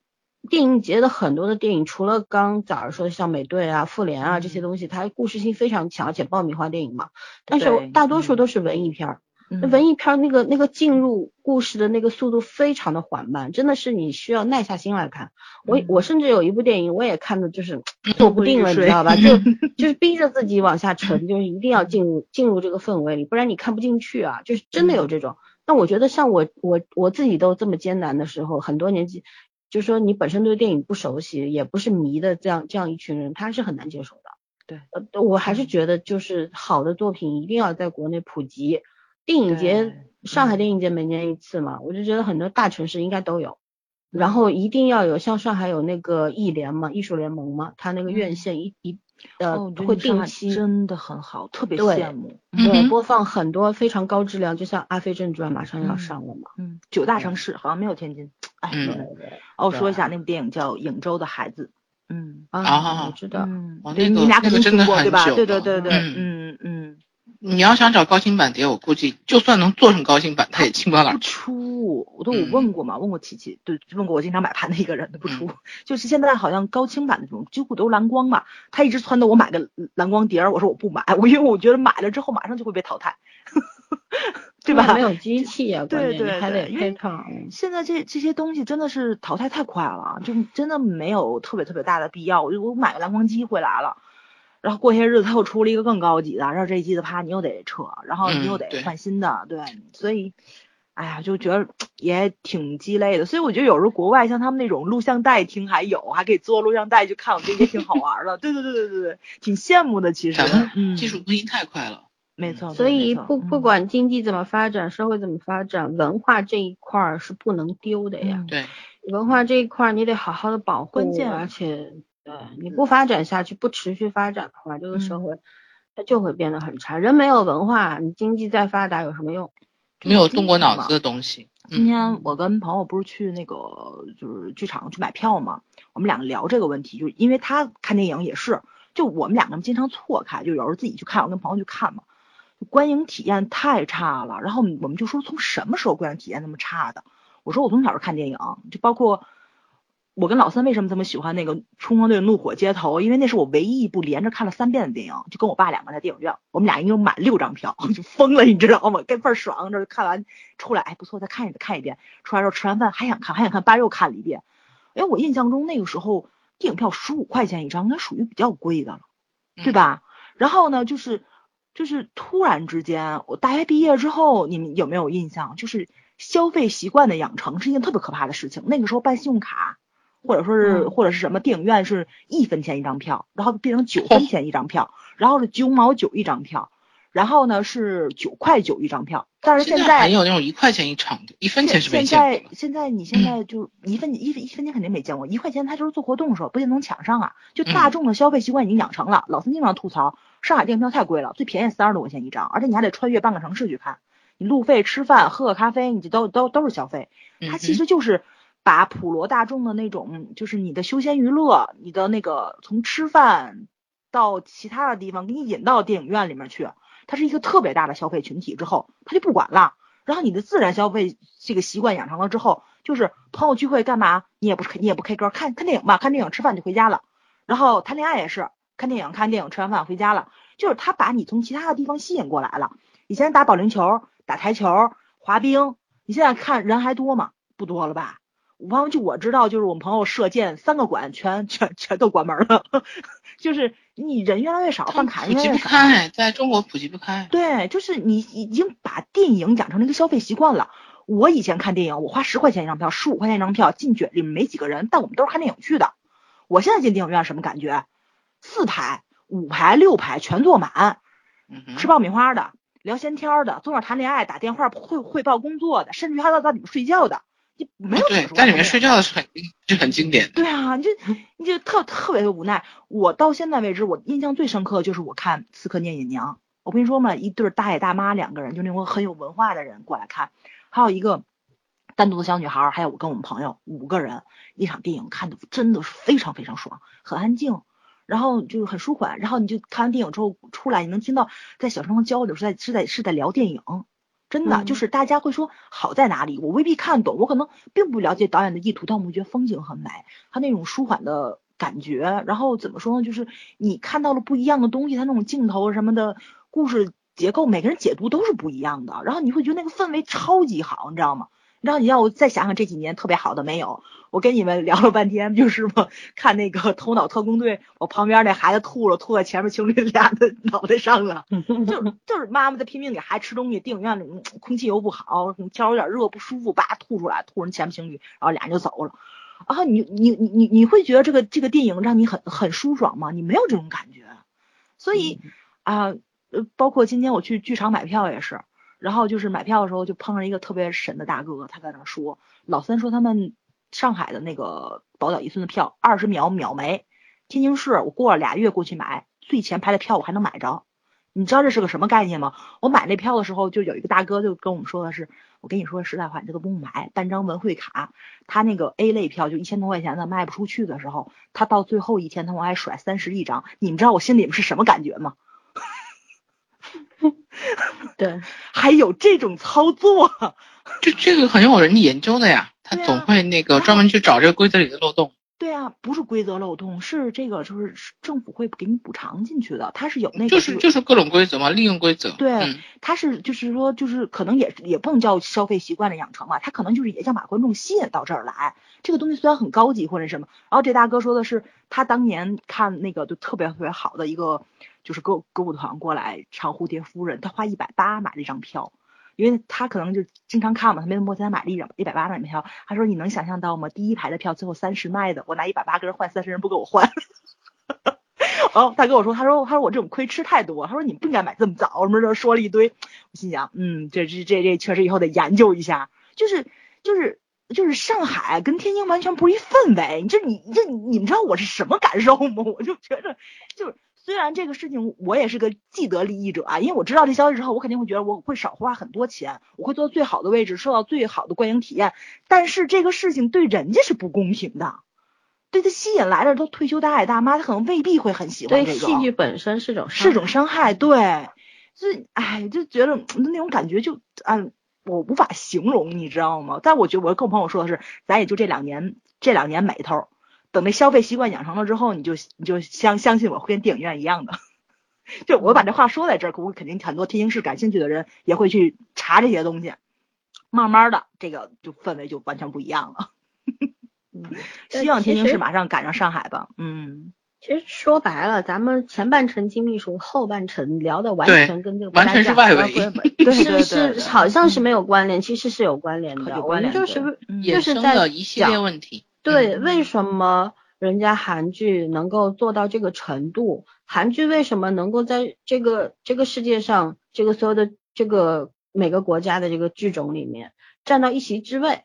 Speaker 2: 电影节的很多的电影，除了刚早上说的像美队啊、复联啊这些东西，它故事性非常强，而且爆米花电影嘛，但是大多数
Speaker 3: 嗯
Speaker 2: 都是文艺片儿。那
Speaker 3: 嗯
Speaker 2: 文艺片儿那个那个进入故事的那个速度非常的缓慢，真的是你需要耐下心来看。我
Speaker 3: 嗯
Speaker 2: 我甚至有一部电影，我也看的就是 坐不定了，你知道吧？就就是逼着自己往下沉，就是一定要进入进入这个氛围里，不然你看不进去啊。就是真的有这种。那我觉得像我我我自己都这么艰难的时候，很多年纪，就是说你本身对电影不熟悉，也不是迷的这样这样一群人，他是很难接受的。
Speaker 3: 对，
Speaker 2: 呃，我还是觉得就是好的作品一定要在国内普及。电影节，上海
Speaker 3: 嗯
Speaker 2: 电影节每年一次嘛，我就觉得很多大城市应该都有。然后一定要有，像上海有那个艺联嘛，艺术联盟嘛，它那个院
Speaker 3: 嗯
Speaker 2: 线一一
Speaker 3: 哦，
Speaker 2: 呃会定期
Speaker 3: 真的很好，特别羡慕。
Speaker 2: 对播放很多非常高质量，就像《阿飞正传》马上要
Speaker 3: 嗯
Speaker 2: 上了嘛。
Speaker 3: 嗯，九大城市好像没有天津。哎，
Speaker 1: 嗯
Speaker 3: 对
Speaker 2: 对对
Speaker 3: 哦，我说一下那部电影叫《颍州的孩子》。嗯
Speaker 2: 啊，
Speaker 1: 啊
Speaker 2: 我知道。
Speaker 3: 嗯对你俩肯定听过对吧？对对对对，
Speaker 1: 嗯
Speaker 3: 嗯嗯，
Speaker 1: 你要想找高清版碟，我估计就算能做成高清版，它也清不到哪儿去。
Speaker 3: 出，我都有
Speaker 1: 嗯
Speaker 3: 问过嘛，问过琪琪，对，问过我经常买盘的一个人，不出，
Speaker 1: 嗯
Speaker 3: 就是现在好像高清版的这种几乎都是蓝光嘛，他一直撺掇我买个蓝光碟儿，我说我不买，我因为我觉得买了之后马上就会被淘汰，对吧？
Speaker 2: 没有机器啊，
Speaker 3: 对
Speaker 2: 对还得
Speaker 3: 对对因为
Speaker 2: 配套。嗯
Speaker 3: 现在这这些东西真的是淘汰太快了，就真的没有特别特别大的必要。我就我买个蓝光机回来了，然后过些日子他又出了一个更高级的，然后这一季的啪你又得撤，然后你又得换新的，对，所以。哎呀，就觉得也挺鸡肋的，所以我觉得有时候国外像他们那种录像带厅还有，还可以做录像带去看，我觉得也挺好玩的。对对对对对对，挺羡慕的。其实，嗯，
Speaker 1: 技术更新太快了。
Speaker 3: 没错，
Speaker 2: 所以不不，管经济怎么发展，社会怎么发展，文化这一块儿是不能丢的呀。
Speaker 3: 嗯
Speaker 1: 对，
Speaker 2: 文化这一块儿你得好好的保护，
Speaker 3: 关键
Speaker 2: 而且对你不发展下去，不持续发展的话，这个社会它就会变得很差。人没有文化，你经济再发达有什么用？
Speaker 1: 没有动过脑子的东西。
Speaker 3: 今
Speaker 1: 嗯，
Speaker 3: 天我跟朋友不是去那个就是剧场去买票嘛，我们两个聊这个问题，就是因为他看电影也是，就我们两个经常错开，就有时候自己去看，我跟朋友去看嘛，就观影体验太差了。然后我们就说从什么时候观影体验那么差的？我说我从小就看电影，就包括我跟老三为什么这么喜欢那个《冲锋队怒火街头》，因为那是我唯一一部连着看了三遍的电影，就跟我爸两个在电影院，我们俩一共买六张票，就疯了，你知道吗？跟倍儿爽，这看完出来，哎，不错，再看一遍，看一遍。出来之后吃完饭还想看，还想看，爸又看了一遍。因为我印象中那个时候电影票十五块钱一张，应该属于比较贵的了，对吧？然后呢，就是就是突然之间，我大学毕业之后，你们有没有印象？就是消费习惯的养成是一件特别可怕的事情。那个时候办信用卡，或者说是、
Speaker 2: 嗯
Speaker 3: 或者是什么电影院是一分钱一张票，然后变成九 分钱一张票，然后是九毛九一张票，然后呢是九块九一张票。但是
Speaker 1: 现
Speaker 3: 在
Speaker 1: 还有那种一块钱一场的，一分钱是没
Speaker 3: 现
Speaker 1: 见过
Speaker 3: 在。现在你现在就一分一分一分钱肯定没见过，一块钱他就是做活动的时候不一定能抢上啊。就大众的消费习惯已经养成了，老三经常吐槽上海电影票太贵了，最便宜三十多块钱一张，而且你还得穿越半个城市去看，你路费、吃饭、喝个咖啡，你这都都都是消费。它
Speaker 1: 嗯
Speaker 3: 其实就是把普罗大众的那种，就是你的休闲娱乐，你的那个从吃饭到其他的地方，给你引到电影院里面去，它是一个特别大的消费群体之后，他就不管了。然后你的自然消费这个习惯养成了之后，就是朋友聚会干嘛，你也不你也不 K 歌，看看电影吧，看电影吃饭就回家了。然后谈恋爱也是看电影看电影吃完饭回家了，就是他把你从其他的地方吸引过来了。以前打保龄球、打台球、滑冰，你现在看人还多吗？不多了吧？我朋友就我知道，就是我们朋友射箭三个馆全全全都关门了，就是你人越来越少，
Speaker 1: 他
Speaker 3: 办卡越来越少。
Speaker 1: 开，在中国普及不开。
Speaker 3: 对，就是你已经把电影养成了一个消费习惯了。我以前看电影，我花十块钱一张票，十五块钱一张票，进去里面没几个人，但我们都是看电影去的。我现在进电影院什么感觉？四排、五排、六排全坐满，吃爆米花的，聊闲天儿的，坐那儿谈恋爱、打电话汇汇报工作的，甚至于还到到里面睡觉的，你没有
Speaker 1: 对，
Speaker 3: 说
Speaker 1: 在里面睡觉的是很就很经典的。
Speaker 3: 对啊，你就你就特特别的无奈。我到现在为止，我印象最深刻的就是我看《刺客聂隐娘》，我跟你说嘛，一对儿大爷大妈两个人，就那种很有文化的人过来看，还有一个单独的小女孩儿，还有我跟我们朋友五个人，一场电影看的真的是非常非常爽，很安静。然后就是很舒缓，然后你就看完电影之后出来，你能听到在小声的交流，是在是在是在聊电影，真的、
Speaker 2: 嗯
Speaker 3: 就是大家会说好在哪里，我未必看懂，我可能并不了解导演的意图，但我们觉得风景很美，他那种舒缓的感觉，然后怎么说呢，就是你看到了不一样的东西，他那种镜头什么的，故事结构，每个人解读都是不一样的，然后你会觉得那个氛围超级好，你知道吗？然后你让我再想想这几年特别好的没有？我跟你们聊了半天，就是嘛，看那个《头脑特工队》，我旁边那孩子吐了，吐在前面情侣俩的脑袋上了，就是就是妈妈在拼命给孩子吃东西，电影院里嗯空气又不好，天儿有点热不舒服，叭吐出来，吐人前面情侣，然后俩人就走了。然后你你你你你会觉得这个这个电影让你很很舒爽吗？你没有这种感觉，所以啊呃，包括今天我去剧场买票也是。然后就是买票的时候就碰上一个特别神的大哥，他在那说，老三说他们上海的那个宝岛一村的票二十秒秒没，天津市我过了俩月过去买，最前排的票我还能买着，你知道这是个什么概念吗？我买那票的时候就有一个大哥就跟我们说的是，我跟你说实在话，你这都不用买，办张文汇卡，他那个 A 类票就一千多块钱的卖不出去的时候，他到最后一天他往外甩三十一张，你们知道我心里面是什么感觉吗？
Speaker 2: 对，
Speaker 3: 还有这种操作。
Speaker 1: 这这个很有人研究的呀，他总会那个专门去找这个规则里的漏洞。
Speaker 3: 对啊，不是规则漏洞，是这个就是政府会给你补偿进去的，它是有那个
Speaker 1: 就是就是各种规则嘛，利用规则。
Speaker 3: 对
Speaker 1: 嗯
Speaker 3: 它是就是说就是可能也也不能叫消费习惯的养成嘛，他可能就是也想把观众吸引到这儿来。这个东西虽然很高级或者什么，然后这大哥说的是他当年看那个就特别特别好的一个就是歌歌舞团过来唱《蝴蝶夫人》，他花一百八买了一张票。因为他可能就经常看嘛，他没那么多钱，买了一张一百八张票。他说：“你能想象到吗？第一排的票最后三十卖的，我拿一百八跟人换，三十人不给我换。”然后他跟我说：“他说他说我这种亏吃太多，他说你不应该买这么早，什么的说了一堆。”我心想：“嗯，这这这这确实以后得研究一下。”就是就是就是上海跟天津完全不是一氛围，你这你这你们知道我是什么感受吗？我就觉得就是。虽然这个事情我也是个既得利益者啊，因为我知道这消息之后，我肯定会觉得我会少花很多钱，我会坐最好的位置，受到最好的观影体验。但是这个事情对人家是不公平的，对他吸引来的都退休大爷大妈，他可能未必会很喜欢
Speaker 2: 对
Speaker 3: 这个。
Speaker 2: 戏剧本身是种
Speaker 3: 是种
Speaker 2: 伤
Speaker 3: 伤害，对，所以哎，就觉得那种感觉就啊，我无法形容，你知道吗？但我觉得我跟我朋友说的是，咱也就这两年，这两年美头，等那消费习惯养成了之后，你就你就相相信我会跟电影院一样的。就我把这话说在这儿，我肯定很多天津市感兴趣的人也会去查这些东西，慢慢的这个就氛围就完全不一样了。
Speaker 2: 嗯
Speaker 3: 希望天津市马上赶上上海吧。嗯，
Speaker 2: 其实说白了，咱们前半程金秘书，后半程聊的完全跟这个
Speaker 1: 完全是外围
Speaker 2: 围，
Speaker 3: 对对
Speaker 2: 是是好像是没有关联，其实是有关联的。我
Speaker 3: 关联对
Speaker 2: 们就是就是在
Speaker 1: 一系列
Speaker 2: 讲
Speaker 1: 问题。
Speaker 2: 对，
Speaker 3: 嗯
Speaker 2: 为什么人家韩剧能够做到这个程度？韩剧为什么能够在这个这个世界上，这个所有的这个每个国家的这个剧种里面占到一席之位，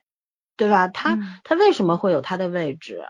Speaker 2: 对吧？它、
Speaker 3: 嗯
Speaker 2: 它为什么会有它的位置？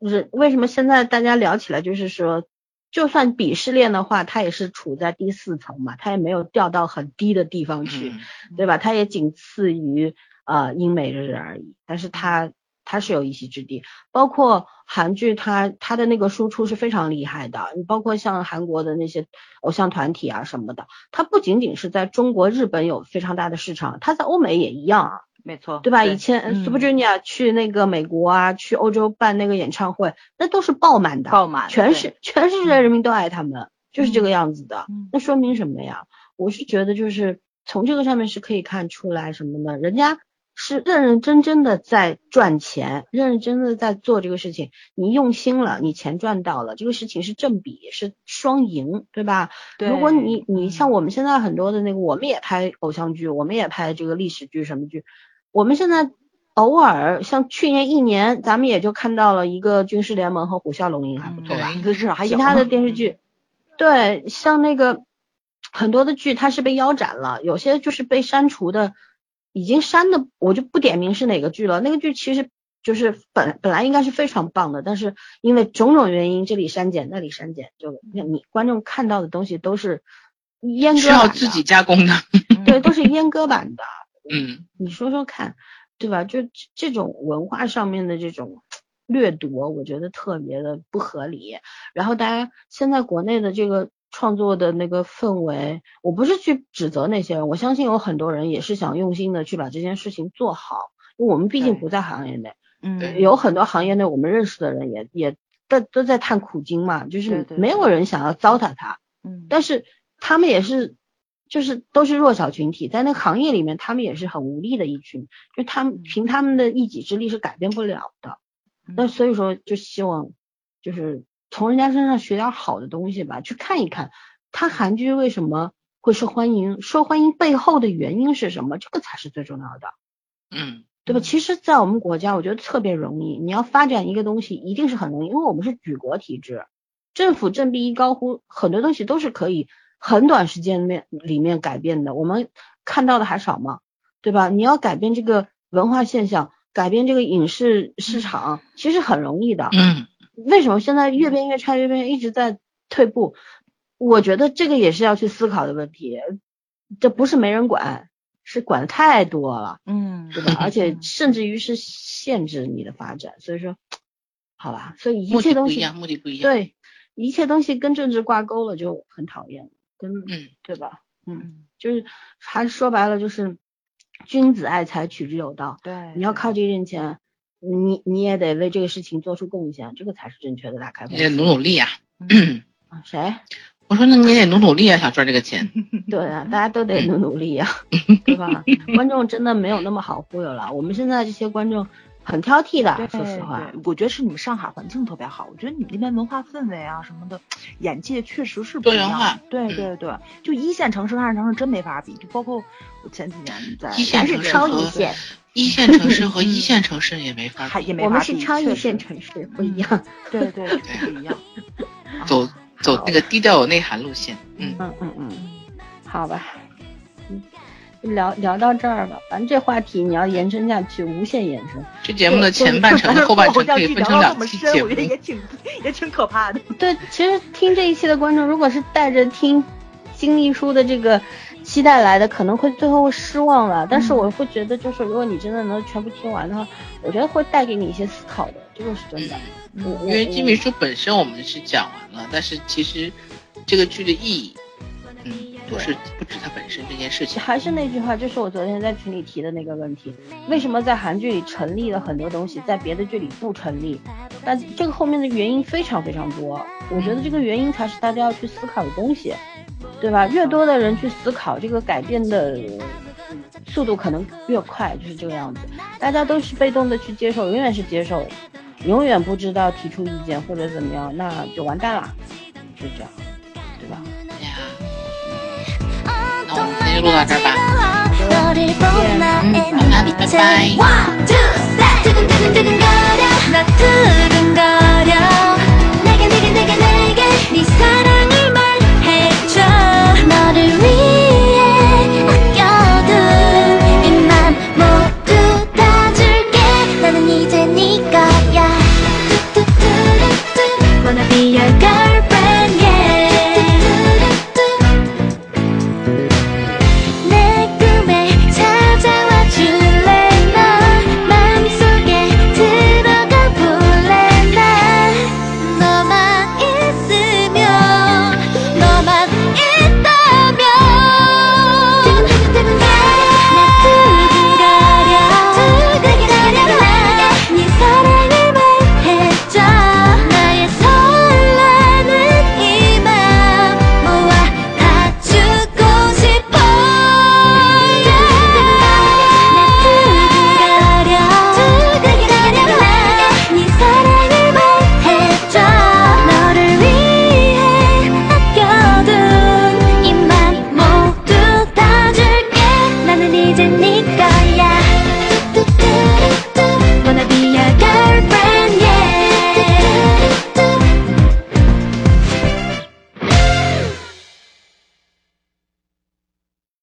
Speaker 2: 就是为什么现在大家聊起来，就是说，就算鄙视链的话，它也是处在第四层嘛，它也没有掉到很低的地方去。
Speaker 1: 嗯
Speaker 2: 对吧？它也仅次于呃英美日而已，但是它它是有一席之地。包括韩剧它，它的那个输出是非常厉害的。你包括像韩国的那些偶像团体啊什么的，它不仅仅是在中国、日本有非常大的市场，它在欧美也一样啊，
Speaker 3: 没错，
Speaker 2: 对吧？以前
Speaker 3: 嗯
Speaker 2: Super Junior 去那个美国啊，去欧洲办那个演唱会，那都是爆满的，
Speaker 3: 爆满
Speaker 2: 全是全世界人民都爱他们，就是这个样子的。
Speaker 3: 嗯
Speaker 2: 那说明什么呀？我是觉得就是从这个上面是可以看出来什么呢？人家是认认真真的在赚钱，认认真真的在做这个事情。你用心了，你钱赚到了，这个事情是正比，是双赢，对吧？
Speaker 3: 对
Speaker 2: 如果你你
Speaker 3: 嗯
Speaker 2: 像我们现在很多的那个，我们也拍偶像剧，我们也拍这个历史剧什么剧，我们现在偶尔像去年一年，咱们也就看到了一个军事联盟和虎啸龙吟还不错吧？
Speaker 3: 嗯对，至少还有
Speaker 2: 其他的电视剧，对，像那个很多的剧它是被腰斩了，有些就是被删除的，已经删的，我就不点名是哪个剧了。那个剧其实就是本本来应该是非常棒的，但是因为种种原因，这里删减那里删减，就你观众看到的东西都是阉割版的，
Speaker 1: 要自己加工的。
Speaker 2: 对，都是 阉割版的。
Speaker 1: 嗯，
Speaker 2: 你说说看，对吧？就这这种文化上面的这种掠夺，我觉得特别的不合理。然后大家现在国内的这个创作的那个氛围，我不是去指责那些人，我相信有很多人也是想用心的去把这件事情做好。因为我们毕竟不在行业内，
Speaker 3: 嗯，
Speaker 2: 有很多行业内我们认识的人也也都都在探苦经嘛，就是没有人想要糟蹋他。
Speaker 3: 嗯，
Speaker 2: 但是他们也是，就是都是弱小群体，在那个行业里面，他们也是很无力的一群，就他们凭他们的一己之力是改变不了的。那所以说，就希望就是从人家身上学点好的东西吧，去看一看他韩剧为什么会受欢迎，受欢迎背后的原因是什么，这个才是最重要的。
Speaker 1: 嗯，
Speaker 2: 对吧？
Speaker 3: 嗯
Speaker 2: 其实，在我们国家，我觉得特别容易。你要发展一个东西，一定是很容易，因为我们是举国体制，政府振臂一高呼，很多东西都是可以很短时间面里面改变的。我们看到的还少吗？对吧？你要改变这个文化现象，改变这个影视市场，其实很容易的。
Speaker 1: 嗯，
Speaker 2: 为什么现在越变越差，越变一直在退步？我觉得这个也是要去思考的问题。这不是没人管，是管的太多了。
Speaker 3: 嗯，
Speaker 2: 对吧？而且甚至于是限制你的发展，所以说，好吧，所以一切东西
Speaker 1: 的不一样，目的不一样。，
Speaker 2: 对一切东西跟政治挂钩了就很讨厌，跟
Speaker 1: 嗯，
Speaker 2: 对吧？嗯，
Speaker 3: 嗯，
Speaker 2: 就是还说白了就是君子爱财，取之有道。
Speaker 3: 对，
Speaker 2: 你要靠这挣钱，你你也得为这个事情做出贡献，这个才是正确的打开方式。
Speaker 1: 你得努努力呀、
Speaker 2: 啊谁？
Speaker 1: 我说那你也得努努力啊，想赚这个钱。
Speaker 2: 对啊，大家都得努努力啊，对吧？观众真的没有那么好忽悠了。我们现在这些观众很挑剔的，说实话。
Speaker 3: 对，我觉得是你们上海环境特别好，我觉得你们那边文化氛围啊什么的，眼界确实是不一样
Speaker 1: 多元化。
Speaker 3: 对对对，就一线城市跟二线城市真没法比，就包括我前几年在
Speaker 1: 一线
Speaker 2: 是
Speaker 1: 城市
Speaker 2: 超一线，
Speaker 1: 一线城市和一线城市也没法比，
Speaker 3: 也没
Speaker 2: 我们，是超一线城市，不一样。
Speaker 3: 对对对，不一样。
Speaker 1: 走走那个低调有内涵路线。嗯，
Speaker 2: 嗯嗯嗯，好吧，嗯，聊聊到这儿吧。反正这话题你要延伸下去，无限延伸。
Speaker 1: 这节目的前半程和后半程可以分成两期节
Speaker 3: 我觉得也。挺也挺可怕的。
Speaker 2: 对，其实听这一期的观众，如果是带着听金秘书的这个期待来的，可能会最后会失望了。但是我会觉得，就是如果你真的能全部听完的话，我觉得会带给你一些思考的，这个是真的。
Speaker 1: 因为金秘书本身我们是讲完了，但是其实这个剧的意义，嗯，不是不止它本身这件事情。
Speaker 2: 还是那句话，就是我昨天在群里提的那个问题：为什么在韩剧里成立了很多东西，在别的剧里不成立？但这个后面的原因非常非常多，我觉得这个原因才是大家要去思考的东西，对吧？越多的人去思考，这个改变的速度可能越快，就是这个样子。大家都是被动的去接受，永远是接受，永远不知道提出意见或者怎么样，那就完蛋了，就是这样，对吧？
Speaker 1: 일로 나가봐 나비 빠이빠이 두근두근두근거려
Speaker 4: 나
Speaker 1: 두근거려 내게
Speaker 4: 내게 내게 내게 네 사랑을 말해줘 너를 위해